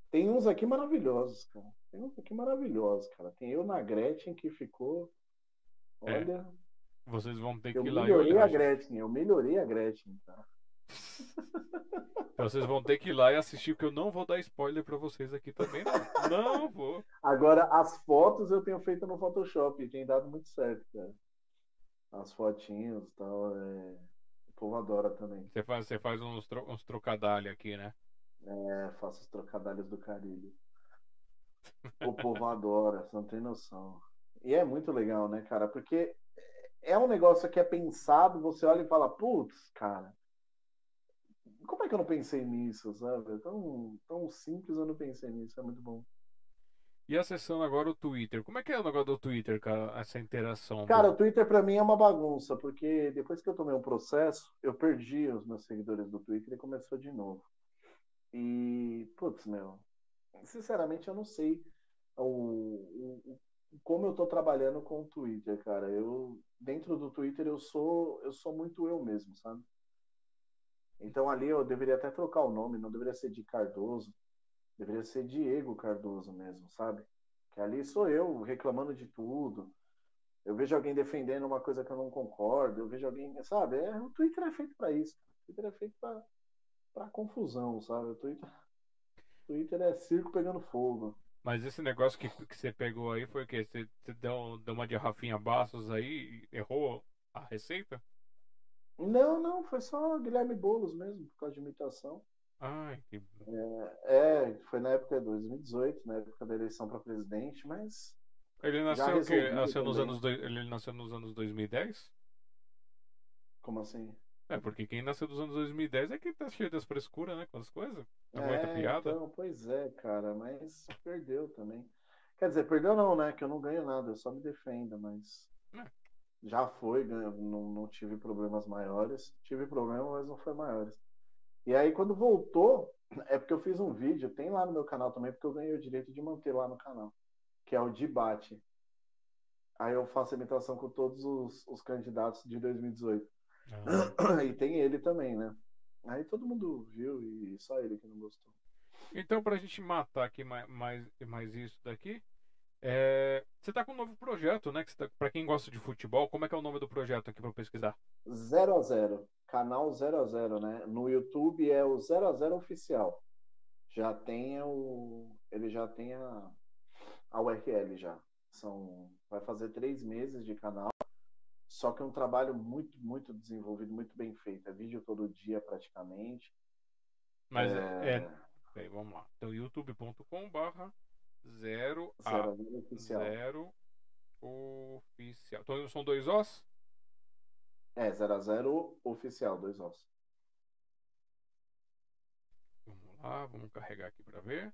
Tem uns aqui maravilhosos, cara. Tem uns aqui maravilhosos, cara. Tem eu na Gretchen que ficou. É. Olha. É. Vocês vão ter que ir lá e. Eu melhorei a Gretchen, eu melhorei a Gretchen, tá? Então vocês vão ter que ir lá e assistir, porque eu não vou dar spoiler para vocês aqui também, não. Não vou. Agora, as fotos eu tenho feito no Photoshop e tem dado muito certo, cara. As fotinhos e tal. É... O povo adora também. Você faz, você faz uns, tro... uns trocadalhos aqui, né? É, faço os trocadalhos do carilho. O povo adora, você não tem noção. E é muito legal, né, cara? Porque é um negócio que é pensado, você olha e fala, putz, cara, como é que eu não pensei nisso, sabe? É tão, tão simples eu não pensei nisso, é muito bom. E acessando agora o Twitter, como é que é o negócio do Twitter, cara, essa interação? Cara, do... o Twitter para mim é uma bagunça, porque depois que eu tomei um processo, eu perdi os meus seguidores do Twitter e começou de novo. E, putz, meu, sinceramente eu não sei o, o, como eu tô trabalhando com o Twitter, cara. Eu, dentro do Twitter, eu sou, eu sou muito eu mesmo, sabe? Então ali eu deveria até trocar o nome, não deveria ser de Cardoso, deveria ser Diego Cardoso mesmo, sabe? Que ali sou eu reclamando de tudo. Eu vejo alguém defendendo uma coisa que eu não concordo, eu vejo alguém, sabe? É, o Twitter é feito para isso. O Twitter é feito para confusão, sabe? O Twitter, Twitter é circo pegando fogo. Mas esse negócio que, que você pegou aí foi o quê? Você, você deu, deu uma de Rafinha Bastos aí e errou a receita? Não, não, foi só Guilherme Boulos mesmo, por causa de imitação. Ai, que... é, é, foi na época de 2018, na época da eleição para presidente, mas. Ele nasceu o quê? Nasceu nos anos. Ele nasceu nos anos 2010? Como assim? É, porque quem nasceu dos anos 2010 é que tá cheio das frescuras, né? Com as coisas. É muita piada. Então, pois é, cara, mas perdeu também. Quer dizer, perdeu não, né? Que eu não ganho nada, eu só me defendo, mas. É já foi, não, não tive problemas maiores. Tive problemas, mas não foi maiores. E aí, quando voltou, é porque eu fiz um vídeo, tem lá no meu canal também, porque eu ganhei o direito de manter lá no canal, que é o debate. Aí eu faço imitação com todos os, os candidatos de 2018. Ah. E tem ele também, né? Aí todo mundo viu e só ele que não gostou. Então, pra gente matar aqui mais, mais, mais isso daqui, é, você está com um novo projeto, né? Que tá, para quem gosta de futebol, como é que é o nome do projeto aqui para pesquisar? 0 a 0 canal 0 a 0 né? No YouTube é o 0 a 0 oficial. Já tem o, ele já tem a, a URL já. São, vai fazer três meses de canal. Só que é um trabalho muito, muito desenvolvido, muito bem feito. É vídeo todo dia praticamente. Mas é, é... vamos lá. Então, youtube.com/barra Zero a. Zero oficial. Então são dois Os? É, 0 a 0 oficial, dois Os. Vamos lá, vamos carregar aqui para ver.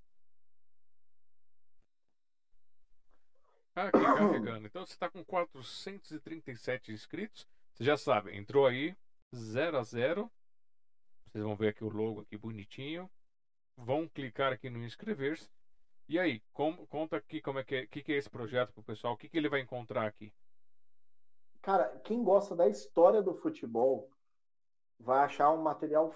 Aqui carregando. Então você está com 437 inscritos. Você já sabe, entrou aí 0 a 0. Vocês vão ver aqui o logo aqui bonitinho. Vão clicar aqui no inscrever-se. E aí, conta aqui como é que, é, que, que é esse projeto para o pessoal, o que, que ele vai encontrar aqui? Cara, quem gosta da história do futebol vai achar um material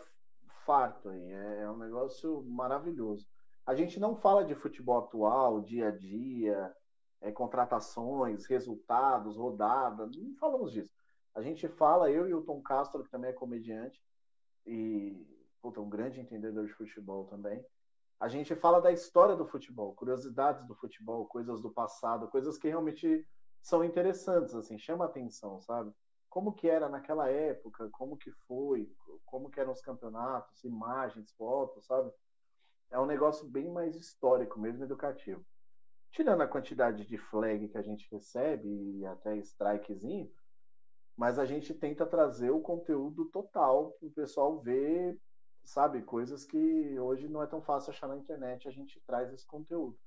farto aí. É, é um negócio maravilhoso. A gente não fala de futebol atual, dia a dia, é, contratações, resultados, rodada, não falamos disso. A gente fala, eu e o Tom Castro, que também é comediante, e puta, um grande entendedor de futebol também. A gente fala da história do futebol, curiosidades do futebol, coisas do passado, coisas que realmente são interessantes, assim, chama atenção, sabe? Como que era naquela época, como que foi, como que eram os campeonatos, imagens, fotos, sabe? É um negócio bem mais histórico, mesmo educativo. Tirando a quantidade de flag que a gente recebe e até strikezinho, mas a gente tenta trazer o conteúdo total para o pessoal ver, sabe, coisas que hoje não é tão fácil achar na internet, a gente traz esse conteúdo.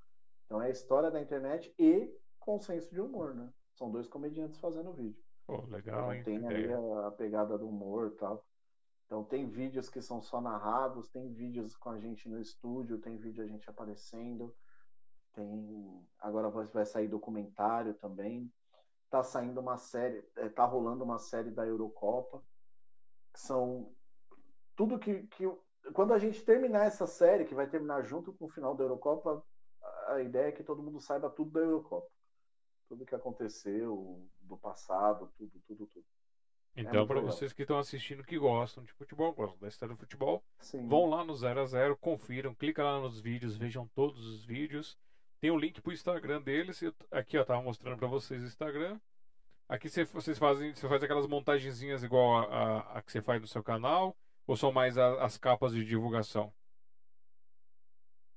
Então é a história da internet e com senso de humor, né? São dois comediantes fazendo vídeo. Pô, legal, então, hein? Tem ali a, a, pegada do humor e tal. Então tem vídeos que são só narrados, tem vídeos com a gente no estúdio, tem vídeo a gente aparecendo, tem agora vai sair documentário também. Tá saindo uma série, é, tá rolando uma série da Eurocopa. São tudo que, que quando a gente terminar essa série, que vai terminar junto com o final da Eurocopa, a ideia é que todo mundo saiba tudo da Eurocopa tudo que aconteceu do passado, tudo, tudo, tudo. É então, é para vocês que estão assistindo que gostam de futebol, gostam da história do futebol, Sim. vão lá no 0 a 0 confiram, clica lá nos vídeos, vejam todos os vídeos. Tem o um link pro Instagram deles. Aqui, ó, tava mostrando para vocês o Instagram. Aqui vocês fazem, você faz aquelas montagenzinhas igual a, a, a, que você faz no seu canal, ou são mais a, as capas de divulgação?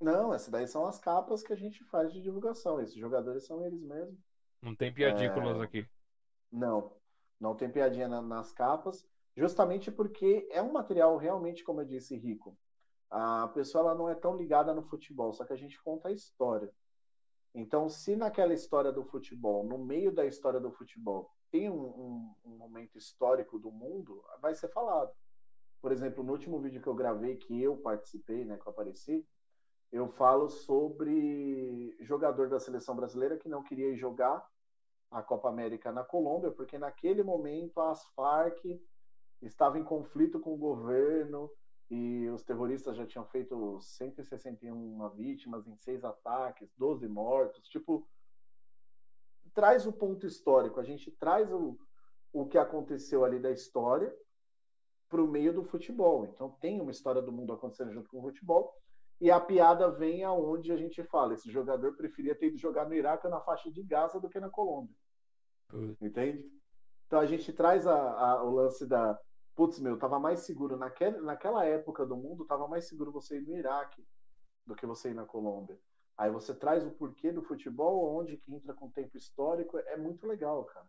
Não, essas daí são as capas que a gente faz de divulgação. Esses jogadores são eles mesmos. Não tem piadículas é... aqui. Não, não tem piadinha na, nas capas, justamente porque é um material realmente, como eu disse, rico. A pessoa ela não é tão ligada no futebol, só que a gente conta a história. Então, se naquela história do futebol, no meio da história do futebol, tem um, um, um momento histórico do mundo, vai ser falado. Por exemplo, no último vídeo que eu gravei, que eu participei, né, que eu apareci, eu falo sobre jogador da seleção brasileira que não queria jogar a Copa América na Colômbia, porque naquele momento as Farc estavam em conflito com o governo e os terroristas já tinham feito 161 vítimas em seis ataques, 12 mortos. Tipo, traz o ponto histórico, a gente traz o, o que aconteceu ali da história para o meio do futebol. Então, tem uma história do mundo acontecendo junto com o futebol e a piada vem aonde a gente fala: esse jogador preferia ter ido jogar no Iraque ou na faixa de Gaza do que na Colômbia. Entende? Então a gente traz a, a, o lance da. Putz, meu, tava mais seguro. Naquele, naquela época do mundo, tava mais seguro você ir no Iraque do que você ir na Colômbia. Aí você traz o porquê do futebol, onde que entra com tempo histórico. É muito legal, cara.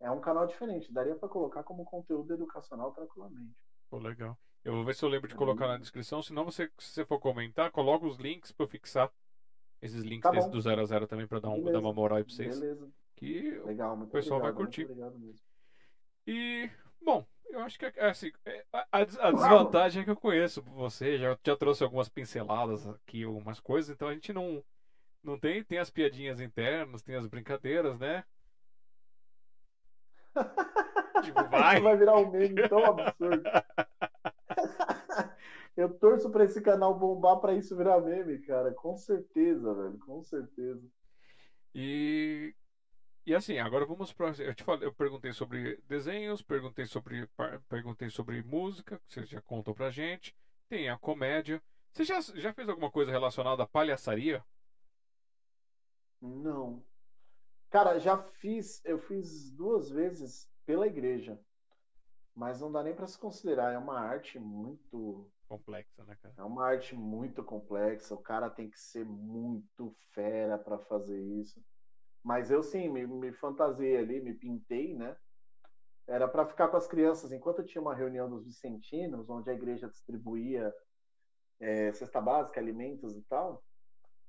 É um canal diferente. Daria para colocar como conteúdo educacional tranquilamente. Pô, legal. Eu vou ver se eu lembro de colocar na descrição. Se não, você, se você for comentar, coloca os links para eu fixar esses links tá do 0 a 0 também para dar, um, dar uma moral aí para vocês. Beleza. Que Legal, o pessoal obrigado, vai curtir. E, bom, eu acho que é assim, é, a, a desvantagem é que eu conheço você, já, já trouxe algumas pinceladas aqui, algumas coisas, então a gente não, não tem, tem as piadinhas internas, tem as brincadeiras, né? tipo, vai. vai virar um meme tão absurdo. Eu torço para esse canal bombar para isso virar meme, cara. Com certeza, velho. Com certeza. E e assim, agora vamos para eu te falei, eu perguntei sobre desenhos, perguntei sobre perguntei sobre música, que você já contou pra gente. Tem a comédia. Você já, já fez alguma coisa relacionada à palhaçaria? Não. Cara, já fiz, eu fiz duas vezes pela igreja. Mas não dá nem para se considerar, é uma arte muito complexa, né, cara? É uma arte muito complexa, o cara tem que ser muito fera para fazer isso. Mas eu sim, me, me fantasiei ali, me pintei, né? Era para ficar com as crianças. Enquanto tinha uma reunião dos vicentinos, onde a igreja distribuía é, cesta básica, alimentos e tal,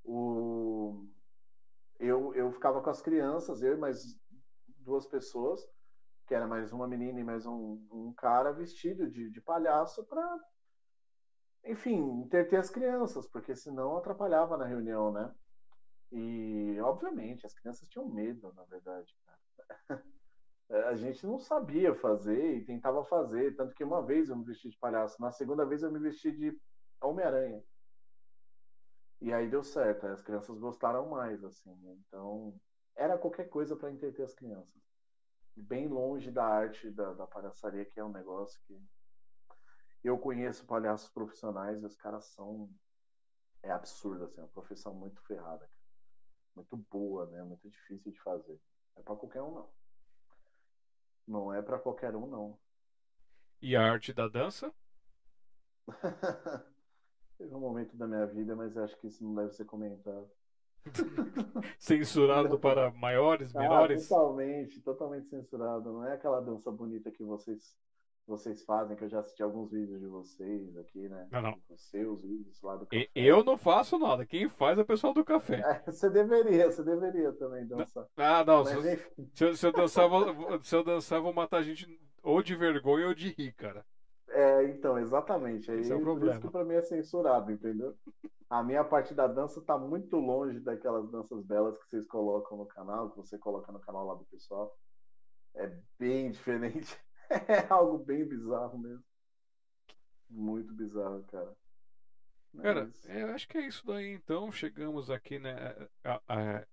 o... eu, eu ficava com as crianças, eu e mais duas pessoas, que era mais uma menina e mais um, um cara vestido de, de palhaço para, enfim, entreter as crianças, porque senão atrapalhava na reunião, né? E, obviamente, as crianças tinham medo, na verdade, cara. a gente não sabia fazer e tentava fazer. Tanto que uma vez eu me vesti de palhaço, na segunda vez eu me vesti de Homem-Aranha. E aí deu certo, as crianças gostaram mais, assim. Né? Então, era qualquer coisa para entreter as crianças. Bem longe da arte da, da palhaçaria, que é um negócio que. Eu conheço palhaços profissionais e os caras são. É absurdo, assim, é uma profissão muito ferrada. Muito boa, né? Muito difícil de fazer. É para qualquer um, não. Não é para qualquer um, não. E a arte da dança? Teve um momento da minha vida, mas acho que isso não deve ser comentado. censurado para maiores, ah, menores? totalmente, totalmente censurado. Não é aquela dança bonita que vocês vocês fazem, que eu já assisti alguns vídeos de vocês aqui, né? Não, não. Os seus vídeos lá do café. Eu não faço nada. Quem faz é o pessoal do café. É, você deveria, você deveria também dançar. Ah, não. Se, se, se, eu dançar, vou, se eu dançar, vou matar a gente ou de vergonha ou de rir, cara. É, então, exatamente. Esse é o problema. Por isso que pra mim é censurado, entendeu? A minha parte da dança tá muito longe daquelas danças belas que vocês colocam no canal, que você coloca no canal lá do pessoal. É bem diferente. É algo bem bizarro mesmo. Muito bizarro, cara. Cara, é, eu acho que é isso daí então. Chegamos aqui, né? A, a,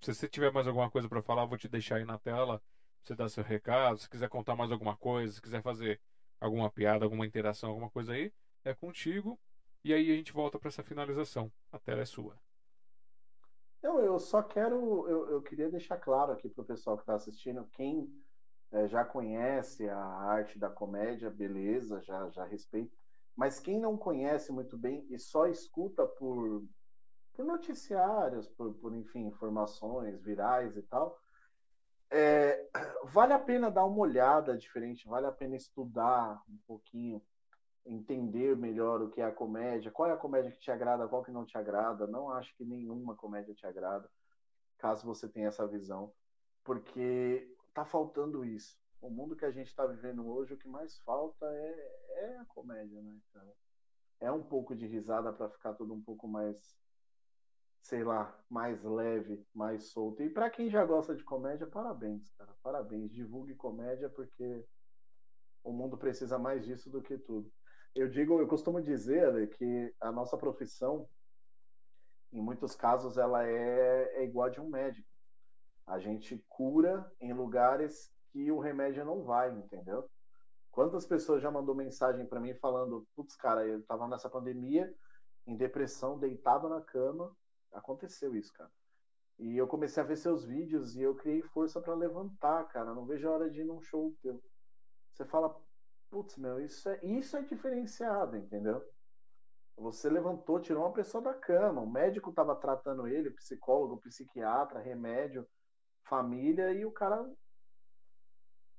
se você tiver mais alguma coisa para falar, vou te deixar aí na tela. Você dá seu recado. Se quiser contar mais alguma coisa, se quiser fazer alguma piada, alguma interação, alguma coisa aí, é contigo. E aí a gente volta para essa finalização. A tela é sua. Não, eu só quero. Eu, eu queria deixar claro aqui para o pessoal que está assistindo, quem é, já conhece a arte da comédia, beleza, já, já respeita. Mas quem não conhece muito bem e só escuta por, por noticiários, por, por enfim, informações virais e tal, é, vale a pena dar uma olhada diferente, vale a pena estudar um pouquinho, entender melhor o que é a comédia, qual é a comédia que te agrada, qual que não te agrada. Não acho que nenhuma comédia te agrada, caso você tenha essa visão, porque tá faltando isso. O mundo que a gente está vivendo hoje, o que mais falta é, é a comédia, né, cara? É um pouco de risada para ficar tudo um pouco mais sei lá, mais leve, mais solto. E para quem já gosta de comédia, parabéns, cara. Parabéns. Divulgue comédia porque o mundo precisa mais disso do que tudo. Eu digo, eu costumo dizer que a nossa profissão, em muitos casos, ela é, é igual a de um médico. A gente cura em lugares que o remédio não vai, entendeu? Quantas pessoas já mandou mensagem para mim falando, putz, cara, eu tava nessa pandemia, em depressão, deitado na cama, Aconteceu isso, cara. E eu comecei a ver seus vídeos e eu criei força para levantar, cara. Não vejo a hora de ir num show teu. Você fala, putz, meu, isso é, isso é diferenciado, entendeu? Você levantou, tirou uma pessoa da cama. O médico estava tratando ele, psicólogo, psiquiatra, remédio, família, e o cara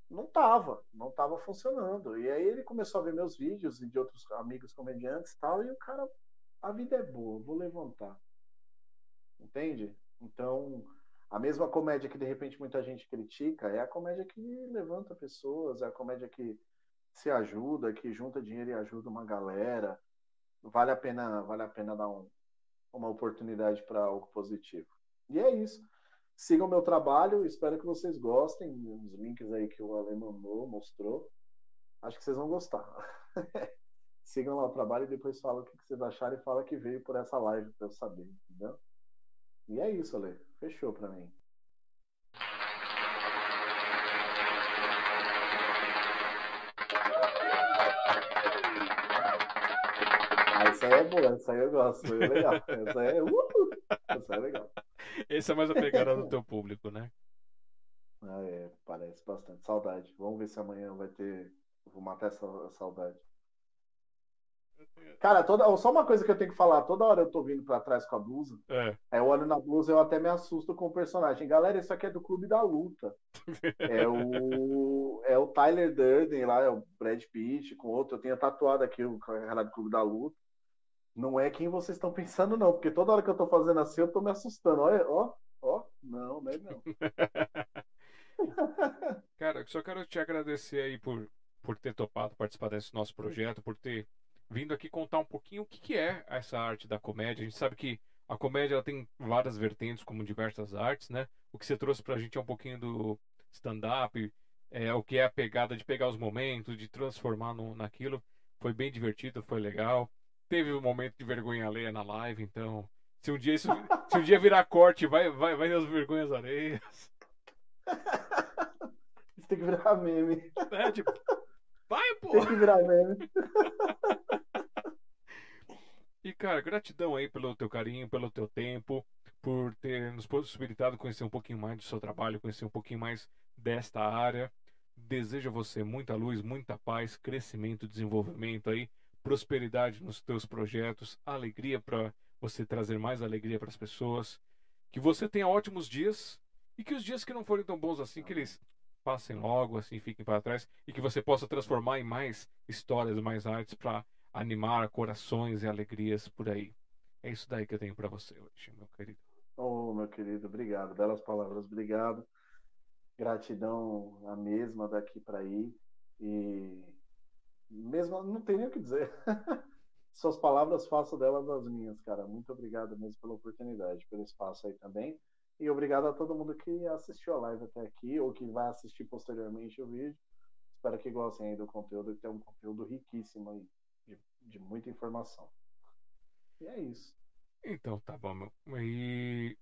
não tava, não tava funcionando. E aí ele começou a ver meus vídeos e de outros amigos comediantes e tal, e o cara, a vida é boa, vou levantar. Entende? Então, a mesma comédia que de repente muita gente critica é a comédia que levanta pessoas, é a comédia que se ajuda, que junta dinheiro e ajuda uma galera. Vale a pena, vale a pena dar um, uma oportunidade para algo positivo. E é isso. Sigam meu trabalho, espero que vocês gostem. Os links aí que o Ale mandou, mostrou. Acho que vocês vão gostar. Sigam lá o trabalho e depois falam o que vocês acharam e fala que veio por essa live para eu saber, entendeu? E é isso, Ale. Fechou pra mim. Boa, essa aí eu gosto, é legal. Essa é, uh, essa é legal. Esse é mais a pegada do teu público, né? Ah, é, parece bastante. Saudade. Vamos ver se amanhã vai ter. vou matar essa saudade. Cara, toda, só uma coisa que eu tenho que falar, toda hora eu tô vindo pra trás com a blusa. É. Aí eu olho na blusa e eu até me assusto com o personagem. Galera, isso aqui é do Clube da Luta. é o, é o Tyler Durden lá, é o Brad Pitt com outro. Eu tenho tatuado aqui o cara do Clube da Luta. Não é quem vocês estão pensando, não, porque toda hora que eu tô fazendo assim, eu tô me assustando. Olha, ó, ó, não, não é não. cara, só quero te agradecer aí por, por ter topado participar desse nosso projeto, por ter vindo aqui contar um pouquinho o que, que é essa arte da comédia. A gente sabe que a comédia tem várias vertentes, como diversas artes, né? O que você trouxe pra gente é um pouquinho do stand-up, é, o que é a pegada de pegar os momentos, de transformar no, naquilo. Foi bem divertido, foi legal. Teve um momento de vergonha alheia na live, então. Se um dia isso, se um dia virar corte, vai, vai, vai as vergonhas alheias. Isso tem que virar meme. É, tipo, vai, pô! Tem que virar meme. E, cara, gratidão aí pelo teu carinho, pelo teu tempo, por ter nos possibilitado conhecer um pouquinho mais do seu trabalho, conhecer um pouquinho mais desta área. Desejo a você muita luz, muita paz, crescimento, desenvolvimento aí, prosperidade nos teus projetos, alegria para você trazer mais alegria para as pessoas. Que você tenha ótimos dias e que os dias que não forem tão bons assim, que eles passem logo, assim, fiquem para trás e que você possa transformar em mais histórias, mais artes para animar corações e alegrias por aí. É isso daí que eu tenho para você hoje, meu querido. Oh, meu querido, obrigado. Belas palavras, obrigado. Gratidão a mesma daqui para aí. E mesmo não tem nem o que dizer. Suas palavras faço delas as minhas, cara. Muito obrigado mesmo pela oportunidade, pelo espaço aí também. E obrigado a todo mundo que assistiu a live até aqui ou que vai assistir posteriormente o vídeo. Espero que gostem aí do conteúdo, que tem um conteúdo riquíssimo aí de, de muita informação. E é isso. Então, tá bom, meu. E.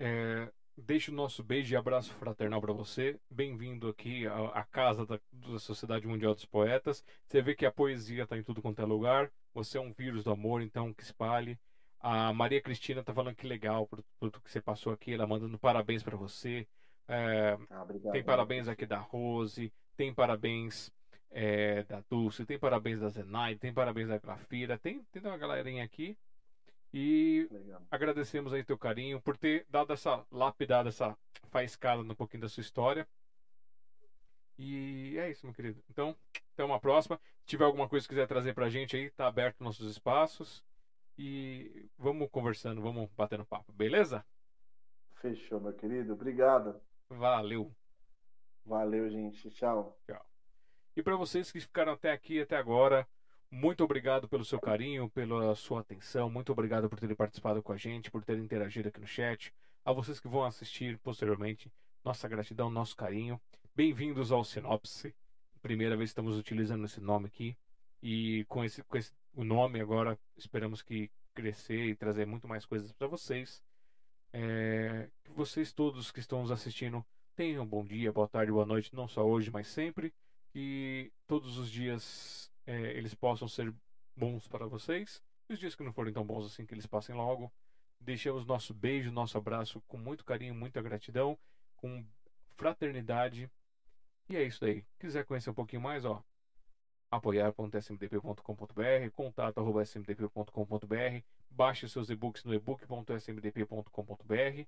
É, deixo o nosso beijo e abraço fraternal para você. Bem-vindo aqui à, à casa da, da, Sociedade Mundial dos Poetas. Você vê que a poesia está em tudo quanto é lugar. Você é um vírus do amor, então que espalhe. A Maria Cristina tá falando que legal por tudo que você passou aqui. Ela mandando parabéns para você. É, ah, obrigado, tem parabéns aqui da Rose. Tem parabéns é, da Dulce, tem parabéns da Zenai, tem parabéns da Grafira, tem, tem uma galerinha aqui. E Legal. agradecemos aí teu carinho por ter dado essa lapidada, essa faiscada um pouquinho da sua história. E é isso, meu querido. Então, até uma próxima. Se tiver alguma coisa que quiser trazer pra gente aí, tá aberto nossos espaços. E vamos conversando, vamos batendo papo, beleza? Fechou, meu querido. Obrigado. Valeu. Valeu, gente. Tchau. Tchau. E para vocês que ficaram até aqui, até agora, muito obrigado pelo seu carinho, pela sua atenção, muito obrigado por terem participado com a gente, por terem interagido aqui no chat. A vocês que vão assistir posteriormente, nossa gratidão, nosso carinho. Bem-vindos ao Sinopse. Primeira vez que estamos utilizando esse nome aqui. E com esse, com esse o nome agora, esperamos que crescer e trazer muito mais coisas para vocês. É, que vocês todos que estão nos assistindo tenham um bom dia, boa tarde, boa noite, não só hoje, mas sempre que todos os dias é, eles possam ser bons para vocês. E os dias que não forem tão bons assim, que eles passem logo. Deixamos nosso beijo, nosso abraço com muito carinho, muita gratidão, com fraternidade. E é isso aí. Quiser conhecer um pouquinho mais, ó, apoiar.smdp.com.br, contato.smdp.com.br, baixe seus e-books no ebook.smdp.com.br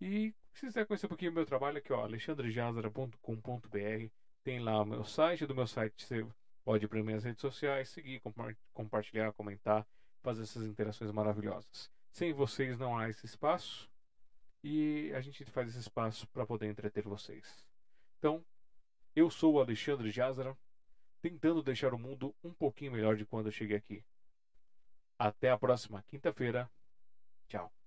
e se quiser conhecer um pouquinho do meu trabalho aqui, ó, alexandrejazara.com.br tem lá o meu site. Do meu site você pode ir para minhas redes sociais, seguir, compartilhar, comentar, fazer essas interações maravilhosas. Sem vocês não há esse espaço e a gente faz esse espaço para poder entreter vocês. Então, eu sou o Alexandre Jazara, tentando deixar o mundo um pouquinho melhor de quando eu cheguei aqui. Até a próxima quinta-feira. Tchau.